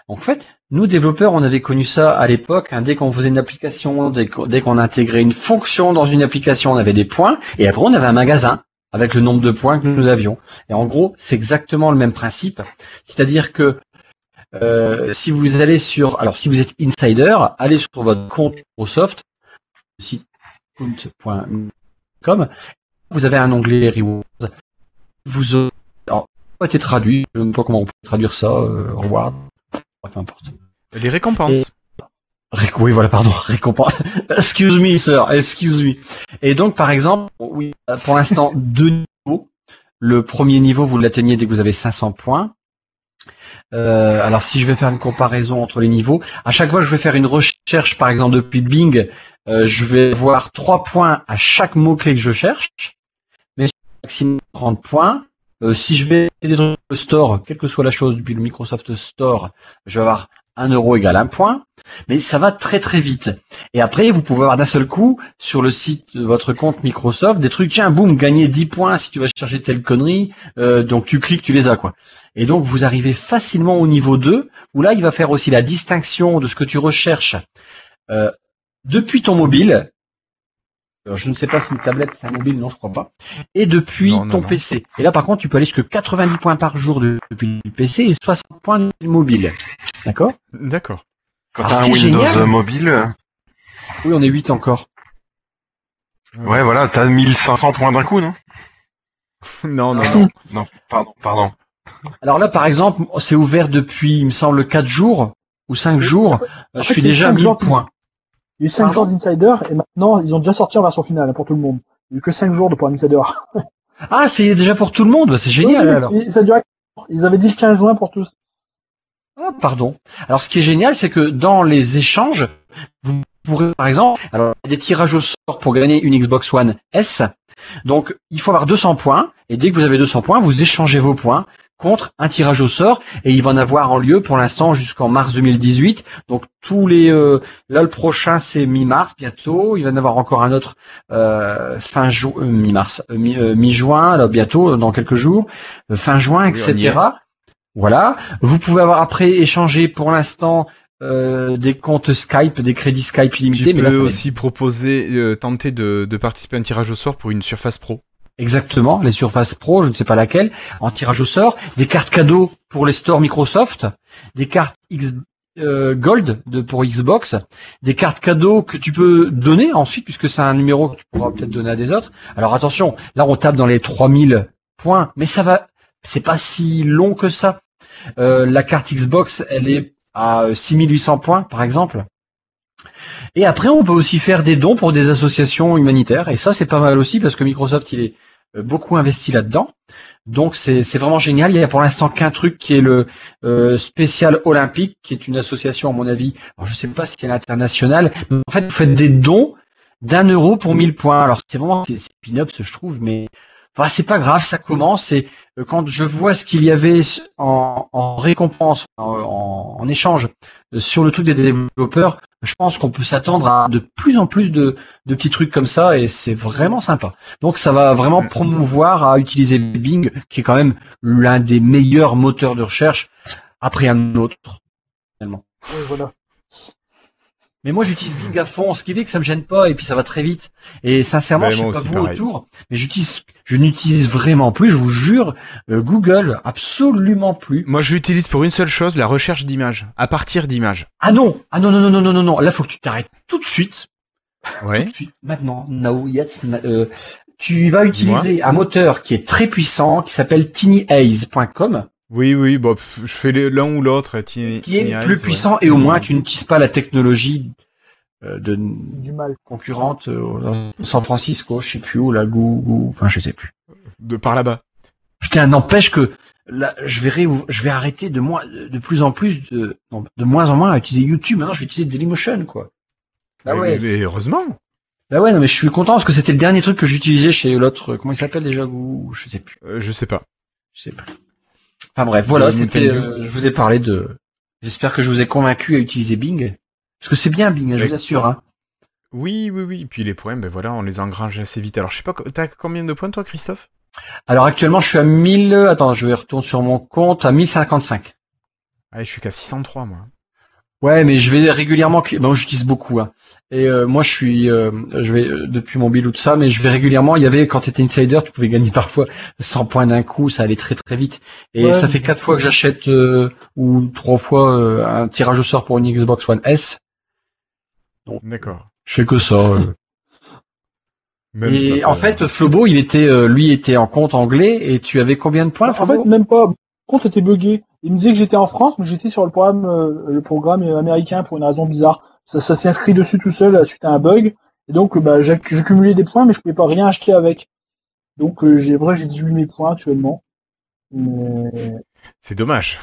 En fait, nous développeurs, on avait connu ça à l'époque. hein, dès qu'on faisait une application, dès qu'on intégrait une fonction dans une application, on avait des points. Et après, on avait un magasin avec le nombre de points que nous avions. Et en gros, c'est exactement le même principe. C'est-à-dire que euh, si vous allez sur, alors si vous êtes insider, allez sur votre compte Microsoft, le site compte.com, vous avez un onglet Rewards. Vous aurez, alors, ça a été traduit, je ne sais pas comment on peut traduire ça, euh, Reward, peu importe. Les récompenses. Réc- Oui, voilà, pardon, [LAUGHS] récompense. excuse me, sir, excuse me. Et donc, par exemple, oui, pour l'instant, [LAUGHS] deux niveaux. Le premier niveau, vous l'atteignez dès que vous avez 500 points. Euh, alors, si je vais faire une comparaison entre les niveaux, à chaque fois que je vais faire une recherche, par exemple, depuis Bing, euh, je vais avoir trois points à chaque mot-clé que je cherche. Mais maximum 30 points. Euh, si je vais des trucs le store, quelle que soit la chose depuis le Microsoft Store, je vais avoir 1 euro égale un point. Mais ça va très très vite. Et après, vous pouvez avoir d'un seul coup, sur le site de votre compte Microsoft, des trucs, tiens, boum, gagner 10 points si tu vas chercher telle connerie. Euh, donc tu cliques, tu les as, quoi. Et donc vous arrivez facilement au niveau 2, où là, il va faire aussi la distinction de ce que tu recherches euh, depuis ton mobile. Alors, je ne sais pas si une tablette c'est un mobile, non, je crois pas. Et depuis Non, non, ton non. PC. Et là, par contre, tu peux aller jusque 90 points par jour de- depuis le PC et 60 points du mobile. D'accord D'accord. Quand Alors, t'as un Windows génial- mobile, euh, Oui, on est 8 encore. ouais, voilà, t'as 1500 points d'un coup, non [LAUGHS] Non, non, Ah. non. [LAUGHS] Non, pardon, pardon. Alors là, par exemple, c'est ouvert depuis, il me semble, 4 jours ou 5 jours. Euh, en je fait, suis déjà à cinq 1000 jours points. Il y a eu 5 Pardon jours d'insider et maintenant ils ont déjà sorti en version finale pour tout le monde. Il y a eu que 5 jours de pour insider. [LAUGHS] Ah, c'est déjà pour tout le monde? Bah, C'est génial Oui, alors. ça durait- Ils avaient dit le 15 juin pour tous. Ah, pardon. Alors, ce qui est génial, c'est que dans les échanges, vous pourrez, par exemple, alors il y a des tirages au sort pour gagner une Xbox One S. Donc, il faut avoir 200 points. Et dès que vous avez 200 points, vous échangez vos points contre un tirage au sort. Et il va en avoir en lieu pour l'instant jusqu'en mars 2018. Donc, tous les, euh, là, le prochain, c'est mi-mars bientôt. Il va en avoir encore un autre euh, fin juin, mi-mars, euh, mi- euh, mi-juin, là, bientôt, dans quelques jours, fin juin, Oui, etc. Voilà. Vous pouvez avoir après échangé pour l'instant euh, des comptes Skype, des crédits Skype illimités, Tu mais là, peux va aussi proposer, euh, tenter de, de participer à un tirage au sort pour une Surface Pro. Exactement, les Surface Pro, je ne sais pas laquelle, en tirage au sort, des cartes cadeaux pour les stores Microsoft, des cartes X, euh, Gold de, pour Xbox, des cartes cadeaux que tu peux donner ensuite, puisque c'est un numéro que tu pourras peut-être donner à des autres. Alors attention, là on tape dans les 3000 points, mais ça va, c'est pas si long que ça. Euh, la carte Xbox, elle est à 6800 points, par exemple. Et après, on peut aussi faire des dons pour des associations humanitaires. Et ça, c'est pas mal aussi parce que Microsoft, il est euh, beaucoup investi là-dedans. Donc, c'est vraiment génial. Il y a pour l'instant qu'un truc qui est le euh, Spécial Olympique, qui est une association, à mon avis. Alors, je sais pas si c'est l'international, mais en fait, vous faites des dons d'un euro pour 1000 points. Alors, c'est vraiment, c'est pin-ups, je trouve, mais Enfin, c'est pas grave, ça commence. Et euh, quand je vois ce qu'il y avait en, en récompense, en, en, échange euh, sur le truc des développeurs, je pense qu'on peut s'attendre à de plus en plus de, de, petits trucs comme ça et c'est vraiment sympa. Donc ça va vraiment promouvoir à utiliser Bing, qui est quand même l'un des meilleurs moteurs de recherche après un autre. Finalement. Oui, voilà. Mais moi, j'utilise Bing à fond, ce qui fait que ça me gêne pas, et puis ça va très vite. Et sincèrement, je sais pas vous autour, mais j'utilise, je n'utilise vraiment plus, je vous jure, euh, Google, absolument plus. Moi, je l'utilise pour une seule chose, la recherche d'images, à partir d'images. Ah non, ah non, non, non, non, non, non, non, là, faut que tu t'arrêtes tout de suite. Ouais. Tout de suite, maintenant, now, yet, euh, tu vas utiliser un moteur qui est très puissant, qui s'appelle tinyhaze.com. Oui, oui, bon, je fais l'un ou l'autre. Qui est plus puissant et au moins tu n'utilises pas la technologie euh, de du mal concurrente euh, San Francisco, je sais plus où, la Google, enfin je sais plus. De par là-bas. Putain, n'empêche que là, je vais je vais arrêter de moins, de plus en plus de, de moins en moins à utiliser YouTube. Maintenant, je vais utiliser Dailymotion, quoi. Bah ouais. Mais, heureusement. Bah ouais, non, mais je suis content parce que c'était le dernier truc que j'utilisais chez l'autre. Comment il s'appelle déjà Google Je sais plus. Euh, je sais pas. Je sais plus. Enfin bref, voilà, c'était, euh, je vous ai parlé de. J'espère que je vous ai convaincu à utiliser Bing, parce que c'est bien Bing, je vous assure. Hein. Oui, oui, oui. Et puis les points, ben voilà, on les engrange assez vite. Alors je sais pas, t'as combien de points toi, Christophe? Alors actuellement, je suis à 1000. Attends, je vais retourner sur mon compte à 1055. Ah, je suis qu'à 603 moi. Ouais, mais je vais régulièrement. Bon, j'utilise beaucoup. Hein. Et euh, moi, je suis, euh, je vais euh, depuis mon bill ou tout ça, mais je vais régulièrement. Il y avait quand tu étais insider, tu pouvais gagner parfois 100 points d'un coup, ça allait très très vite. Et ça fait quatre fois que j'achète ou trois fois un tirage au sort pour une Xbox One S. D'accord. Je fais que ça. et en fait, Flobo, il était, lui, était en compte anglais. Et tu avais combien de points En fait, même pas. Le compte était buggé. Il me disait que j'étais en France, mais j'étais sur le programme, euh, le programme américain pour une raison bizarre. Ça, ça s'est inscrit dessus tout seul suite à un bug. Et donc, bah, j'ai cumulé des points, mais je pouvais pas rien acheter avec. Donc, euh, j'ai, vrai, j'ai 18 mes points actuellement. C'est dommage.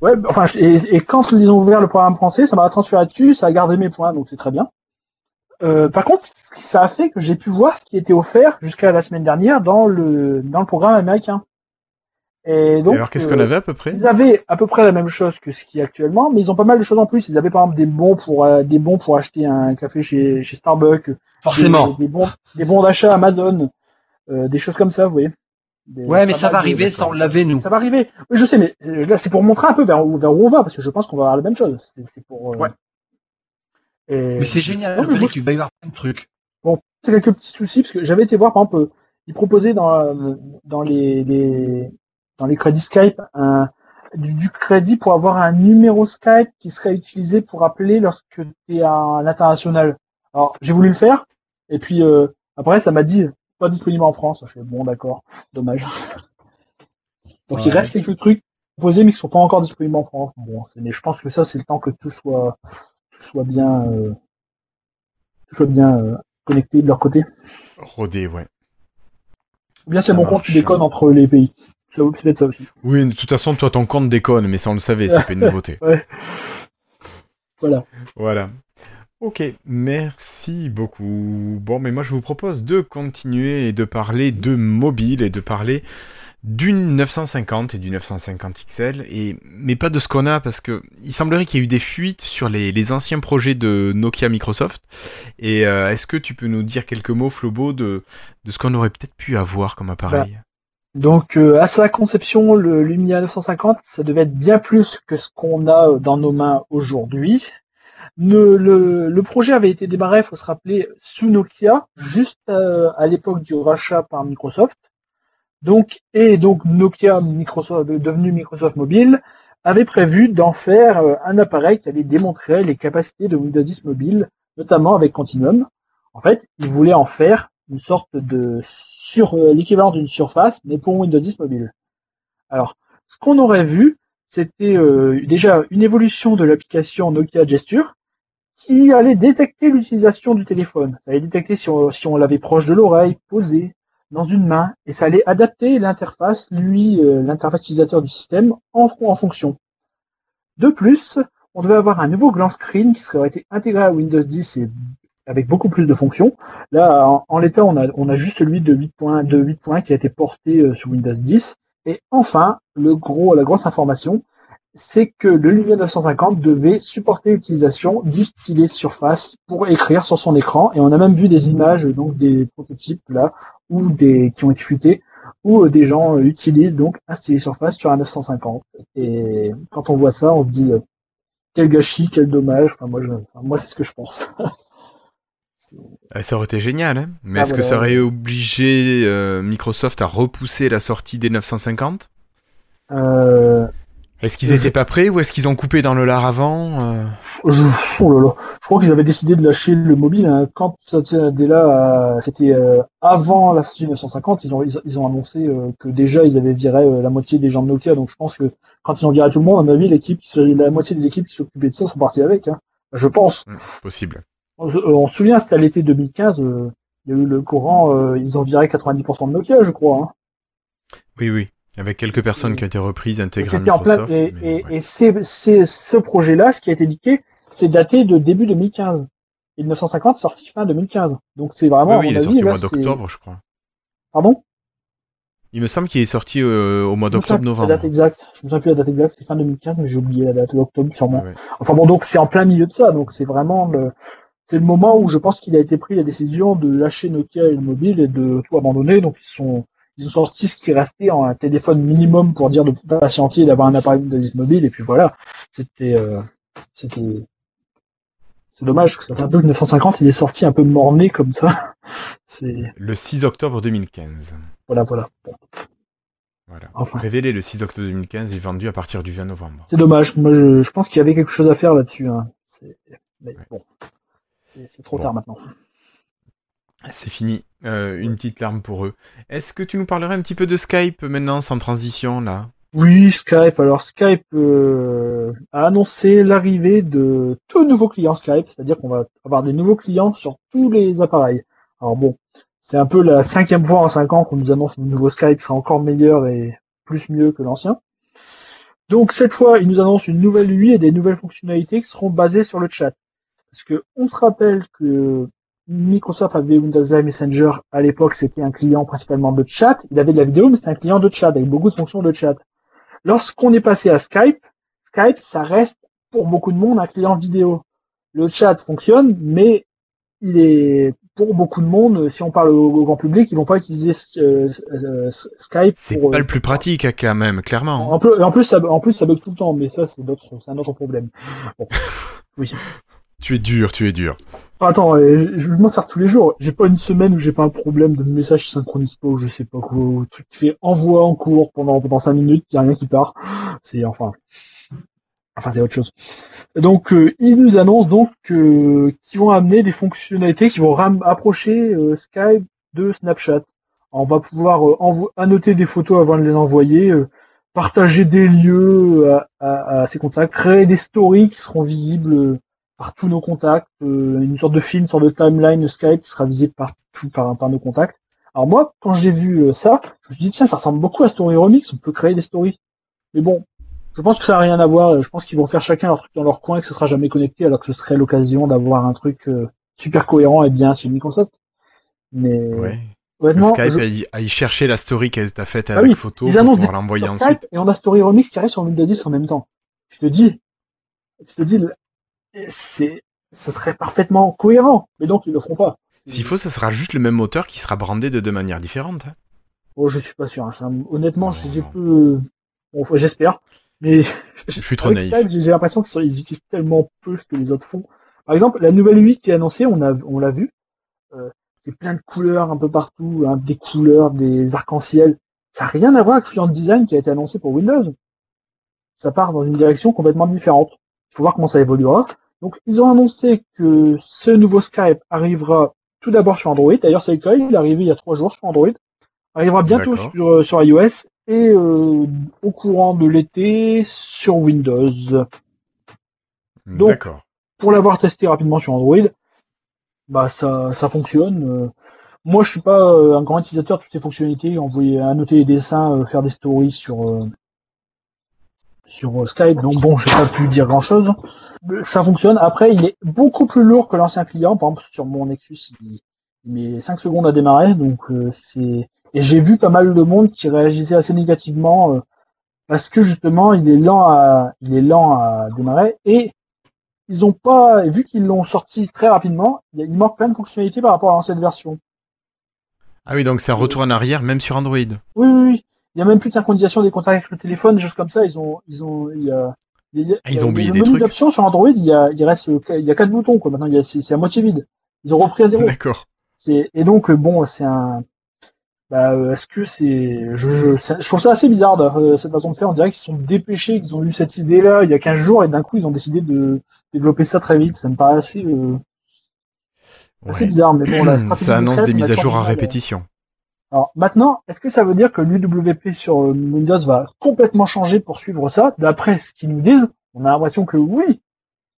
Ouais, enfin, et, quand ils ont ouvert le programme français, ça m'a transféré dessus, ça a gardé mes points, donc c'est très bien. Euh, par contre, ça a fait que j'ai pu voir ce qui était offert jusqu'à la semaine dernière dans le dans le programme américain. Et donc, alors qu'est-ce qu'on euh, avait à peu près? Ils avaient à peu près la même chose que ce qui est actuellement, mais ils ont pas mal de choses en plus. Ils avaient par exemple des bons pour euh, des bons pour acheter un café chez, chez Starbucks. Forcément. Des, bons des bons d'achat Amazon, euh, des choses comme ça, vous voyez. ouais, mais ça va arriver, ça on l'avait nous. Ça va arriver. Oui, je sais, mais là c'est pour montrer un peu vers, vers où on va, parce que je pense qu'on va avoir la même chose. C'est pour. Ouais. Mais c'est génial. Non, mais tu vas y avoir plein de trucs. Bon, c'est quelques petits soucis parce que j'avais été voir par exemple, ils proposaient dans dans les, les dans les crédits Skype un, du, crédit pour avoir un numéro Skype qui serait utilisé pour appeler lorsque tu es à l'international. Alors j'ai voulu le faire et puis euh, après ça m'a dit pas disponible en France. Je suis bon d'accord, dommage. [LAUGHS] Donc il reste quelques trucs proposés mais qui sont pas encore disponibles en France. Bon, mais je pense que ça c'est le temps que tout soit tout soit bien euh, tout soit bien euh, connecté de leur côté. Rodé, ouais. bien c'est mon compte qui déconne entre les pays. Ça peut ça aussi. Oui, de toute façon, toi, ton compte déconne, mais ça, on le savait, [LAUGHS] c'est pas une nouveauté. ouais. Voilà. Voilà. Ok, merci beaucoup. Bon, mais moi je vous propose de continuer et de parler de mobile et de parler d'une 950 et du 950 XL, et, mais pas de ce qu'on a parce que il semblerait qu'il y ait eu des fuites sur les, anciens projets de Nokia Microsoft. Et euh, est-ce que tu peux nous dire quelques mots, Flobo, de, de ce qu'on aurait peut-être pu avoir comme appareil? Bah, donc euh, à sa conception, le Lumia 950, ça devait être bien plus que ce qu'on a euh, dans nos mains aujourd'hui. le, projet avait été démarré, faut se rappeler, sous Nokia, juste euh, à l'époque du rachat par Microsoft. Donc, et donc Nokia, Microsoft, devenu Microsoft Mobile, avait prévu d'en faire un appareil qui allait démontrer les capacités de Windows 10 mobile, notamment avec Continuum. En fait, ils voulaient en faire une sorte de sur euh, l'équivalent d'une surface, mais pour Windows 10 mobile. Alors, ce qu'on aurait vu, c'était euh, déjà une évolution de l'application Nokia Gesture qui allait détecter l'utilisation du téléphone. Ça allait détecter si on, l'avait proche de l'oreille, posé, dans une main, et ça allait adapter l'interface, lui, euh, l'interface utilisateur du système, en, fonction. De plus, on devait avoir un nouveau grand screen qui serait été intégré à Windows 10 et avec beaucoup plus de fonctions. Là, en, l'état, on a, juste celui de 8 points, de 8 points qui a été porté euh, sur Windows 10. Et enfin, la grosse information, c'est que le Lumia 950 devait supporter l'utilisation du stylet Surface pour écrire sur son écran. Et on a même vu des images, donc des prototypes là, ou des qui ont été fuités, où euh, des gens euh, utilisent donc un stylet Surface sur un 950. Et quand on voit ça, on se dit quel gâchis, quel dommage. Enfin, moi, enfin, moi, c'est ce que je pense. [LAUGHS] Ah, Ça aurait été génial, hein mais Ah, est-ce que voilà. ça aurait obligé euh, Microsoft à repousser la sortie des 950 euh, Est-ce qu'ils étaient pas prêts ou est-ce qu'ils ont coupé dans le lard avant euh? Je, oh là là. je crois qu'ils avaient décidé de lâcher le mobile hein. quand Nadella, euh, c'était euh, avant la sortie 950, ils ont ils, ont annoncé euh, que déjà ils avaient viré euh, la moitié des gens de Nokia. Donc je pense que quand ils ont viré tout le monde, à mon avis, l'équipe, la moitié des équipes qui s'occupaient de ça sont parties avec. Hein. Je pense. Hmm, Possible. On, se- euh, on se souvient, c'était à l'été 2015. euh, il y a eu le courant, euh, ils ont viré 90% de Nokia, je crois. Hein. Oui, oui. Avec quelques personnes qui ont été reprises, intégrées à C'était en plein. Microsoft. Et, mais et, ouais. et c'est, c'est ce projet-là, ce qui a été indiqué, c'est daté de début 2015. Et le 950 sorti fin 2015. Donc c'est vraiment. Oui, oui, il est sorti au mois c'est- d'octobre, je crois. Pardon? Il me semble qu'il est sorti euh, au mois d'octobre-novembre. La date exacte. Je me souviens plus de la date exacte. C'était fin 2015, mais j'ai oublié la date d'octobre sûrement. Ouais, ouais. Enfin bon, donc c'est en plein milieu de ça. Donc c'est vraiment le. C'est le moment où je pense qu'il a été pris la décision de lâcher Nokia et le mobile et de tout abandonner. Donc ils sont ils ont sorti ce qui restait en un téléphone minimum pour dire de patienter et d'avoir un appareil Windows 10 mobile. Et puis voilà, c'était euh, c'était c'est dommage que ça fait un peu le 950 il est sorti un peu morné comme ça. [LAUGHS] C'est Le 6 octobre 2015. voilà voilà. Bon, Voilà. Enfin. Révélé le 6 octobre 2015 et vendu à partir du 20 novembre. c'est dommage. Moi je, je pense qu'il y avait quelque chose à faire là-dessus. Hein. Ouais. bon, c'est trop Bon. tard maintenant. C'est fini. Euh, une petite larme pour eux. Est-ce que tu nous parlerais un petit peu de Skype maintenant, sans transition, là? Oui, Skype. Alors Skype euh, a annoncé l'arrivée de tout nouveaux clients Skype, c'est-à-dire qu'on va avoir des nouveaux clients sur tous les appareils. Alors bon, c'est un peu la cinquième fois en cinq ans qu'on nous annonce que le nouveau Skype sera encore meilleur et plus mieux que l'ancien. Donc cette fois, ils nous annoncent une nouvelle UI et des nouvelles fonctionnalités qui seront basées sur le chat. Parce que on se rappelle que Microsoft avait Windows Live Messenger à l'époque, c'était un client principalement de chat. Il avait de la vidéo, mais c'était un client de chat avec beaucoup de fonctions de chat. Lorsqu'on est passé à Skype, Skype, ça reste pour beaucoup de monde un client vidéo. Le chat fonctionne, mais il est pour beaucoup de monde, si on parle au, grand public, ils vont pas utiliser euh, euh, Skype. C'est pour, pas euh, le plus pratique, hein, quand même, clairement. En plus, en plus, ça, en plus, ça bug tout le temps, mais ça, c'est d'autres, c'est un autre problème. Bon. [LAUGHS] Oui. Tu es dur, tu es dur. Attends, euh, je, je m'en sers tous les jours. J'ai pas une semaine où j'ai pas un problème de message qui synchronise pas ou je sais pas quoi. ou truc qui fait envoi en cours pendant pendant cinq minutes, y a rien qui part. C'est enfin, enfin c'est autre chose. Donc euh, ils nous annoncent donc euh, qu'ils vont amener des fonctionnalités qui vont approcher euh, Skype de Snapchat. On va pouvoir euh, annoter des photos avant de les envoyer, euh, partager des lieux à, à- à ses contacts, créer des stories qui seront visibles par tous nos contacts, euh, une sorte de film, une sorte de timeline Skype qui sera visible par, tout- par, par nos contacts. Alors moi, quand j'ai vu euh, ça, je me suis dit tiens, ça ressemble beaucoup à Story Remix, on peut créer des stories. Mais bon, je pense que ça n'a rien à voir. Je pense qu'ils vont faire chacun leur truc dans leur coin et que ce sera jamais connecté, alors que ce serait l'occasion d'avoir un truc euh, super cohérent et bien sur Microsoft. Mais Ouais. Skype je- aille, aille chercher la story que t'as faite Ah avec oui, photo ils pour pouvoir l'envoyer ensuite. Skype et on a Story Remix qui arrive sur Windows 10 en même temps. Je te dis, je te dis, c'est, ce serait parfaitement cohérent. Mais donc ils le feront pas. S'il faut, ce sera juste le même moteur qui sera brandé de deux manières différentes. hein. Oh, je suis pas sûr. hein. Honnêtement, j'ai peu. Bon, j'espère. Mais [LAUGHS] Je suis trop naïf. J'ai l'impression qu'ils sont- utilisent tellement peu ce que les autres font. Par exemple, la nouvelle UI qui est annoncée, on a, on l'a vu, euh, c'est plein de couleurs un peu partout, hein, des couleurs, des arcs-en-ciel. Ça n'a rien à voir avec le Design qui a été annoncé pour Windows. Ça part dans une direction complètement différente. Il faut voir comment ça évoluera. Donc, ils ont annoncé que ce nouveau Skype arrivera tout d'abord sur Android. D'ailleurs, c'est le cas, il est arrivé il y a trois jours sur Android. Arrivera bientôt sur, euh, sur iOS et euh, au courant de l'été sur Windows. Donc. Pour l'avoir testé rapidement sur Android, bah ça, ça fonctionne. Euh, Moi, je suis pas un grand utilisateur de toutes ces fonctionnalités, envoyer, annoter les dessins, euh, faire des stories sur sur euh, Skype. Donc bon, j'ai pas pu dire grand chose. Ça fonctionne. Après, il est beaucoup plus lourd que l'ancien client. Par exemple, sur mon Nexus, il, met 5 secondes à démarrer. Donc euh, c'est et j'ai vu pas mal de monde qui réagissait assez négativement euh, parce que justement, il est lent à il est lent à démarrer et ils ont pas vu qu'ils l'ont sorti très rapidement. Il manque plein de fonctionnalités par rapport à l'ancienne version. Ah oui, donc c'est un retour en arrière, même sur Android. Oui, oui, oui. Il y a même plus de synchronisation des contacts avec le téléphone, des choses comme ça. Ils ont, ils ont, il y a, il y a- Ah, ils ont oublié le des menu trucs. d'options sur Android, il y a, il reste, il y a quatre boutons, quoi. Maintenant, il y a, c'est, à moitié vide. Ils ont repris à zéro. D'accord. C'est, et donc, euh, bon, c'est un, bah, euh, est-ce que c'est, je, je, c'est- je trouve ça assez bizarre, de- euh, cette façon de faire. On dirait qu'ils se sont dépêchés, qu'ils ont eu cette idée-là il y a 15 jours et d'un coup, ils ont décidé de développer ça très vite. Ça me paraît assez, euh, bizarre, mais bon, la [CLEARS THROAT] Ça annonce des mises à jour à répétition. Alors maintenant, est-ce que ça veut dire que l'UWP sur euh, Windows va complètement changer pour suivre ça D'après ce qu'ils nous disent, on a l'impression que oui,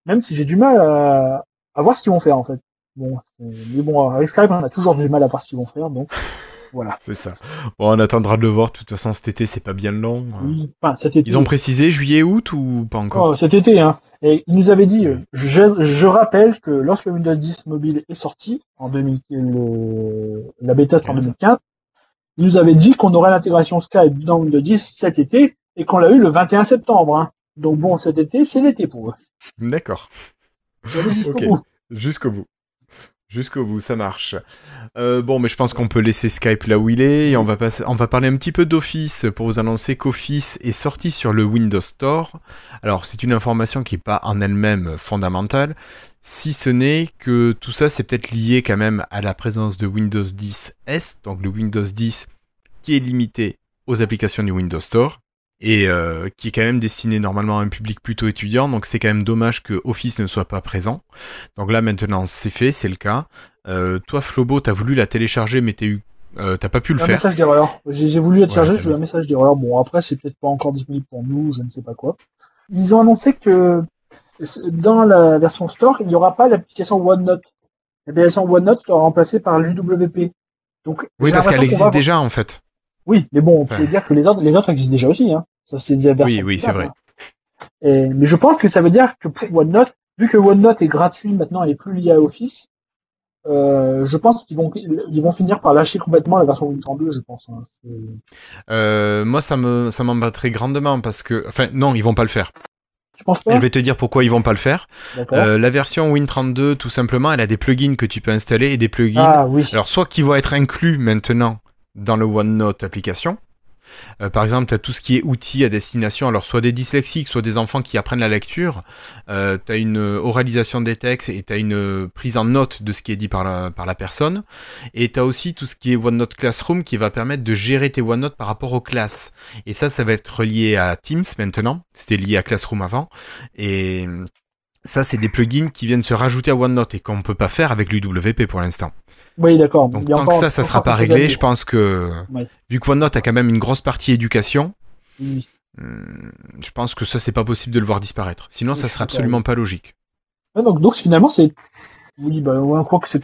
même si j'ai du mal à, à voir ce qu'ils vont faire en fait. Bon, mais bon, avec Skype, on a toujours du mal à voir ce qu'ils vont faire, donc [LAUGHS] voilà. C'est ça. Bon, on attendra de le voir. De toute façon, cet été, c'est pas bien long. Oui, Enfin, cet été, Ils ont précisé juillet, août ou pas encore? Oh, cet été, hein. Et il nous avait dit, euh, je, je rappelle que lorsque Windows 10 mobile est sorti, en 2000, le, la bêta en 15. 2015, il nous avait dit qu'on aurait l'intégration Skype dans Windows 10 cet été et qu'on l'a eu le 21 septembre. Hein. Donc bon, cet été, c'est l'été pour eux. D'accord. Jusqu'au bout. Jusqu'au bout. Jusqu'au bout, ça marche. Euh, bon, mais je pense qu'on peut laisser Skype là où il est et on va, passer, on va parler un petit peu d'Office pour vous annoncer qu'Office est sorti sur le Windows Store. Alors, c'est une information qui n'est pas en elle-même fondamentale, si ce n'est que tout ça, c'est peut-être lié quand même à la présence de Windows 10 S, donc le Windows 10 qui est limité aux applications du Windows Store et euh, qui est quand même destiné normalement à un public plutôt étudiant, donc c'est quand même dommage que Office ne soit pas présent. Donc là maintenant c'est fait, c'est le cas. Euh, toi Flobo, t'as voulu la télécharger mais t'as eu, euh, t'as pas pu le Un faire. message d'erreur. J'ai j'ai voulu la télécharger, j'ai eu un message d'erreur. Bon, après, c'est peut-être pas encore disponible pour nous, je ne sais pas quoi. Ils ont annoncé que dans la version Store, il n'y aura pas l'application OneNote. L'application OneNote sera remplacée par l'UWP. Donc, Oui parce qu'elle existe va- déjà en fait. Oui, mais bon, on peut Ouais. dire que les autres, les autres existent déjà aussi, hein. Ça, c'est versions Oui, oui, c'est vrai. hein. Et, mais je pense que ça veut dire que pour OneNote, vu que OneNote est gratuit maintenant et plus lié à Office, euh, je pense qu'ils vont, ils vont finir par lâcher complètement la version Windows 2, je pense. hein. Euh, moi ça me ça m'embêterait grandement parce que, enfin non ils vont pas le faire. Tu penses Et pas je vais te dire pourquoi ils vont pas le faire. Euh, la version Win32 tout simplement, elle a des plugins que tu peux installer et des plugins ah oui. Alors, soit qui vont être inclus maintenant dans le OneNote application. Euh, par exemple, tu as tout ce qui est outils à destination, alors soit des dyslexiques, soit des enfants qui apprennent la lecture. Euh, tu as une oralisation des textes et tu as une prise en note de ce qui est dit par la, par la personne. Et tu as aussi tout ce qui est OneNote Classroom qui va permettre de gérer tes OneNote par rapport aux classes. Et ça, ça va être lié à Teams maintenant. C'était lié à Classroom avant. Et ça, c'est des plugins qui viennent se rajouter à OneNote et qu'on peut pas faire avec l'UWP pour l'instant. Oui, d'accord. Donc tant que ça, ça encore sera pas réglé, je pense que Ouais. vu que OneNote a quand même une grosse partie éducation, Oui. hum, je pense que ça c'est pas possible de le voir disparaître. Sinon, Oui, ça serait absolument pas logique. Donc, donc finalement, c'est. Oui, bah, on croit que c'est.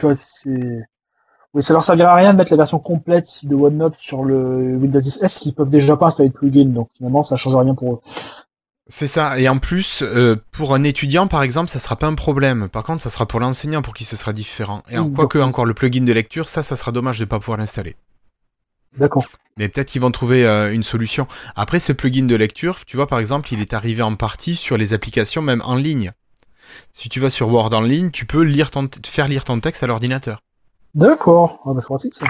Oui, ça leur servira à rien de mettre la version complète de OneNote sur le Windows 10 S qui peuvent déjà pas installer de plugin, donc finalement, ça change rien pour eux. C'est ça. Et en plus, euh, pour un étudiant, par exemple, ça sera pas un problème. Par contre, ça sera pour l'enseignant pour qui ce sera différent. Et Oui, quoique donc, encore le plugin de lecture, ça, ça sera dommage de pas pouvoir l'installer. D'accord. Mais peut-être qu'ils vont trouver euh, une solution. Après, ce plugin de lecture, tu vois, par exemple, il est arrivé en partie sur les applications même en ligne. Si tu vas sur Word en ligne, tu peux lire ton faire lire ton texte à l'ordinateur. D'accord. Ah, bah, c'est pratique, ça.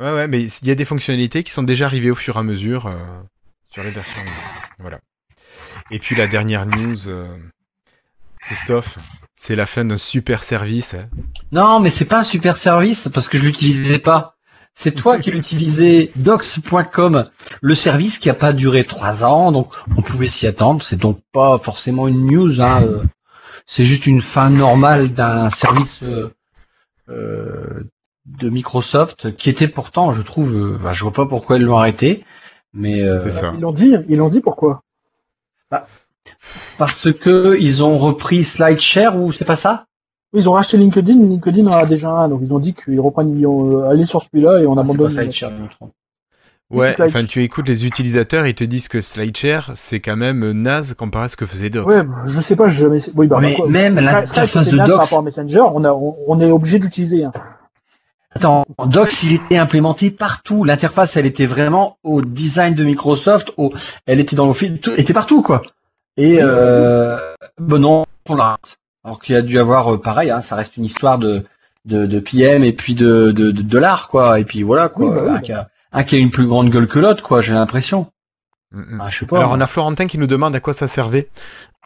Ouais, ouais, mais il y a des fonctionnalités qui sont déjà arrivées au fur et à mesure euh, sur les versions. Voilà. Et puis la dernière news, euh, Christophe, c'est la fin d'un super service. hein. Non, mais c'est pas un super service parce que je l'utilisais pas. C'est toi qui l'utilisais, docs.com, le service qui a pas duré trois ans, donc on pouvait s'y attendre. C'est donc pas forcément une news, hein, euh, c'est juste une fin normale d'un service euh, euh, de Microsoft qui était pourtant, je trouve, je vois pas pourquoi ils l'ont arrêté, mais euh, ça. Ils l'ont dit, ils l'ont dit pourquoi? Parce que ils ont repris SlideShare ou c'est pas ça? Ils ont racheté LinkedIn, LinkedIn en a déjà un, donc ils ont dit qu'ils reprennent, ils ont euh, allé sur celui-là et on Ah, pas abandonne. SlideShare, je. Ouais, Slide- enfin tu écoutes les utilisateurs, ils te disent que SlideShare, c'est quand même naze comparé à ce que faisait Docs. Ouais, bah, je sais pas, jamais. Oui, bah, Mais quoi. même l'interface de naze par Docs, rapport à Messenger, on, a, on, on est obligé d'utiliser. Hein. Attends, Docs, il était implémenté partout. L'interface, elle était vraiment au design de Microsoft. Au, elle était dans l'office, tout était partout, quoi. Et euh, ben non, on l'arrête. Alors qu'il y a dû avoir euh, pareil. Hein, ça reste une histoire de de, de PM et puis de de, de dollars, quoi. Et puis voilà, quoi. Oui, bah oui, un, qui a, un qui a une plus grande gueule que l'autre, quoi. J'ai l'impression. Mm, mm. Ah, je sais pas. Alors on a Florentin qui nous demande à quoi ça servait.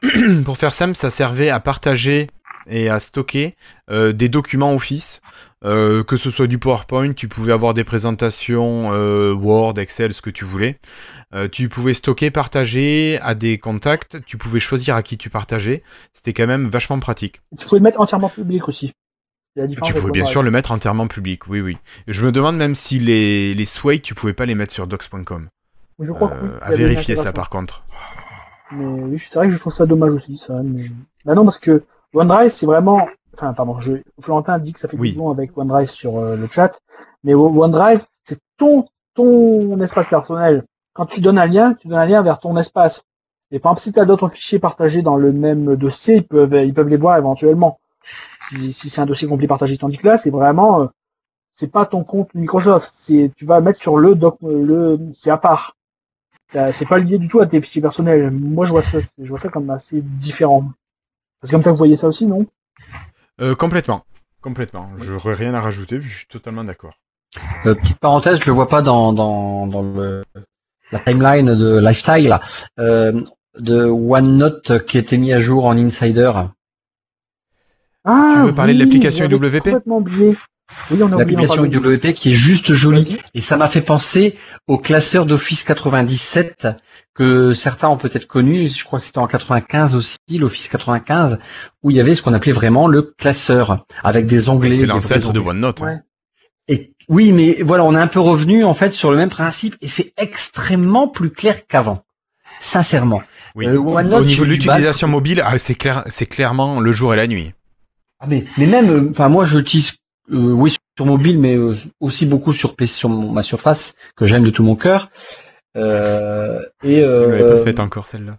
[CLEARS THROAT] Pour faire simple, ça servait à partager et à stocker euh, des documents Office, euh, que ce soit du PowerPoint, tu pouvais avoir des présentations euh, Word, Excel, ce que tu voulais. Euh, tu pouvais stocker, partager à des contacts, tu pouvais choisir à qui tu partageais. C'était quand même vachement pratique. Tu pouvais le mettre entièrement public aussi. La Tu pouvais bien sûr le mettre entièrement public, oui oui. Je me demande même si les, les Sway, tu pouvais pas les mettre sur docs.com. Je crois que oui, à vérifier ça par contre. Mais oui, c'est vrai que je trouve ça dommage aussi, ça. Mais... Bah non, parce que OneDrive, c'est vraiment. Enfin, pardon, je... Florentin dit que ça fait Oui. doublon avec OneDrive sur euh, le chat, mais OneDrive, c'est ton ton espace personnel. Quand tu donnes un lien, tu donnes un lien vers ton espace. Et par exemple, si tu as d'autres fichiers partagés dans le même dossier, ils peuvent ils peuvent les voir éventuellement. Si, si c'est un dossier complet partagé, tandis que là, c'est vraiment, euh, c'est pas ton compte Microsoft. C'est tu vas mettre sur le doc, le c'est à part. C'est pas lié du tout à tes fichiers personnels. Moi, je vois ça, je vois ça comme assez différent. C'est comme ça que vous voyez ça aussi, non? Euh, complètement. Complètement. J'aurais rien à rajouter, je suis totalement d'accord. Euh, petite parenthèse, je le vois pas dans dans dans le la timeline de Lifestyle là, euh, de OneNote qui était mis à jour en Insider. Ah, Tu veux parler de l'application IWP? Complètement oublié. Oui, on a L'application. IWP qui est juste jolie et ça m'a fait penser au classeur d'Office 97 que certains ont peut-être connu. Je crois que c'était en 95 aussi, l'Office 95, où il y avait ce qu'on appelait vraiment le classeur avec des onglets. C'est l'ancêtre de. OneNote. Ouais. Et oui, mais voilà, on est un peu revenu en fait sur le même principe et c'est extrêmement plus clair qu'avant. Sincèrement. Oui. Euh, OneNote, Au niveau de l'utilisation mobile, ah, c'est clair, c'est clairement le jour et la nuit. Ah, mais, mais même, euh, enfin moi je l'utilise, euh, oui sur mobile, mais euh, aussi beaucoup sur PC, sur mon- ma surface que j'aime de tout mon cœur. Euh, et, Tu l'avais euh, pas faite encore celle-là.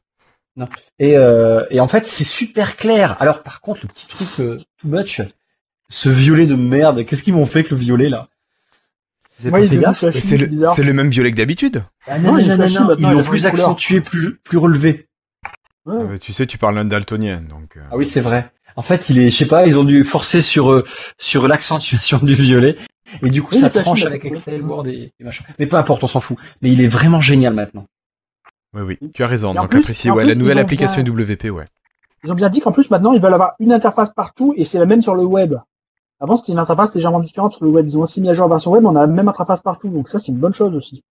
et, euh, et en fait c'est super clair. Alors par contre le petit truc euh, too much, ce violet de merde, qu'est-ce qu'ils m'ont fait que le violet là? Ouais, pas c'est le, même violet que d'habitude. Ah, Non, non, non, non, non, ils il l'ont plus accentué, plus, plus relevé. Ouais. Euh, tu sais, tu parles un daltonien, donc. euh, Ah oui, c'est vrai. En fait, il est, je sais pas, ils ont dû forcer sur euh, sur l'accentuation du violet, et du coup, Oui, ça tranche avec. Excel, Word et, et machin. Mais peu importe, on s'en fout. Mais il est vraiment génial maintenant. Oui, oui, tu as raison. Donc plus- ouais, plus, la nouvelle application bien- WP, ouais. Ils ont bien dit qu'en plus, maintenant, ils veulent avoir une interface partout et c'est la même sur le web. Avant, c'était une interface légèrement différente sur le web. Ils ont aussi mis à jour la version web, on a la même interface partout. Donc ça, c'est une bonne chose aussi.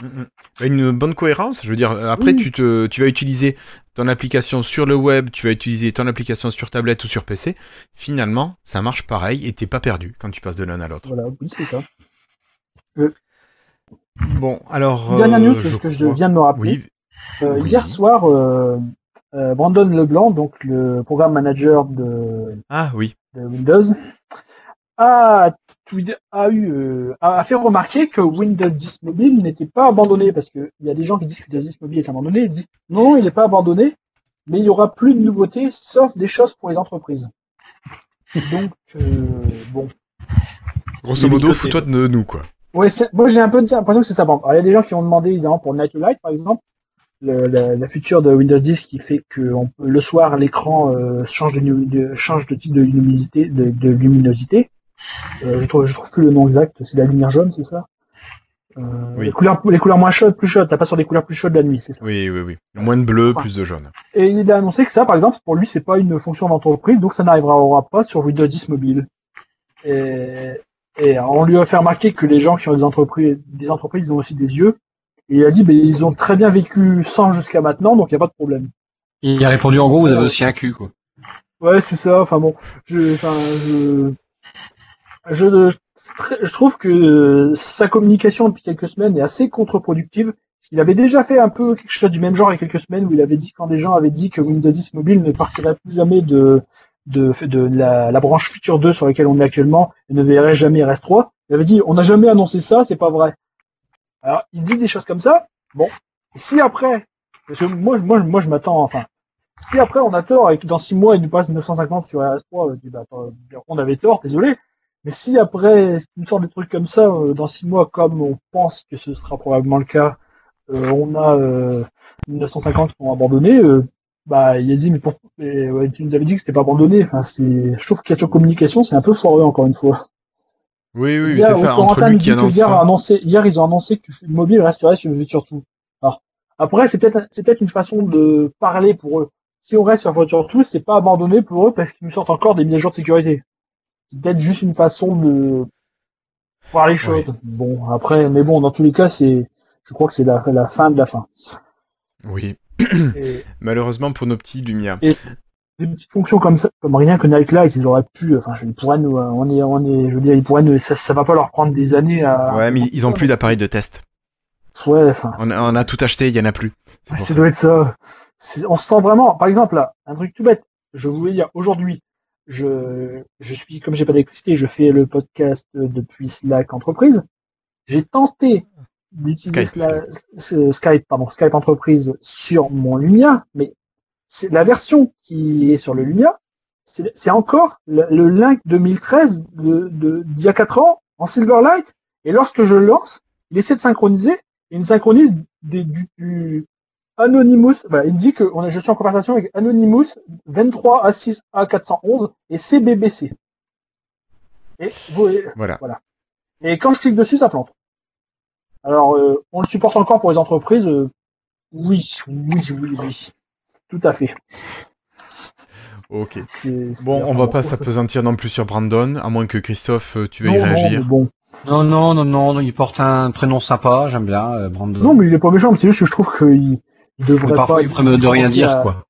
Mm, mm. Une bonne cohérence, je veux dire, euh, après Oui. tu, te, tu vas utiliser ton application sur le web, tu vas utiliser ton application sur tablette ou sur PC, finalement ça marche pareil et t'es pas perdu quand tu passes de l'un à l'autre. Voilà, oui, c'est ça. Bon, alors... Une dernière euh, news, que je viens de me rappeler. Oui, Euh, Oui. Hier soir, euh, euh, Brandon Leblanc, donc le programme manager de, ah oui, de Windows, a, a, eu, euh, a fait remarquer que Windows 10 Mobile n'était pas abandonné, parce qu'il y a des gens qui disent que Windows 10 Mobile est abandonné, il dit non, il n'est pas abandonné, mais il n'y aura plus de nouveautés, sauf des choses pour les entreprises. Donc, euh, bon. grosso Il modo, fous-toi de nous, quoi. Ouais, moi j'ai un peu l'impression que c'est ça. Bon, alors, il y a des gens qui ont demandé évidemment pour Nightlight par exemple, le, la, la feature de Windows 10 qui fait que on peut- le soir l'écran euh, change de, change de type de luminosité. De, de luminosité. Euh, je trouve je trouve plus le nom exact. C'est la lumière jaune, c'est ça? Euh, Oui. les, couleurs, les couleurs moins chaudes, plus chaudes, ça passe sur des couleurs plus chaudes la nuit, c'est ça? Oui, oui, oui. Moins de bleu, Enfin. plus de jaune. Et il a annoncé que ça, par exemple, pour lui, c'est pas une fonction d'entreprise, donc ça n'arrivera pas sur Windows 10 mobile. Et, et on lui a fait remarquer que les gens qui ont des entreprises, des entreprises, ils ont aussi des yeux. Et il a dit, ben, ils ont très bien vécu sans jusqu'à maintenant, donc il n'y a pas de problème. Il a répondu en gros, vous avez aussi un cul, quoi. Ouais, c'est ça. Enfin bon, je, enfin, je, je, je trouve que sa communication depuis quelques semaines est assez contre-productive. Il avait déjà fait un peu quelque chose du même genre il y a quelques semaines où il avait dit quand des gens avaient dit que Windows 10 mobile ne partirait plus jamais de de, de la, la branche Future 2 sur laquelle on est actuellement et ne verrait jamais RS3. Il avait dit on n'a jamais annoncé ça, c'est pas vrai. Alors il dit des choses comme ça. Bon, si après, parce que moi, moi, moi je m'attends, enfin, si après on a tort et que dans six mois il nous passe 950 sur RS3, je dis bah on avait tort, désolé. Mais si après il nous sort des trucs comme ça euh, dans six mois, comme on pense que ce sera probablement le cas, euh, on a euh, 950 qui ont abandonné, euh, bah il a dit mais pour mais, ouais, tu nous avais dit que c'était pas abandonné. Enfin c'est, je trouve que question communication c'est un peu foireux encore une fois. Oui, oui, Hier, c'est ça. Entre lui qui annonce hier, a ça. annoncé, hier, ils ont annoncé que le mobile resterait sur Future tout. Alors, après, c'est peut-être, c'est peut-être une façon de parler pour eux. Si on reste sur Future tout, c'est pas abandonné pour eux parce qu'ils nous sortent encore des mises à jour de sécurité. C'est peut-être juste une façon de voir les choses. Bon, après, mais bon, dans tous les cas, c'est, je crois que c'est la, la fin de la fin. Oui. Et [COUGHS] Malheureusement pour nos petits Lumia. des petites fonctions comme ça, comme rien que Nightlight, ils auraient pu, enfin, je- ils pourraient nous, euh, on est, on est, je veux dire, ils pourraient nous, ça, ça va pas leur prendre des années à. Ouais, mais ils ont plus d'appareil de test. Ouais, enfin. On a, on a tout acheté, il y en a plus. Ça ça. doit être ça. On se sent vraiment, par exemple, là, un truc tout bête. Je voulais dire, aujourd'hui, je, je suis, comme j'ai pas d'électricité, je fais le podcast depuis Slack entreprise. J'ai tenté d'utiliser Skype, Sla- euh, Skype, pardon, Skype entreprise sur mon Lumia, mais c'est la version qui est sur le Lumia, c'est c'est encore le, le Link 2013 de, de, d'il y a 4 ans en Silverlight, et lorsque je le lance, il essaie de synchroniser, et il synchronise des, du, du Anonymous, enfin, il dit que on a, je suis en conversation avec Anonymous 23 A6 A411 et CBBC. Et, vous- Voilà. et quand je clique dessus, ça plante. Alors, euh, on le supporte encore pour les entreprises euh, Oui, oui, oui, oui. Tout à fait. Ok. C'est- c'est- Bon, on va pas s'apesantir non plus sur Brandon, à moins que Christophe, euh, tu veuilles réagir. mais bon. Non, non, non, non, il porte un prénom sympa, j'aime bien, euh, Brandon. Non, mais il est pas méchant, mais c'est juste que je trouve qu'il il devrait Mais parfois, pas. il ferait mieux de rien dire, à- quoi.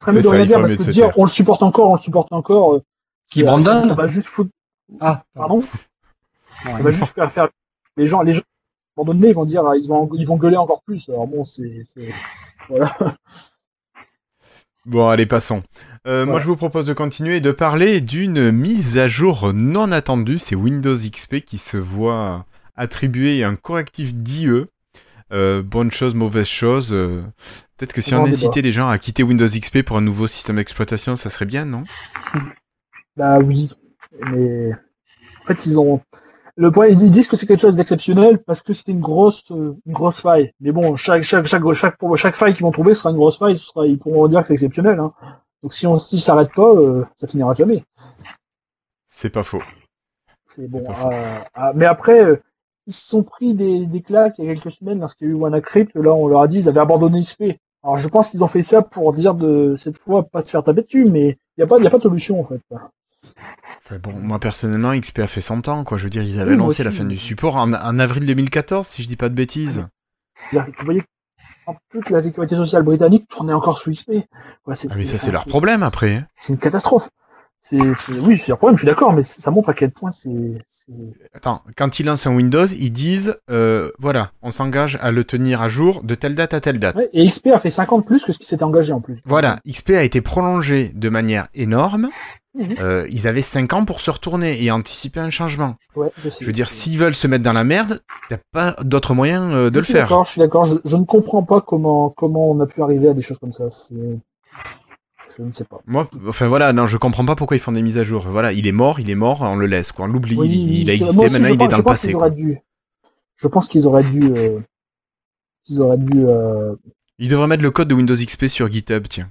Il ferait mieux de ça, rien dire parce que dire on le supporte encore, on le supporte encore. euh, Qui, Brandon Ça va juste foutre. Ah, Pardon Ouais. Ça va juste faire faire. Les gens, les gens, à un moment donné, ils vont dire, ah, ils vont, ils vont gueuler encore plus. Alors bon, c'est, voilà. [LAUGHS] Bon, allez, passons. Euh, Moi, Voilà. je vous propose de continuer et de parler d'une mise à jour non attendue. C'est Windows XP qui se voit attribuer un correctif d'IE. Euh, bonne chose, mauvaise chose. euh, Peut-être que si on débat. incitait les gens à quitter Windows XP pour un nouveau système d'exploitation, ça serait bien, non? Bah oui, mais en fait ils ont le point ils disent que c'est quelque chose d'exceptionnel parce que c'était une grosse une grosse faille. Mais bon, chaque chaque chaque chaque pour chaque faille qu'ils vont trouver sera une grosse faille, ce sera ils pourront dire que c'est exceptionnel. Hein. Donc si on s'y s'arrête pas, euh, ça finira jamais. C'est pas faux. C'est bon. euh, ah, mais après ils se sont pris des, des claques il y a quelques semaines lorsqu'il y a eu WannaCrypt. Là on leur a dit ils avaient abandonné XP. Alors je pense qu'ils ont fait ça pour dire de cette fois pas se faire taper dessus, mais il y a pas y a pas de solution en fait. Enfin, bon, moi personnellement, XP a fait 100 ans, quoi. Je veux dire, ils avaient Oui, lancé la fin du support en, en avril 2014, si je dis pas de bêtises. Tu voyais toute la sécurité sociale britannique tournait encore sous XP. Ah, mais ça, c'est leur problème après. hein. C'est une catastrophe. Oui, c'est un problème, je suis d'accord, mais ça montre à quel point c'est, Attends, quand ils lancent un Windows, ils disent euh, voilà, on s'engage à le tenir à jour de telle date à telle date. Ouais, et XP a fait 50 plus que ce qui s'était engagé en plus. Voilà, XP a été prolongé de manière énorme. Mhm. Euh, ils avaient 5 ans pour se retourner et anticiper un changement. Ouais, je, sais. Je veux dire, s'ils veulent se mettre dans la merde, t'as pas d'autre moyen euh, de Je le suis faire. D'accord, je suis d'accord. Je, je ne comprends pas comment, comment on a pu arriver à des choses comme ça. Je ne sais pas. Moi, enfin voilà, non, je comprends pas pourquoi ils font des mises à jour. Voilà, il est mort, il est mort, on le laisse, quoi. On l'oublie, Oui, il, il a existé, aussi, maintenant il pense- est dans le passé. dû. Je pense qu'ils auraient dû. euh, qu'ils auraient dû. euh, Ils devraient mettre le code de Windows XP sur GitHub, tiens.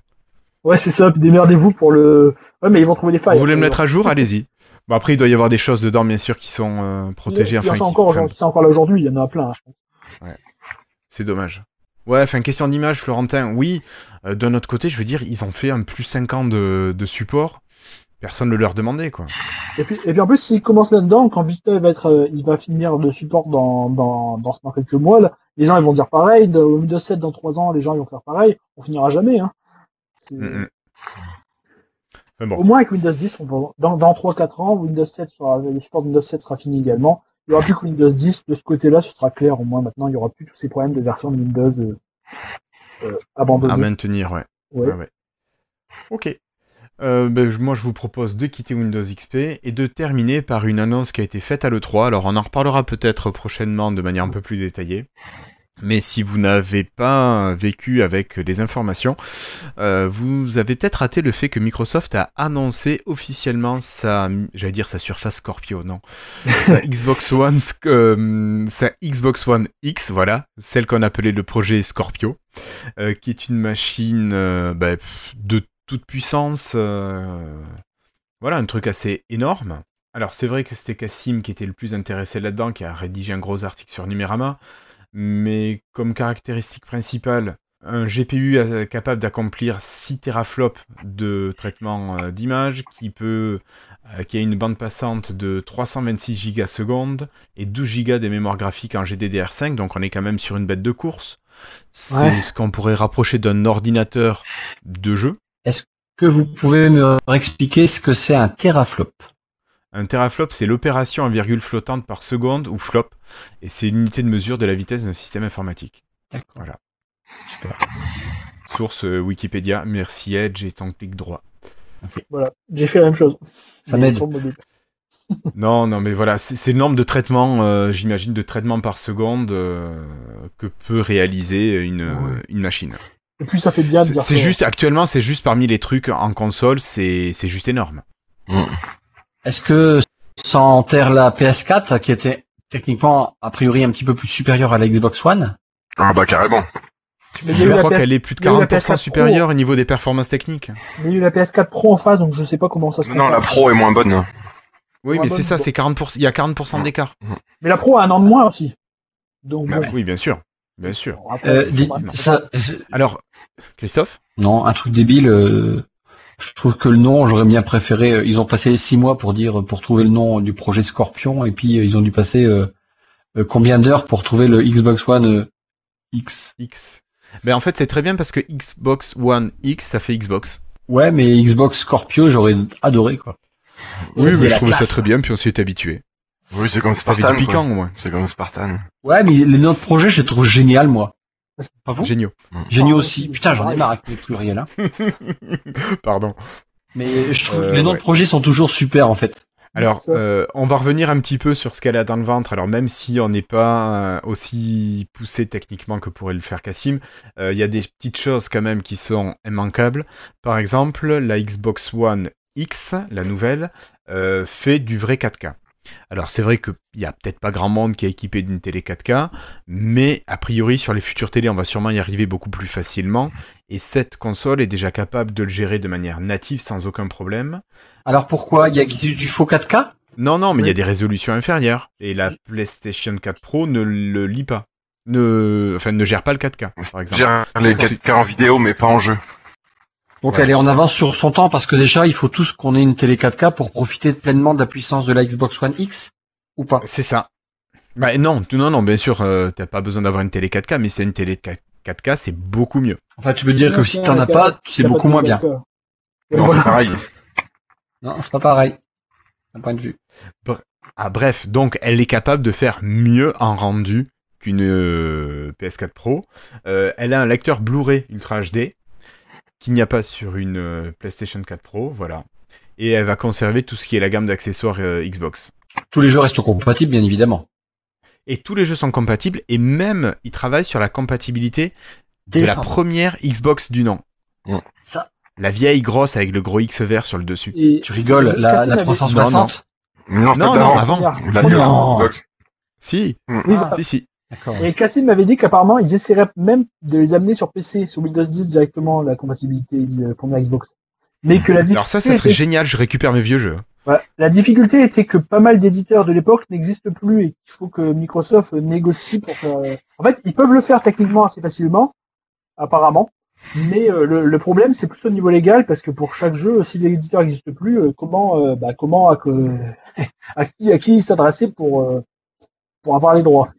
Ouais, c'est ça. Puis démerdez-vous pour le. Ouais, mais ils vont trouver des failles. Vous voulez me Après, mettre à jour Allez-y. Bon, après, il doit y avoir des choses dedans, bien sûr, qui sont euh, protégées. Enfin, qui- encore, enfin, aujourd'hui- c'est encore là aujourd'hui, il y en a plein. hein, je pense. c'est dommage. Ouais, enfin, question d'image, Florentin, oui. Euh, D'un autre côté, je veux dire, ils ont fait un plus 5 ans de, de support. Personne ne leur demandait, quoi. Et puis, et puis en plus, s'il commence là-dedans, quand Vista va être, euh, il va finir de support dans, dans, dans, dans quelques mois, là, les gens ils vont dire pareil, de Windows 7 dans 3 ans, les gens ils vont faire pareil, on finira jamais. Hein. Au moins avec Windows 10, on dans, dans 3-4 ans, Windows 7 sera, le support de Windows 7 sera fini également. Il n'y aura plus que Windows 10. De ce côté-là, ce sera clair. Au moins maintenant, il n'y aura plus tous ces problèmes de version de Windows euh, euh, abandonnée. à maintenir, ouais. Ouais. Ouais, ouais. Ok. Euh, ben, moi, je vous propose de quitter Windows XP et de terminer par une annonce qui a été faite à l'E3. Alors, on en reparlera peut-être prochainement de manière un peu plus détaillée. Mais si vous n'avez pas vécu avec les informations, euh, vous avez peut-être raté le fait que Microsoft a annoncé officiellement sa, j'allais dire sa Surface Scorpio, non, [LAUGHS] sa Xbox One, euh, sa Xbox One X, voilà, celle qu'on appelait le projet Scorpio, euh, qui est une machine bah, de toute puissance, voilà, un truc assez énorme. Alors c'est vrai que c'était Cassim qui était le plus intéressé là-dedans, qui a rédigé un gros article sur Numérama, mais comme caractéristique principale, un GPU capable d'accomplir 6 teraflops de traitement euh, d'image, qui peut, euh, qui a une bande passante de 326 gigasecondes et 12 gigas de mémoire graphique en GDDR5, donc on est quand même sur une bête de course. C'est Ouais. ce qu'on pourrait rapprocher d'un ordinateur de jeu. Que vous pouvez me expliquer ce que c'est un teraflop? Un teraflop, c'est l'opération en virgule flottante par seconde, ou flop, et c'est une unité de mesure de la vitesse d'un système informatique. D'accord. Voilà. Super. Source euh, Wikipédia, merci Edge et ton clic droit. Voilà, j'ai fait la même chose. Ça m'aide. [LAUGHS] [LAUGHS] Non, non, mais voilà, c'est le nombre de traitements, euh, j'imagine, de traitements par seconde euh, que peut réaliser une, Ouais. une machine. Et puis ça fait bien de C'est dire c'est juste, actuellement, c'est juste parmi les trucs en console, c'est c'est juste énorme. Est-ce que sans taire la PS4, qui était techniquement a priori un petit peu plus supérieure à la Xbox One, Ah bah carrément. Mais Je crois PS qu'elle est plus de il y a eu la 40% PS4 supérieure au niveau des performances techniques. mais il y a eu la PS4 Pro en face, donc je sais pas comment ça se Non, la pro est moins bonne. Oui, mais c'est ça, c'est 40%, il y a 40% d'écart. Mais la Pro a un an de moins aussi. Donc Bah bon. Oui, bien sûr, bien sûr. euh, ça, Alors, Christophe? Non, un truc débile. euh, je trouve que le nom, j'aurais bien préféré. euh, Ils ont passé six mois pour dire pour trouver le nom du projet Scorpion, et puis euh, ils ont dû passer euh, combien d'heures pour trouver le Xbox One euh, X X. Ben en fait, c'est très bien parce que Xbox One X, ça fait Xbox. Ouais, mais Xbox Scorpio, j'aurais adoré quoi. Oui, mais je trouve ça très bien, puis on s'y est habitué. Oui, c'est comme Ça fait Spartan. du piquant, moins. C'est comme Spartan. Ouais, mais les noms de projet, je les trouve génial moi. Pas vous Géniaux. Géniaux Ah, aussi. Putain, j'en ai marre avec les pluriels. Hein. [LAUGHS] Pardon. Mais je trouve Euh, que les noms ouais. de projet sont toujours super en fait. Alors, euh, on va revenir un petit peu sur ce qu'elle a dans le ventre. Alors, même si on n'est pas euh, aussi poussé techniquement que pourrait le faire Cassim, euh, il y a des petites choses quand même qui sont immanquables. Par exemple, la Xbox One X, la nouvelle, euh, fait du vrai 4K. Alors, c'est vrai qu'il n'y a peut-être pas grand monde qui est équipé d'une télé 4K, mais a priori, sur les futures télés, on va sûrement y arriver beaucoup plus facilement. Et cette console est déjà capable de le gérer de manière native sans aucun problème. Alors pourquoi? Il y a du faux 4K Non, non, mais il y a des résolutions inférieures. Et la PlayStation 4 Pro ne le lit pas. Ne, enfin, ne gère pas le 4K, par exemple. Gère les 4K en vidéo, mais pas en jeu. Donc Ouais. elle est en avance sur son temps parce que déjà il faut tous qu'on ait une télé 4K pour profiter pleinement de la puissance de la Xbox One X ou pas? C'est ça. Bah, non, non, non, bien sûr, euh, t'as pas besoin d'avoir une télé 4K, mais c'est une télé 4K, c'est beaucoup mieux. Enfin tu veux dire que si t'en as pas, c'est beaucoup moins bien. voilà. c'est pareil. Non, c'est pas pareil. D'un point de vue. Ah, bref, donc elle est capable de faire mieux en rendu qu'une euh, PS4 Pro. Euh, elle a un lecteur Blu-ray Ultra HD qu'il n'y a pas sur une euh, PlayStation 4 Pro, voilà. Et elle va conserver tout ce qui est la gamme d'accessoires euh, Xbox. Tous les jeux restent compatibles bien évidemment. Et tous les jeux sont compatibles, et même ils travaillent sur la compatibilité de la première Xbox du nom. Ça, La vieille grosse avec le gros X vert sur le dessus. Et- tu rigoles, la, Cassim la avait- 360 Non, Non, avant. La Première. Non. Xbox. Si, Ah. si, si. Et Cassim m'avait dit qu'apparemment ils essaieraient même de les amener sur PC, sur Windows 10 directement, la compatibilité de la Xbox. Mais que la Alors ça, ça serait était- génial, je récupère mes vieux jeux. Voilà. La difficulté était que pas mal d'éditeurs de l'époque n'existent plus et qu'il faut que Microsoft négocie pour faire... En fait, ils peuvent le faire techniquement assez facilement, apparemment. Mais euh, le, le problème, c'est plus au niveau légal, parce que pour chaque jeu, si l'éditeur n'existe plus, euh, comment, euh, bah, comment à, que- [LAUGHS] à qui, à qui s'adresser pour, euh, pour avoir les droits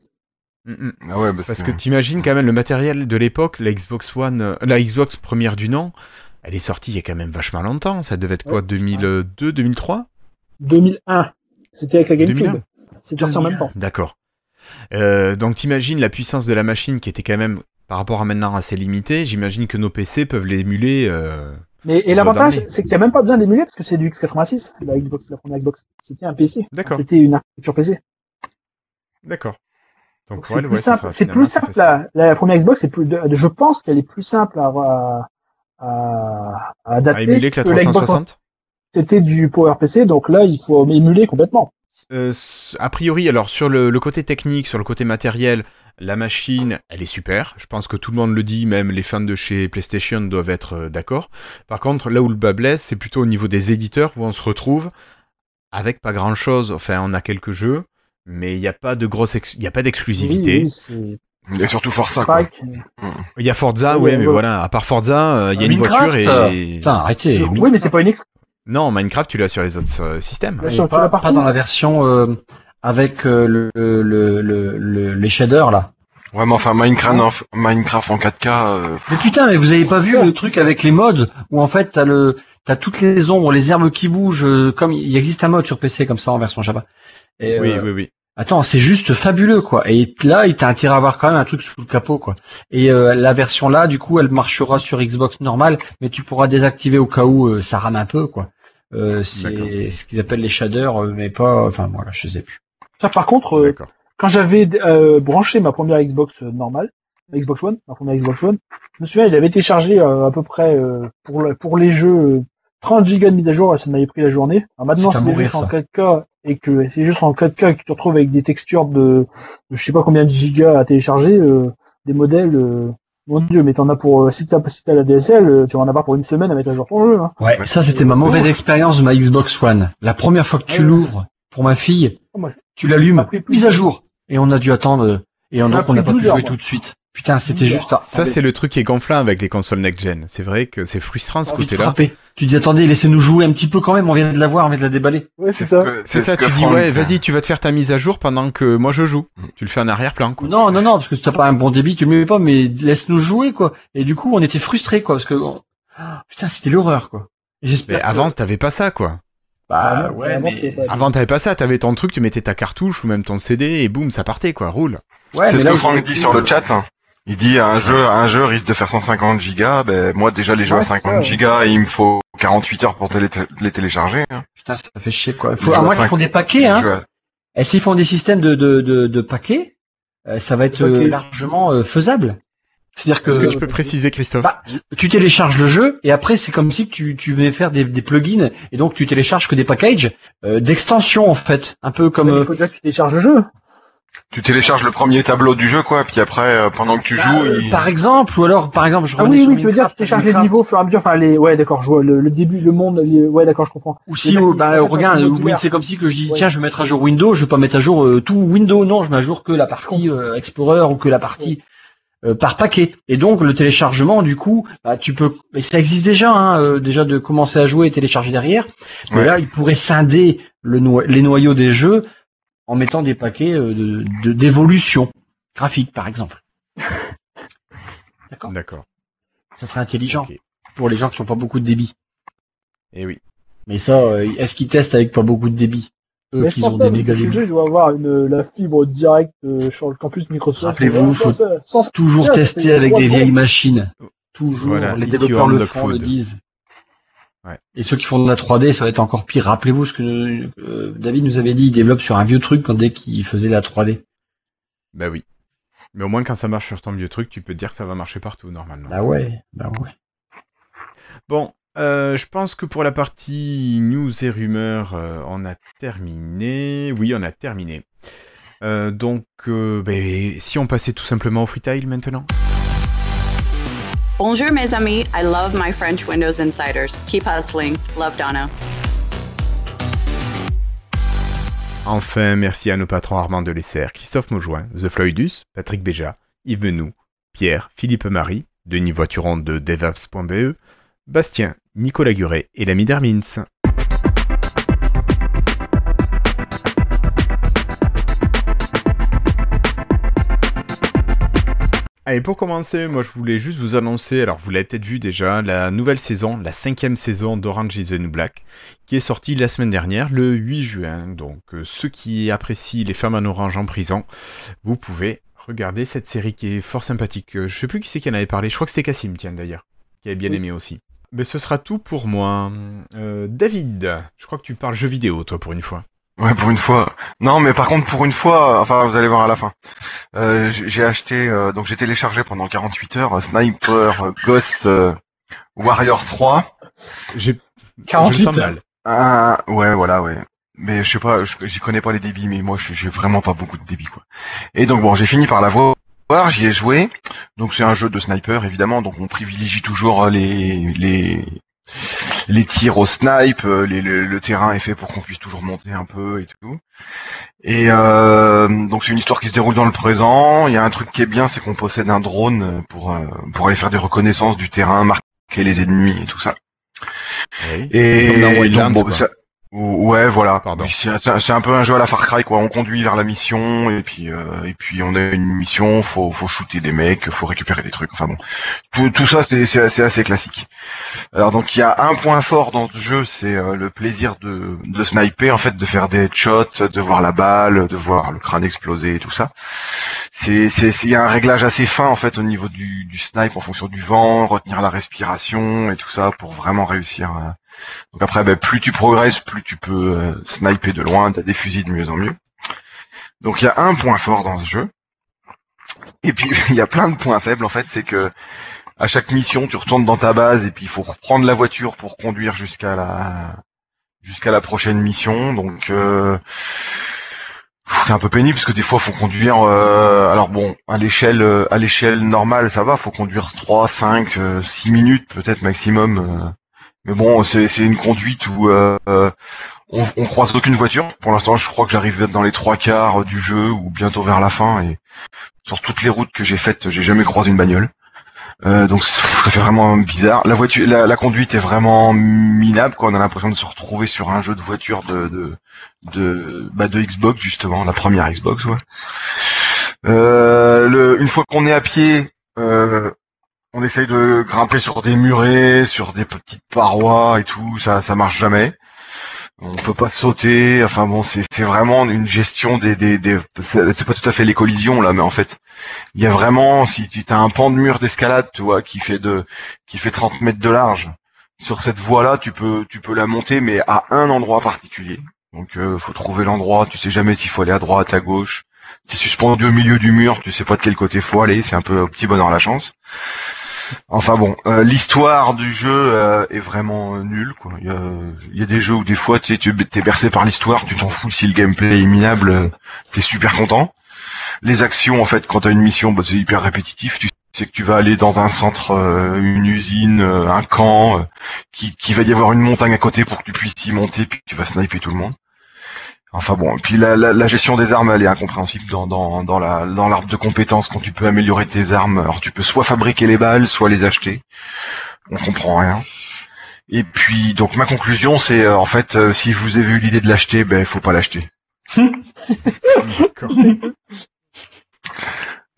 Mm, mm. Ah ouais, parce, Parce que t'imagines quand même le matériel de l'époque, la Xbox One, euh, la Xbox première du nom, elle est sortie il y a quand même vachement longtemps. Ça devait être quoi, Ouais, 2002, 2003 2001, c'était avec la GameCube. 2001. C'est sorti en même temps. D'accord. Euh, donc t'imagines la puissance de la machine qui était quand même par rapport à maintenant assez limitée. J'imagine que nos PC peuvent l'émuler. euh, Mais, et l'avantage, c'est qu'il n'y a même pas besoin d'émuler, parce que c'est du x86, la Xbox, la première Xbox. C'était un PC. D'accord. C'était une architecture PC. D'accord. Donc, c'est plus simple. C'est plus simple. La, la première Xbox, c'est plus. de- je pense qu'elle est plus simple à, à, à, à adapter À émuler que la Xbox 360 C'était du PowerPC, donc là, il faut émuler complètement. Euh, a priori, alors sur le, le côté technique, sur le côté matériel, la machine, elle est super. Je pense que tout le monde le dit, même les fans de chez PlayStation doivent être euh, d'accord. Par contre, là où le bas blesse, c'est plutôt au niveau des éditeurs où on se retrouve avec pas grand chose. Enfin, on a quelques jeux, mais il n'y a pas de grosse, il y a pas d'exclusivité. Oui, oui, c'est il y a surtout Forza, quoi. Il y a Forza, Oui, ouais, mais voilà. À part Forza, euh, il y a une Minecraft, voiture euh, et Putain, arrêtez. Oui, mais c'est pas une exclu. non, Minecraft, tu l'as sur les autres euh, systèmes. Tu pas, pas partout. dans la version euh, avec euh, le, le, le, le- les shaders là. Ouais, mais enfin, Minecraft, en, Minecraft en 4K, euh, Mais putain, mais vous avez pas vu le truc avec les modes où en fait t'as le t'as toutes les ombres, les herbes qui bougent, euh, comme il existe un mode sur PC comme ça en version Java. Et, Oui, euh, oui, oui. Attends, c'est juste fabuleux quoi. Et là, il t'a intérêt à avoir quand même un truc sous le capot quoi. Et euh, la version là, du coup, elle marchera sur Xbox normale, mais tu pourras désactiver au cas où euh, ça rame un peu quoi. Euh, c'est ce qu'ils appellent les shaders, mais pas. Enfin voilà, je sais plus. Ça, par contre, euh, quand j'avais euh, branché ma première Xbox normale, la Xbox One, ma première Xbox One, je me souviens, il avait téléchargé euh, à peu près euh, pour, le- pour les jeux euh, 30 gigas de mise à jour, et ça m'avait pris la journée. Alors maintenant, C'est si les jeux sont en ça. 4K et que jeux sont en 4K et que tu te retrouves avec des textures de, de je sais pas combien de gigas à télécharger, euh, des modèles, euh, mon dieu, mais t'en as pour euh, si t'as si t'as la DSL, tu vas en avoir pour une semaine à mettre à jour ton jeu. Hein. Ouais, ça c'était ma c'est mauvaise expérience de ma Xbox One. La première fois que tu Ouais. l'ouvres pour ma fille, Oh, moi, tu l'allumes, mise à jour, et on a dû attendre. Et on, donc on n'a pas pu 12 heures, jouer tout de suite. Putain, c'était 12 juste. Ça, c'est le truc qui est gonflant avec les consoles next-gen. C'est vrai que c'est frustrant ce côté-là. Tu dis attendez, laissez-nous jouer un petit peu quand même. On vient de la voir, on vient de la déballer. Ouais, c'est ce ça. C'est ce ça, tu dis ouais, vas-y, tu vas te faire ta mise à jour pendant que moi je joue. Tu le fais en arrière-plan, quoi. Non, non, non, parce que si t'as pas un bon débit, tu le mets pas, mais laisse-nous jouer quoi. Et du coup, on était frustrés quoi, parce que Ah, putain, c'était l'horreur quoi. J'espère. Mais que- avant, t'avais pas ça, quoi. bah Ah, ouais, avant, mais t'avais pas- Avant, t'avais pas ça. T'avais ton truc, tu mettais ta cartouche ou même ton CD et boum, ça partait, quoi. Roule. ouais, C'est ce que Franck dit sur le chat. Il dit un jeu, un jeu risque de faire 150 gigas. Ben moi déjà les jeux Ouais, à c'est 50 ça, ouais. gigas, il me faut 48 heures pour télé- les télécharger. hein. Putain, ça fait chier quoi. Faut, Les à moins qu'ils font des paquets, hein. à- Et s'ils font des systèmes de, de, de, de paquets, euh, ça va être euh, largement euh, faisable. C'est-à-dire que Est-ce que tu peux préciser, Christophe bah, tu télécharges le jeu et après c'est comme si tu, tu venais faire des, des plugins et donc tu télécharges que des packages euh, d'extension en fait, un peu comme Mais il faut déjà que tu télécharges le jeu. Tu télécharges le premier tableau du jeu quoi, puis après euh, pendant que tu bah, joues, euh, il... par exemple ou alors par exemple je Ah oui, sur oui, tu veux dire, tu télécharges les niveaux au fur et à mesure, enfin les, ouais, d'accord, je vois le, le début, le monde, les- ouais, d'accord, je comprends. Ou si oh, bah regarde, c'est comme si que je dis Ouais. tiens je vais mettre à jour Windows, je vais pas mettre à jour euh, tout Windows, non, je mets à jour que la partie euh, Explorer ou que la partie euh, par paquet. Et donc le téléchargement du coup, bah, tu peux, et ça existe déjà, hein, euh, déjà de commencer à jouer et télécharger derrière. Mais Ouais. là, il pourrait scinder le no- les noyaux des jeux en mettant des paquets euh, de de- d'évolution graphique par exemple. [LAUGHS] D'accord. D'accord. Ça serait intelligent pour les gens qui n'ont pas beaucoup de débit. Et oui. Mais ça, euh, est-ce qu'ils testent avec pas beaucoup de débit? Eux Mais qui ont des méga débits. il doit avoir une, la fibre directe euh, sur le campus Microsoft. Rappelez-vous, faut sans- sans- Toujours tester avec des vieilles machines. Toujours. Voilà, les développeurs le font, le disent. Ouais. Et ceux qui font de la 3D, ça va être encore pire. Rappelez-vous ce que euh, David nous avait dit, il développe sur un vieux truc quand dès qu'il faisait la 3D. Bah oui. Mais au moins, quand ça marche sur ton vieux truc, tu peux te dire que ça va marcher partout, normalement. Bah ouais, bah ouais. Bon, euh, je pense que pour la partie news et rumeurs, euh, on a terminé. Oui, on a terminé. Donc, ben, si on passait tout simplement au freetail maintenant? Bonjour, mes amis. I love my French Windows Insiders. Keep hustling. Love Donna. Enfin, merci à nos patrons Armand Delessert, Christophe Maujoin, The Floydus, Patrick Béja, Yves Menou, Pierre, Philippe Marie, Denis Voituron de devaps.be, Bastien, Nicolas Guret et l'ami d'Hermins. Allez, pour commencer, moi je voulais juste vous annoncer, alors vous l'avez peut-être vu déjà, la nouvelle saison, la cinquième saison d'Orange is the New Black, qui est sortie la semaine dernière, le 8 juin. Donc euh, ceux qui apprécient les femmes en orange en prison, vous pouvez regarder cette série qui est fort sympathique. Euh, je sais plus qui c'est qui en avait parlé, je crois que c'était Cassim, tiens d'ailleurs, qui avait bien aimé aussi. Mais ce sera tout pour moi. Euh, David, je crois que tu parles jeux vidéo toi pour une fois. Ouais, pour une fois. Non, mais par contre, pour une fois, enfin, vous allez voir à la fin. Euh, j'ai acheté, euh, donc j'ai téléchargé pendant 48 heures Sniper Ghost euh, Warrior 3. J'ai 48 je mal. Ah, ouais, voilà, ouais. Mais je sais pas, j'y connais pas les débits, mais moi, je- j'ai vraiment pas beaucoup de débits, quoi. Et donc bon, j'ai fini par la voir, j'y ai joué. Donc c'est un jeu de sniper, évidemment, donc on privilégie toujours les les les tirs au snipe, euh, les- le, le terrain est fait pour qu'on puisse toujours monter un peu et tout. Et euh, donc c'est une histoire qui se déroule dans le présent. Il y a un truc qui est bien, c'est qu'on possède un drone pour euh, pour aller faire des reconnaissances du terrain, marquer les ennemis et tout ça. Oui. Et dans donc, bon, quoi. ça- Ouais, voilà. Pardon. C'est un peu un jeu à la Far Cry, quoi. On conduit vers la mission et puis euh, et puis on a une mission, faut faut shooter des mecs, faut récupérer des trucs. Enfin bon, tout, tout ça c'est c'est assez, assez classique. Alors donc il y a un point fort dans ce jeu, c'est euh, le plaisir de de sniper, en fait, de faire des headshots, de voir la balle, de voir le crâne exploser et tout ça. C'est c'est c'est- il y a un réglage assez fin en fait au niveau du du snipe en fonction du vent, retenir la respiration et tout ça pour vraiment réussir. à- donc après, ben, plus tu progresses, plus tu peux euh, sniper de loin, t'as des fusils de mieux en mieux. Donc il y a un point fort dans ce jeu. Et puis [LAUGHS] il y a plein de points faibles en fait, c'est que à chaque mission, tu retournes dans ta base et puis il faut reprendre la voiture pour conduire jusqu'à la jusqu'à la prochaine mission. Donc euh, c'est un peu pénible parce que des fois faut conduire euh, alors bon à l'échelle euh, à l'échelle normale ça va faut conduire 3 5 euh, 6 minutes peut-être maximum mais bon, c'est une conduite où euh, euh, on, on croise aucune voiture. Pour l'instant, je crois que j'arrive dans les trois quarts du jeu ou bientôt vers la fin. Et sur toutes les routes que j'ai faites, j'ai jamais croisé une bagnole. Euh, donc ça fait vraiment bizarre. La voiture, la, la conduite est vraiment minable. Quoi. On a l'impression de se retrouver sur un jeu de voiture de de de, bah, de Xbox justement, la première Xbox. Ouais. Euh, le, une fois qu'on est à pied. Euh, on essaye de grimper sur des murets, sur des petites parois et tout, ça ça marche jamais. On peut pas sauter, enfin bon, c'est vraiment une gestion des des, des c'est c'est pas tout à fait les collisions là, mais en fait, il y a vraiment si tu as un pan de mur d'escalade, tu vois, qui fait de qui fait 30 mètres de large, sur cette voie-là, tu peux tu peux la monter mais à un endroit particulier. Donc euh, faut trouver l'endroit, tu sais jamais s'il faut aller à droite, à gauche. T'es suspendu au milieu du mur, tu sais pas de quel côté faut aller, c'est un peu au petit bonheur la chance. Enfin bon, euh, l'histoire du jeu euh, est vraiment euh, nulle. Il, y a, des jeux où des fois tu es bercé par l'histoire, tu t'en fous si le gameplay est minable, t'es super content. Les actions en fait, quand t'as une mission, bah, c'est hyper répétitif. Tu sais que tu vas aller dans un centre, une usine, un camp, qui, qui va y avoir une montagne à côté pour que tu puisses y monter, puis tu vas sniper tout le monde. Enfin bon, et puis la, la, la gestion des armes, elle est incompréhensible dans, dans, dans la dans l'arbre de compétences quand tu peux améliorer tes armes. Alors tu peux soit fabriquer les balles, soit les acheter. On comprend rien. Et puis donc ma conclusion, c'est euh, en fait euh, si vous avez eu l'idée de l'acheter, ben faut pas l'acheter. D'accord.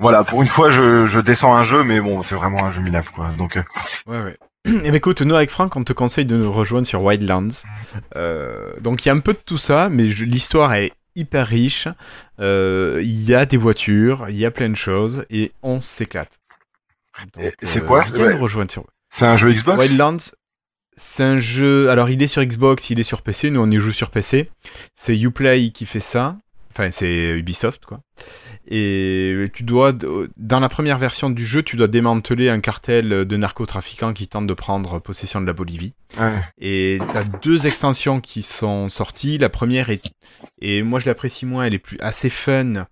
Voilà, pour une fois, je, je descends un jeu, mais bon, c'est vraiment un jeu minable, quoi. Donc, euh, Ouais, ouais. [CLEARS THROAT] Eh ben écoute, nous avec Franck, on te conseille de nous rejoindre sur Wildlands. Euh, donc il y a un peu de tout ça, mais l'histoire est hyper riche. Euh, Il y a des voitures, il y a plein de choses, et on s'éclate. C'est quoi Viens Ouais. nous rejoindre sur c'est un jeu Xbox? Wildlands. C'est un jeu. Alors, il est sur Xbox, il est sur PC. Nous, on y joue sur PC. C'est Uplay qui fait ça. Enfin, c'est Ubisoft, quoi. Et tu dois, dans la première version du jeu, tu dois démanteler un cartel de narcotrafiquants qui tentent de prendre possession de la Bolivie. Ouais. Et t'as deux extensions qui sont sorties. La première est, et moi je l'apprécie moins, elle est plus assez fun.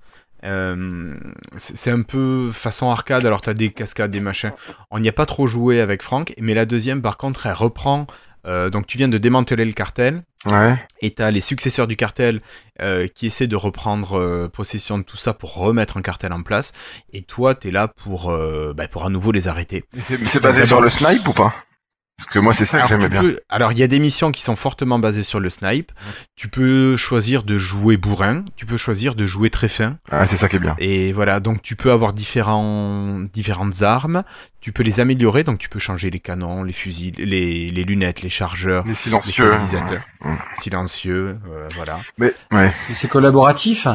Euh, c'est c'est un peu façon arcade, alors t'as des cascades, des machins. On n'y a pas trop joué avec Franck, mais la deuxième, par contre, elle reprend Euh, donc tu viens de démanteler le cartel Ouais. et tu as les successeurs du cartel euh, qui essaient de reprendre euh, possession de tout ça pour remettre un cartel en place. Et toi, tu es là pour, euh, bah, pour à nouveau les arrêter. C'est basé sur le snipe ou pas? Parce que moi, c'est ça que Alors, j'aimais bien. peux- alors, il y a des missions qui sont fortement basées sur le snipe. Tu peux choisir de jouer bourrin, tu peux choisir de jouer très fin. Ah, c'est ça qui est bien. Et voilà, donc tu peux avoir différents, différentes armes, tu peux les améliorer, donc tu peux changer les canons, les fusils, les, les lunettes, les chargeurs, Les les silencieux. stabilisateurs, Mm. silencieux, euh, voilà. Mais, ouais. Et C'est collaboratif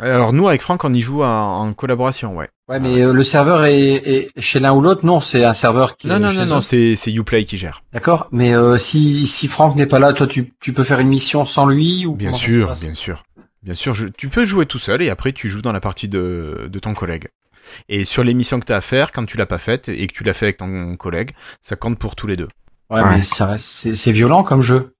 Alors nous, avec Franck, on y joue en, en collaboration, ouais. Ouais, mais euh, le serveur est, est chez l'un ou l'autre? Non, c'est un serveur qui Non, non, non, non, c'est c'est Uplay qui gère. D'accord, mais euh, si, si Franck n'est pas là, toi, tu, tu peux faire une mission sans lui ou Bien sûr, bien sûr. Bien sûr, je- tu peux jouer tout seul et après tu joues dans la partie de, de ton collègue. Et sur les missions que tu as à faire, quand tu l'as pas faite et que tu l'as fait avec ton collègue, ça compte pour tous les deux. Ouais, Ouais. mais ça c'est violent comme jeu.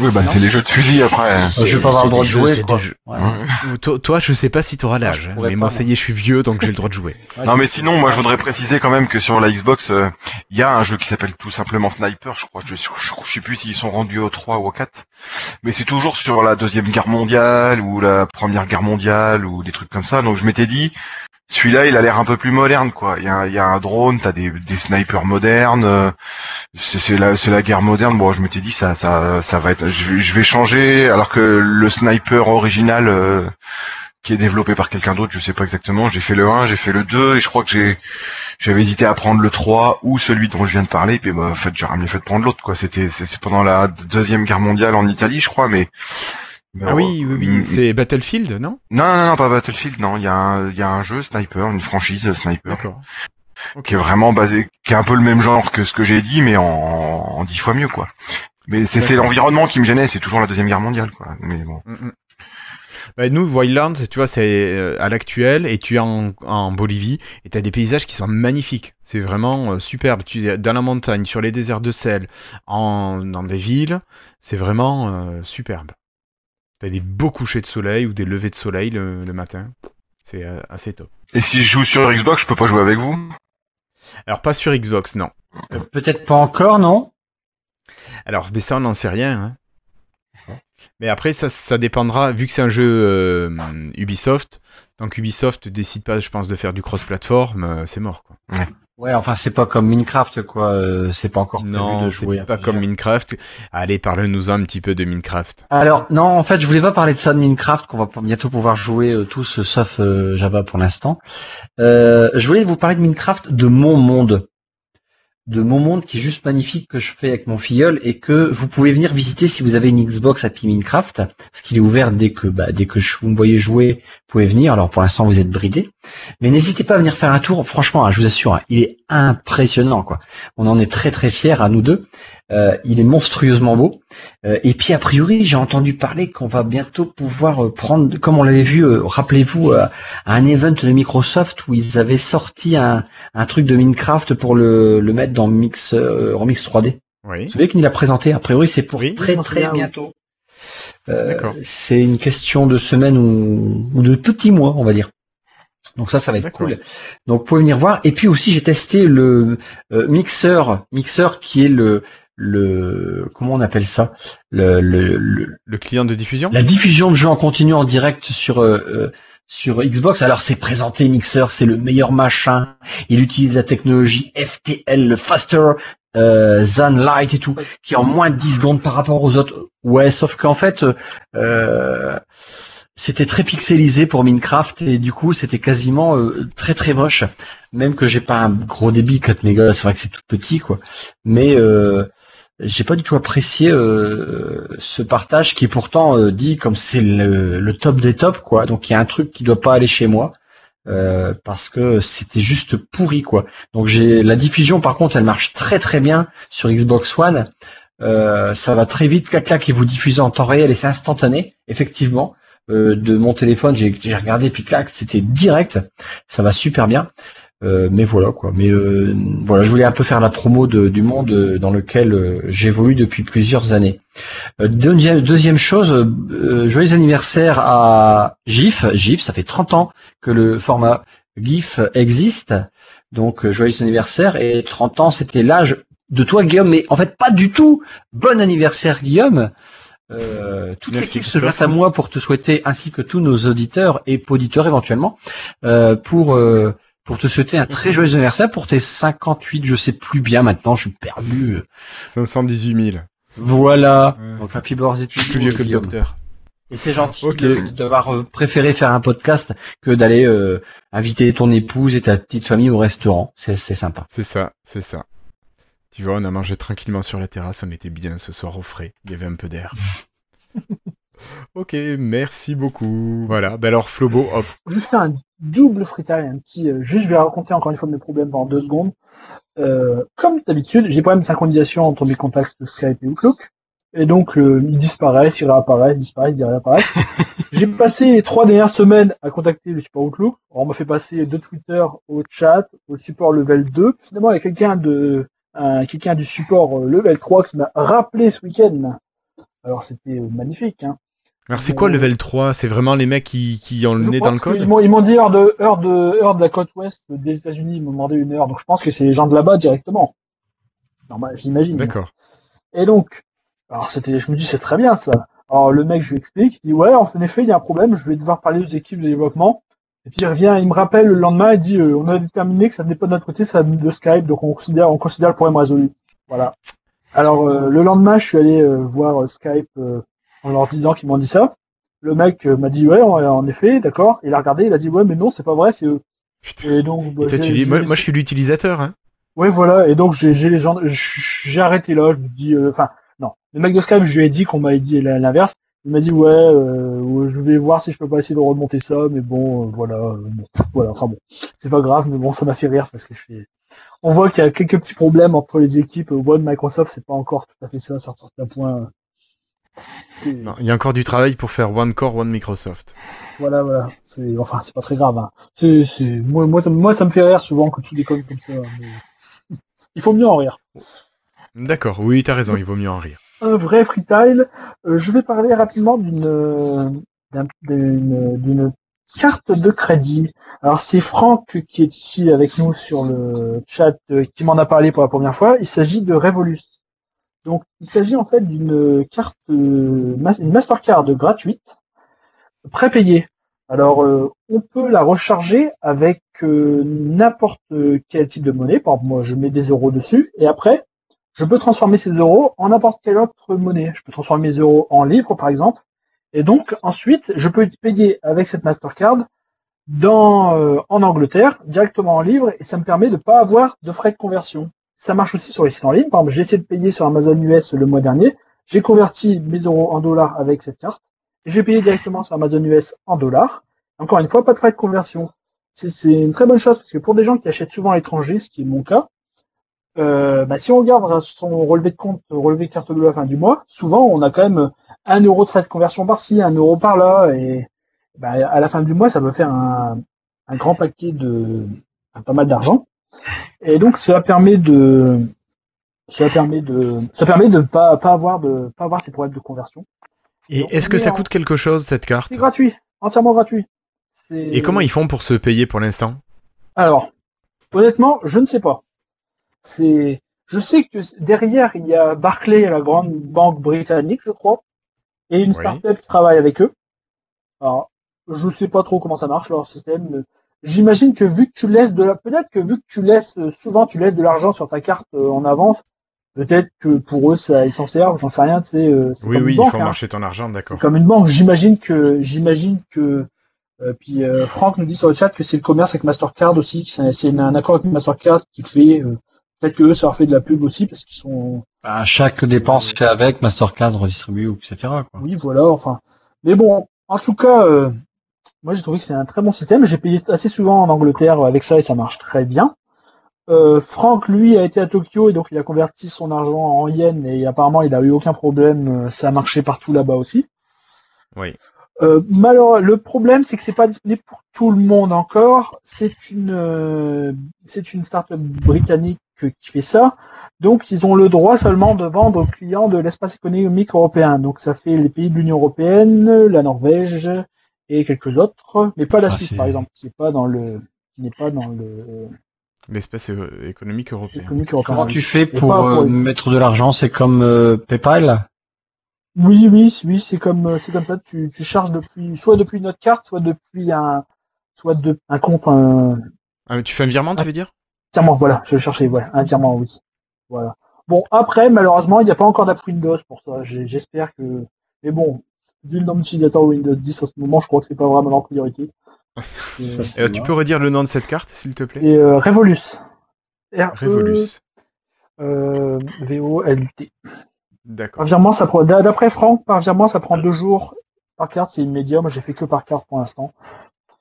Oui, bah, c'est les jeux de fusil après. Euh, je vais pas avoir le droit de jeux, jouer, quoi. jeux. Ouais. Ouais. Ou Toi, toi, je sais pas si tu auras je l'âge, hein, mais moi, ça y est, je suis vieux, donc j'ai le droit de jouer. Non mais sinon, moi je voudrais préciser quand même que sur la Xbox, euh, il y a un jeu qui s'appelle tout simplement Sniper, je crois, je, je, je sais plus s'ils sont rendus au 3 ou au 4, mais c'est toujours sur la deuxième guerre mondiale ou la première guerre mondiale ou des trucs comme ça, donc je m'étais dit, celui-là il a l'air un peu plus moderne quoi, il y a, un drone, t'as des, des snipers modernes, euh, c'est la, la guerre moderne, bon je m'étais dit ça, ça, ça va être, je, vais- changer, alors que le sniper original... euh, qui est développé par quelqu'un d'autre, je sais pas exactement. J'ai fait le 1, j'ai fait le 2, et je crois que j'ai j'avais hésité à prendre le 3 ou celui dont je viens de parler, et puis bah, en fait j'aurais mieux fait de prendre l'autre, quoi. C'était c'est c'est pendant la deuxième guerre mondiale en Italie, je crois, mais. Ah oui, oui, oui, c'est Battlefield, non? Non, non, non, pas Battlefield, non. Il y a un, il y a un jeu sniper, une franchise sniper, D'accord. qui est vraiment basé, qui est un peu le même genre que ce que j'ai dit, mais en, dix fois mieux, quoi. Mais c'est l'environnement qui me gênait, c'est toujours la deuxième guerre mondiale, quoi. Mais bon. Mm, mm. Bah, nous, Wildlands, tu vois, c'est euh, à l'actuel, et tu es en, en Bolivie, et tu as des paysages qui sont magnifiques. C'est vraiment euh, superbe. Tu es dans la montagne, sur les déserts de sel, en, dans des villes, c'est vraiment euh, superbe. Tu as des beaux couchers de soleil ou des levées de soleil le, le matin. C'est euh, assez top. Et si je joue sur Xbox, je peux pas jouer avec vous? Alors, pas sur Xbox, non. Euh, Peut-être pas encore, non? Alors, mais ça, on n'en sait rien. hein. Mais après, ça, ça dépendra, vu que c'est un jeu euh, Ubisoft, tant qu'Ubisoft décide pas, je pense, de faire du cross-platform, euh, c'est mort, quoi. Ouais, enfin, c'est pas comme Minecraft, quoi. euh, C'est pas encore prévu Non, de jouer. c'est pas comme Minecraft. Allez, parle-nous un petit peu de Minecraft. Alors, non, en fait, je voulais pas parler de ça de Minecraft, qu'on va bientôt pouvoir jouer euh, tous, euh, sauf euh, Java pour l'instant. Euh, je voulais vous parler de Minecraft, de mon monde. De mon monde qui est juste magnifique, que je fais avec mon filleul, et que vous pouvez venir visiter si vous avez une Xbox Happy Minecraft, parce qu'il est ouvert dès que, bah, dès que vous me voyez jouer, vous pouvez venir. Alors, pour l'instant, vous êtes bridé. Mais n'hésitez pas à venir faire un tour. Franchement, hein, je vous assure, hein, il est impressionnant, quoi. On en est très, très fiers à nous deux. Euh, il est monstrueusement beau. Euh, et puis a priori, j'ai entendu parler qu'on va bientôt pouvoir euh, prendre, comme on l'avait vu, euh, rappelez-vous, euh, à un event de Microsoft où ils avaient sorti un, un truc de Minecraft pour le, le mettre dans Mix, euh, Remix 3D. Vous Oui. savez qu'il l'a présenté. A priori, c'est pour Oui, très très souviens, oui. bientôt. Euh, c'est une question de semaines ou, ou de petits mois, on va dire. Donc ça, ça va être cool. Donc vous pouvez venir voir. Et puis aussi, j'ai testé le euh, mixeur, mixeur qui est le le comment on appelle ça? Le, le, le- Le client de diffusion? La diffusion de jeux en continu en direct sur euh, euh, sur Xbox. Alors c'est présenté Mixer, c'est le meilleur machin. Il utilise la technologie FTL, le faster euh, than light et tout, qui est en moins de 10 secondes par rapport aux autres. Ouais, sauf qu'en fait, euh, c'était très pixelisé pour Minecraft et du coup c'était quasiment euh, très très moche. Même que j'ai pas un gros débit 4 mégas, c'est vrai que c'est tout petit quoi. Mais euh, j'ai pas du tout apprécié euh, ce partage qui est pourtant euh, dit comme c'est le, top des tops quoi. Donc il y a un truc qui doit pas aller chez moi euh, parce que c'était juste pourri quoi. Donc j'ai la diffusion par contre elle marche très très bien sur Xbox One. Ça va très vite, clac clac, et vous diffusez en temps réel et c'est instantané, effectivement. De mon téléphone, j'ai j'ai regardé puis clac, c'était direct. Ça va super bien. Euh, mais voilà quoi. Mais euh, voilà, je voulais un peu faire la promo de- du monde euh, dans lequel j'évolue depuis plusieurs années. Deuxième, deuxième chose, joyeux anniversaire à GIF. GIF, ça fait 30 ans que le format GIF existe. Donc joyeux anniversaire. Et 30 ans, c'était l'âge de toi, Guillaume, mais en fait pas du tout. Bon anniversaire, Guillaume. Euh, toute l'équipe se à moi pour te souhaiter, ainsi que tous nos auditeurs et auditeurs éventuellement, euh, pour euh, pour te souhaiter un très joyeux anniversaire pour tes 58, je sais plus bien maintenant, je suis perdu. 518 000. Voilà. Ouais. Donc happy birthday Je suis plus vieux que le docteur. Et c'est gentil Ok. de- d'avoir euh, préféré faire un podcast que d'aller euh, inviter ton épouse et ta petite famille au restaurant. C'est sympa. C'est ça, c'est ça. Tu vois, on a mangé tranquillement sur la terrasse, on était bien ce soir au frais, il y avait un peu d'air. [LAUGHS] ok, merci beaucoup. Voilà, ben alors Flobo, hop. Juste un double freestyle, un petit. euh, juste, je vais raconter encore une fois mes problèmes pendant deux secondes. Euh, comme d'habitude, j'ai pas de synchronisation entre mes contacts Skype et Outlook. Et donc, euh, ils disparaissent, ils réapparaissent, ils disparaissent, ils réapparaissent. [LAUGHS] j'ai passé les trois dernières semaines à contacter le support Outlook. Alors, on m'a fait passer de Twitter au chat, au support level 2. Finalement, il y a quelqu'un de, un- quelqu'un du support euh, level 3 qui m'a rappelé ce week-end. Alors, c'était euh, magnifique, hein. Alors c'est quoi le level 3 C'est vraiment les mecs qui, qui ont le Je nez dans le code? Ils m'ont dit heure de, heure de, heure de la côte ouest des États-Unis, ils m'ont demandé une heure. Donc je pense que c'est les gens de là-bas directement. Normal, j'imagine. D'accord. Et donc, alors c'était, je me dis c'est très bien ça. Alors le mec, je lui explique, il dit ouais, en effet, il y a un problème, je vais devoir parler aux équipes de développement. Et puis il revient, il me rappelle le lendemain, il dit euh, on a déterminé que ça n'est pas de notre côté, ça venait de Skype, donc on considère, on considère le problème résolu. Voilà. Alors euh, le lendemain, je suis allé euh, voir Skype euh, en leur disant qu'ils m'ont dit ça. Le mec euh, m'a dit ouais, en, en effet, d'accord. Il a regardé, il a dit ouais, mais non, c'est pas vrai, c'est eux. Putain. Et donc, bah, Et toi, j'ai- tu dis, moi, moi, je suis l'utilisateur, hein. Ouais, voilà. Et donc, j'ai les gens, j'ai arrêté là. Je me dis, euh, enfin, non. Le mec de Skype, je lui ai dit qu'on m'avait dit l'inverse. Il m'a dit, ouais, euh, je vais voir si je peux pas essayer de remonter ça, mais bon, euh, voilà, euh, bon, voilà. Enfin bon, c'est pas grave, mais bon, ça m'a fait rire parce que je fais. On voit qu'il y a quelques petits problèmes entre les équipes. One Microsoft, c'est pas encore tout à fait ça, sortir d'un point. Non, il y a encore du travail pour faire One Core, One Microsoft. Voilà, voilà. C'est, enfin, c'est pas très grave. Hein. C'est, c'est, moi, moi, ça, moi, ça me fait rire souvent que tu déconnes comme ça. mais [LAUGHS] Il faut mieux en rire. D'accord, oui, t'as raison, il vaut mieux en rire. un vrai freetile. Euh, je vais parler rapidement d'une d'un- d'une d'une carte de crédit. Alors c'est Franck qui est ici avec nous sur le chat euh, qui m'en a parlé pour la première fois. Il s'agit de Revolus. Donc il s'agit en fait d'une carte euh, une Mastercard gratuite prépayée. Alors euh, on peut la recharger avec euh, n'importe quel type de monnaie. Par exemple moi je mets des euros dessus et après je peux transformer ces euros en n'importe quelle autre monnaie. Je peux transformer mes euros en livres, par exemple. Et donc, ensuite, je peux payer avec cette Mastercard dans, euh, en Angleterre, directement en livres, et ça me permet de pas avoir de frais de conversion. Ça marche aussi sur les sites en ligne. Par exemple, j'ai essayé de payer sur Amazon US le mois dernier. J'ai converti mes euros en dollars avec cette carte. J'ai payé directement sur Amazon US en dollars. Encore une fois, pas de frais de conversion. C'est- une très bonne chose parce que pour des gens qui achètent souvent à l'étranger, ce qui est mon cas, euh, bah, si on regarde son relevé de compte, relevé de carte bleue à la fin du mois, souvent on a quand même un euro de frais de conversion par-ci, un euro par-là, et bah, à la fin du mois, ça peut faire un, un grand paquet de pas mal d'argent. Et donc cela permet de cela permet de ça permet de pas pas avoir de pas avoir ces problèmes de conversion. Et est-ce que ça en- coûte quelque chose, cette carte C'est gratuit, entièrement gratuit. Et comment ils font pour se payer pour l'instant? Alors, honnêtement, je ne sais pas. C'est, je sais que derrière il y a Barclay, la grande banque britannique, je crois, et une Oui. startup qui travaille avec eux. Alors, je sais pas trop comment ça marche leur système. J'imagine que vu que tu laisses de la, peut-être que vu que tu laisses euh, souvent tu laisses de l'argent sur ta carte euh, en avance, peut-être que pour eux ça ils s'en servent, j'en sais rien. Tu sais, euh, Oui, comme oui, une ils banque, font hein. marcher ton argent, d'accord. C'est comme une banque. J'imagine que, j'imagine que, euh, puis euh, Franck nous dit sur le chat que c'est le commerce avec Mastercard aussi, c'est un accord avec Mastercard qui fait, euh, peut-être que eux ça leur fait de la pub aussi parce qu'ils sont, Bah, chaque dépense fait avec Mastercard redistribué, etc. Quoi. oui voilà, enfin. Mais bon, en tout cas, euh, moi j'ai trouvé que c'est un très bon système. J'ai payé assez souvent en Angleterre avec ça et ça marche très bien. Euh, Franck, lui, a été à Tokyo et donc il a converti son argent en yens et apparemment il a eu aucun problème. euh, Ça a marché partout là-bas aussi. Oui. Euh, malheureux- le problème, c'est que c'est pas disponible pour tout le monde encore. C'est une, euh, c'est une startup britannique euh, qui fait ça. Donc, ils ont le droit seulement de vendre aux clients de l'espace économique européen. Donc, ça fait les pays de l'Union européenne, la Norvège et quelques autres, mais pas la Ah, Suisse, c'est- par exemple, qui n'est pas dans le, qui n'est pas dans le, L'espace euh, économique européen. économique européen. Comment tu fais pour pas euh, mettre de l'argent C'est comme euh, PayPal? Oui, oui, oui, c'est comme c'est comme ça. Tu, tu charges depuis soit depuis une autre carte, soit depuis un soit de un compte un Ah, mais tu fais un virement, tu veux dire? virement. Voilà, je cherchais, ouais, un virement, oui. Voilà. Bon, après, malheureusement, il n'y a pas encore d'app Windows pour ça. J'espère que. Mais bon, vu le nombre d'utilisateurs Windows 10 à ce moment, je crois que c'est pas vraiment leur priorité. [LAUGHS] Ça, Euh, Tu peux redire le nom de cette carte, s'il te plaît? Et, euh, Revolus. R Revolus. Euh, V-O-L-U-T. D'accord. Virement, ça prend, d'a- d'après Franck, par virement, ça prend deux jours. Par carte, c'est immédiat. Moi, j'ai fait que par carte pour l'instant.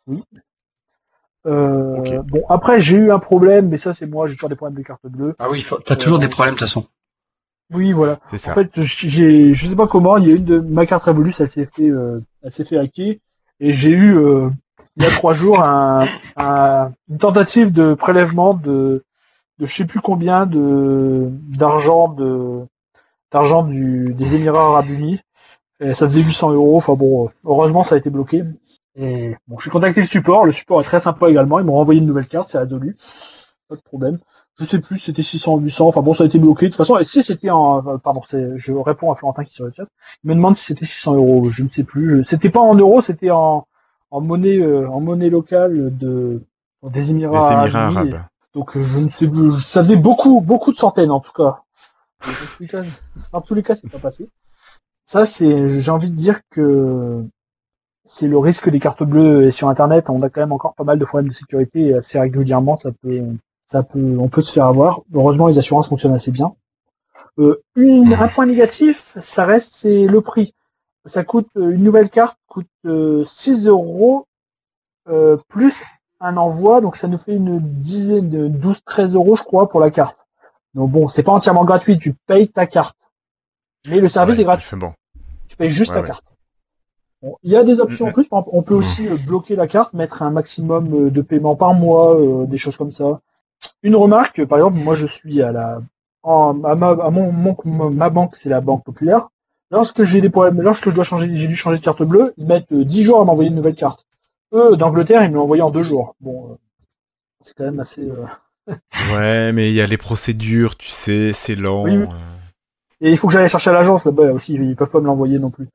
Oui. Euh. Bon, après, j'ai eu un problème, mais ça, c'est moi, j'ai toujours des problèmes de carte bleue. Ah oui, t'as toujours des problèmes de toute façon. Oui, voilà. C'est ça. En fait, j'ai, je sais pas comment, il y a une de ma carte Revolus, elle s'est fait, euh, elle s'est fait hacker, et j'ai eu, euh, il y a trois jours, un, un- une tentative de prélèvement de, de je sais plus combien de, d'argent de, d'argent du, des Émirats Arabes Unis. Et ça faisait 800 euros. Enfin bon, heureusement, ça a été bloqué. Et bon, je suis contacté le support. Le support est très sympa également. Ils m'ont renvoyé une nouvelle carte, c'est résolu. Pas de problème. Je sais plus, si c'était 600 ou 800. Enfin bon, ça a été bloqué. De toute façon, et si c'était en, euh, pardon, je réponds à Florentin qui est sur le chat. Il me demande si c'était 600 euros. Je ne sais plus. C'était pas en euros, c'était en, en monnaie, euh, en monnaie locale de, des Émirats, arabes. Donc euh, je ne sais plus. Ça faisait beaucoup, beaucoup de centaines en tout cas. Et Dans tous les cas, dans tous les cas, c'est pas passé. Ça, c'est, j'ai envie de dire que c'est le risque des cartes bleues et sur Internet, on a quand même encore pas mal de problèmes de sécurité et assez régulièrement, ça peut, ça peut, on peut se faire avoir. Heureusement, les assurances fonctionnent assez bien. Euh, une, un point négatif, ça reste, c'est le prix. Ça coûte euh, une nouvelle carte coûte euh, 6 euros euh, plus un envoi, donc ça nous fait une dizaine de 12-13 euros, je crois, pour la carte. Donc bon, c'est pas entièrement gratuit, tu payes ta carte. Mais le service Ouais, est gratuit, bon. tu payes juste Ouais, ta ouais. carte. Bon, il y a des options en Mhm. plus, on peut aussi euh, bloquer la carte, mettre un maximum de paiement par mois, euh, des choses comme ça. Une remarque, par exemple, moi je suis à la, en, à ma, à mon, mon- ma banque, c'est la banque populaire. Lorsque j'ai des problèmes, lorsque je dois changer, j'ai dû changer de carte bleue, ils mettent euh, 10 jours à m'envoyer une nouvelle carte. Eux, d'Angleterre, ils me l'ont envoyé en deux jours. Bon, euh, c'est quand même assez. euh, [LAUGHS] Ouais, mais il y a les procédures, tu sais, c'est lent. Oui, oui. euh. Et il faut que j'aille chercher à l'agence là-bas aussi. Ils peuvent pas me l'envoyer non plus.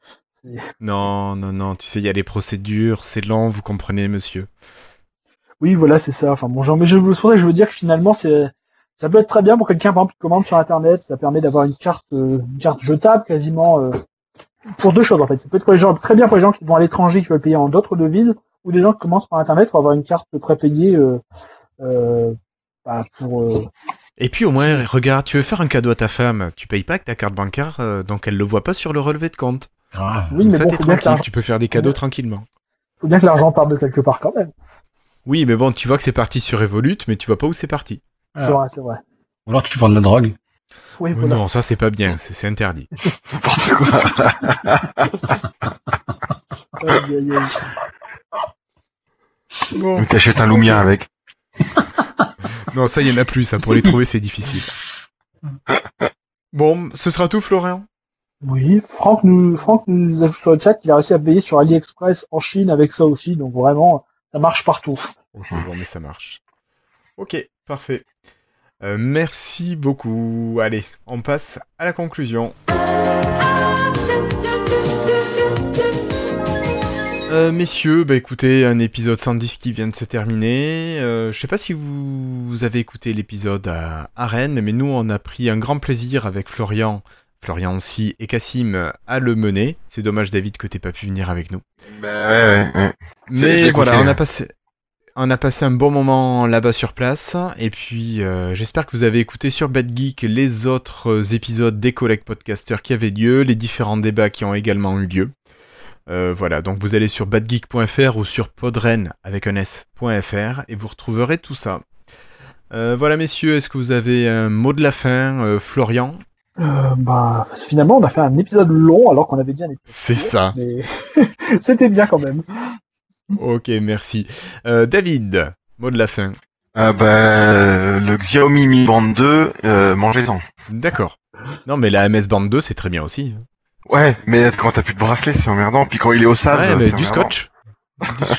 Non, non, non, tu sais, il y a les procédures, c'est lent, vous comprenez, monsieur. Oui, voilà, c'est ça. Enfin bon, genre, mais je, c'est pour ça que je veux dire que finalement, c'est, ça peut être très bien pour quelqu'un, par exemple, qui commande sur Internet. Ça permet d'avoir une carte, euh, une carte jetable quasiment euh, pour deux choses en fait. Ça peut être pour les gens, très bien pour les gens qui vont à l'étranger, qui veulent payer en d'autres devises, ou des gens qui commencent par Internet pour avoir une carte prépayée euh, euh, bah, pour. euh, Et puis au moins, regarde, tu veux faire un cadeau à ta femme, tu payes pas avec ta carte bancaire, euh, donc elle le voit pas sur le relevé de compte. Ah, Oui, Comme mais ça, bon, t'es faut bien, que tranquille, tu peux faire des cadeaux tranquillement. faut bien que l'argent parte de quelque part quand même. Oui, mais bon, tu vois que c'est parti sur Revolut, mais tu vois pas où c'est parti. C'est vrai, c'est vrai. Ou alors tu vends de la drogue. Oui, voilà. Non, ça c'est pas bien, c'est c'est interdit. [LAUGHS] N'importe quoi. [LAUGHS] Aïe, aïe, aïe. Bon. Ou t'achètes un Lumia avec. [LAUGHS] Non, ça y en a plus, ça pour les trouver c'est difficile. Bon, ce sera tout, Florian? Oui, Franck nous, Franck nous ajoute sur le chat qu'il a réussi à payer sur AliExpress en Chine avec ça aussi, donc vraiment, ça marche partout. Mais ça marche. Ok, parfait. Euh, merci beaucoup. Allez, on passe à la conclusion. Euh, messieurs, bah écoutez, un épisode 110 qui vient de se terminer. Euh, je sais pas si vous, vous avez écouté l'épisode à, à Rennes, mais nous on a pris un grand plaisir avec Florian, Florian aussi et Cassim à le mener. C'est dommage David que t'aies pas pu venir avec nous. Bah ouais, ouais, ouais. je l'ai Mais voilà, on a passé, on a passé un bon moment là-bas sur place. Et puis, euh, j'espère que vous avez écouté sur Bad Geek les autres épisodes des collègues podcasters qui avaient lieu, les différents débats qui ont également eu lieu. Euh, voilà, donc vous allez sur badgeek.fr ou sur podren avec un s.fr et vous retrouverez tout ça. Euh, voilà, messieurs, est-ce que vous avez un mot de la fin, Florian? Euh, bah, finalement, on a fait un épisode long alors qu'on avait dit un épisode. C'est ça. Mais [LAUGHS] c'était bien quand même. Ok, merci. Euh, David, mot de la fin. Ah bah, le Xiaomi Mi Band 2, euh, mangez-en. D'accord. Non, mais la MS Band 2, c'est très bien aussi. Ouais, mais quand t'as plus de bracelet, c'est emmerdant. Puis quand il est au sable, Ouais, mais c'est du emmerdant. scotch.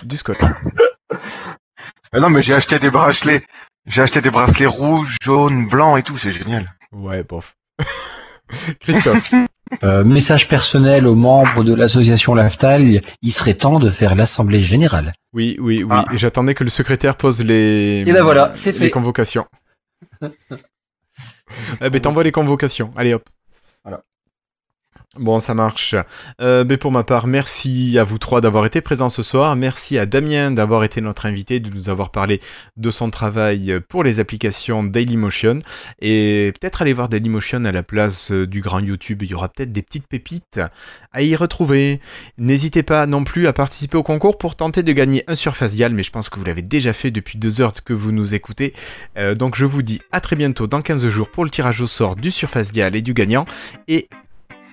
Du, du scotch. [LAUGHS] Ah non, mais j'ai acheté des bracelets J'ai acheté des bracelets rouges, jaunes, blancs et tout, c'est génial. Ouais, bof. [LAUGHS] Christophe. Euh, message personnel aux membres de l'association Laftal, il serait temps de faire l'assemblée générale. Oui, oui, oui. Ah. J'attendais que le secrétaire pose les. Et ben voilà, c'est Les fait. convocations. [LAUGHS] eh ben, t'envoies les convocations. Allez hop. Bon, ça marche. Euh, ben, pour ma part, merci à vous trois d'avoir été présents ce soir. Merci à Damien d'avoir été notre invité, de nous avoir parlé de son travail pour les applications Dailymotion. Et peut-être aller voir Dailymotion à la place euh, du grand YouTube. Il y aura peut-être des petites pépites à y retrouver. N'hésitez pas non plus à participer au concours pour tenter de gagner un Surface Dial, mais je pense que vous l'avez déjà fait depuis deux heures que vous nous écoutez. Euh, donc je vous dis à très bientôt dans 15 jours pour le tirage au sort du Surface Dial et du gagnant. Et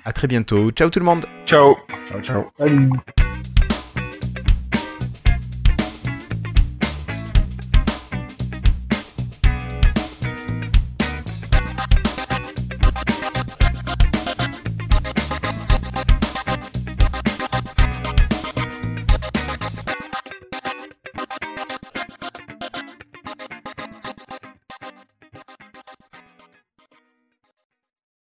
à très bientôt. Ciao tout le monde Ciao Ciao, ciao. Salut.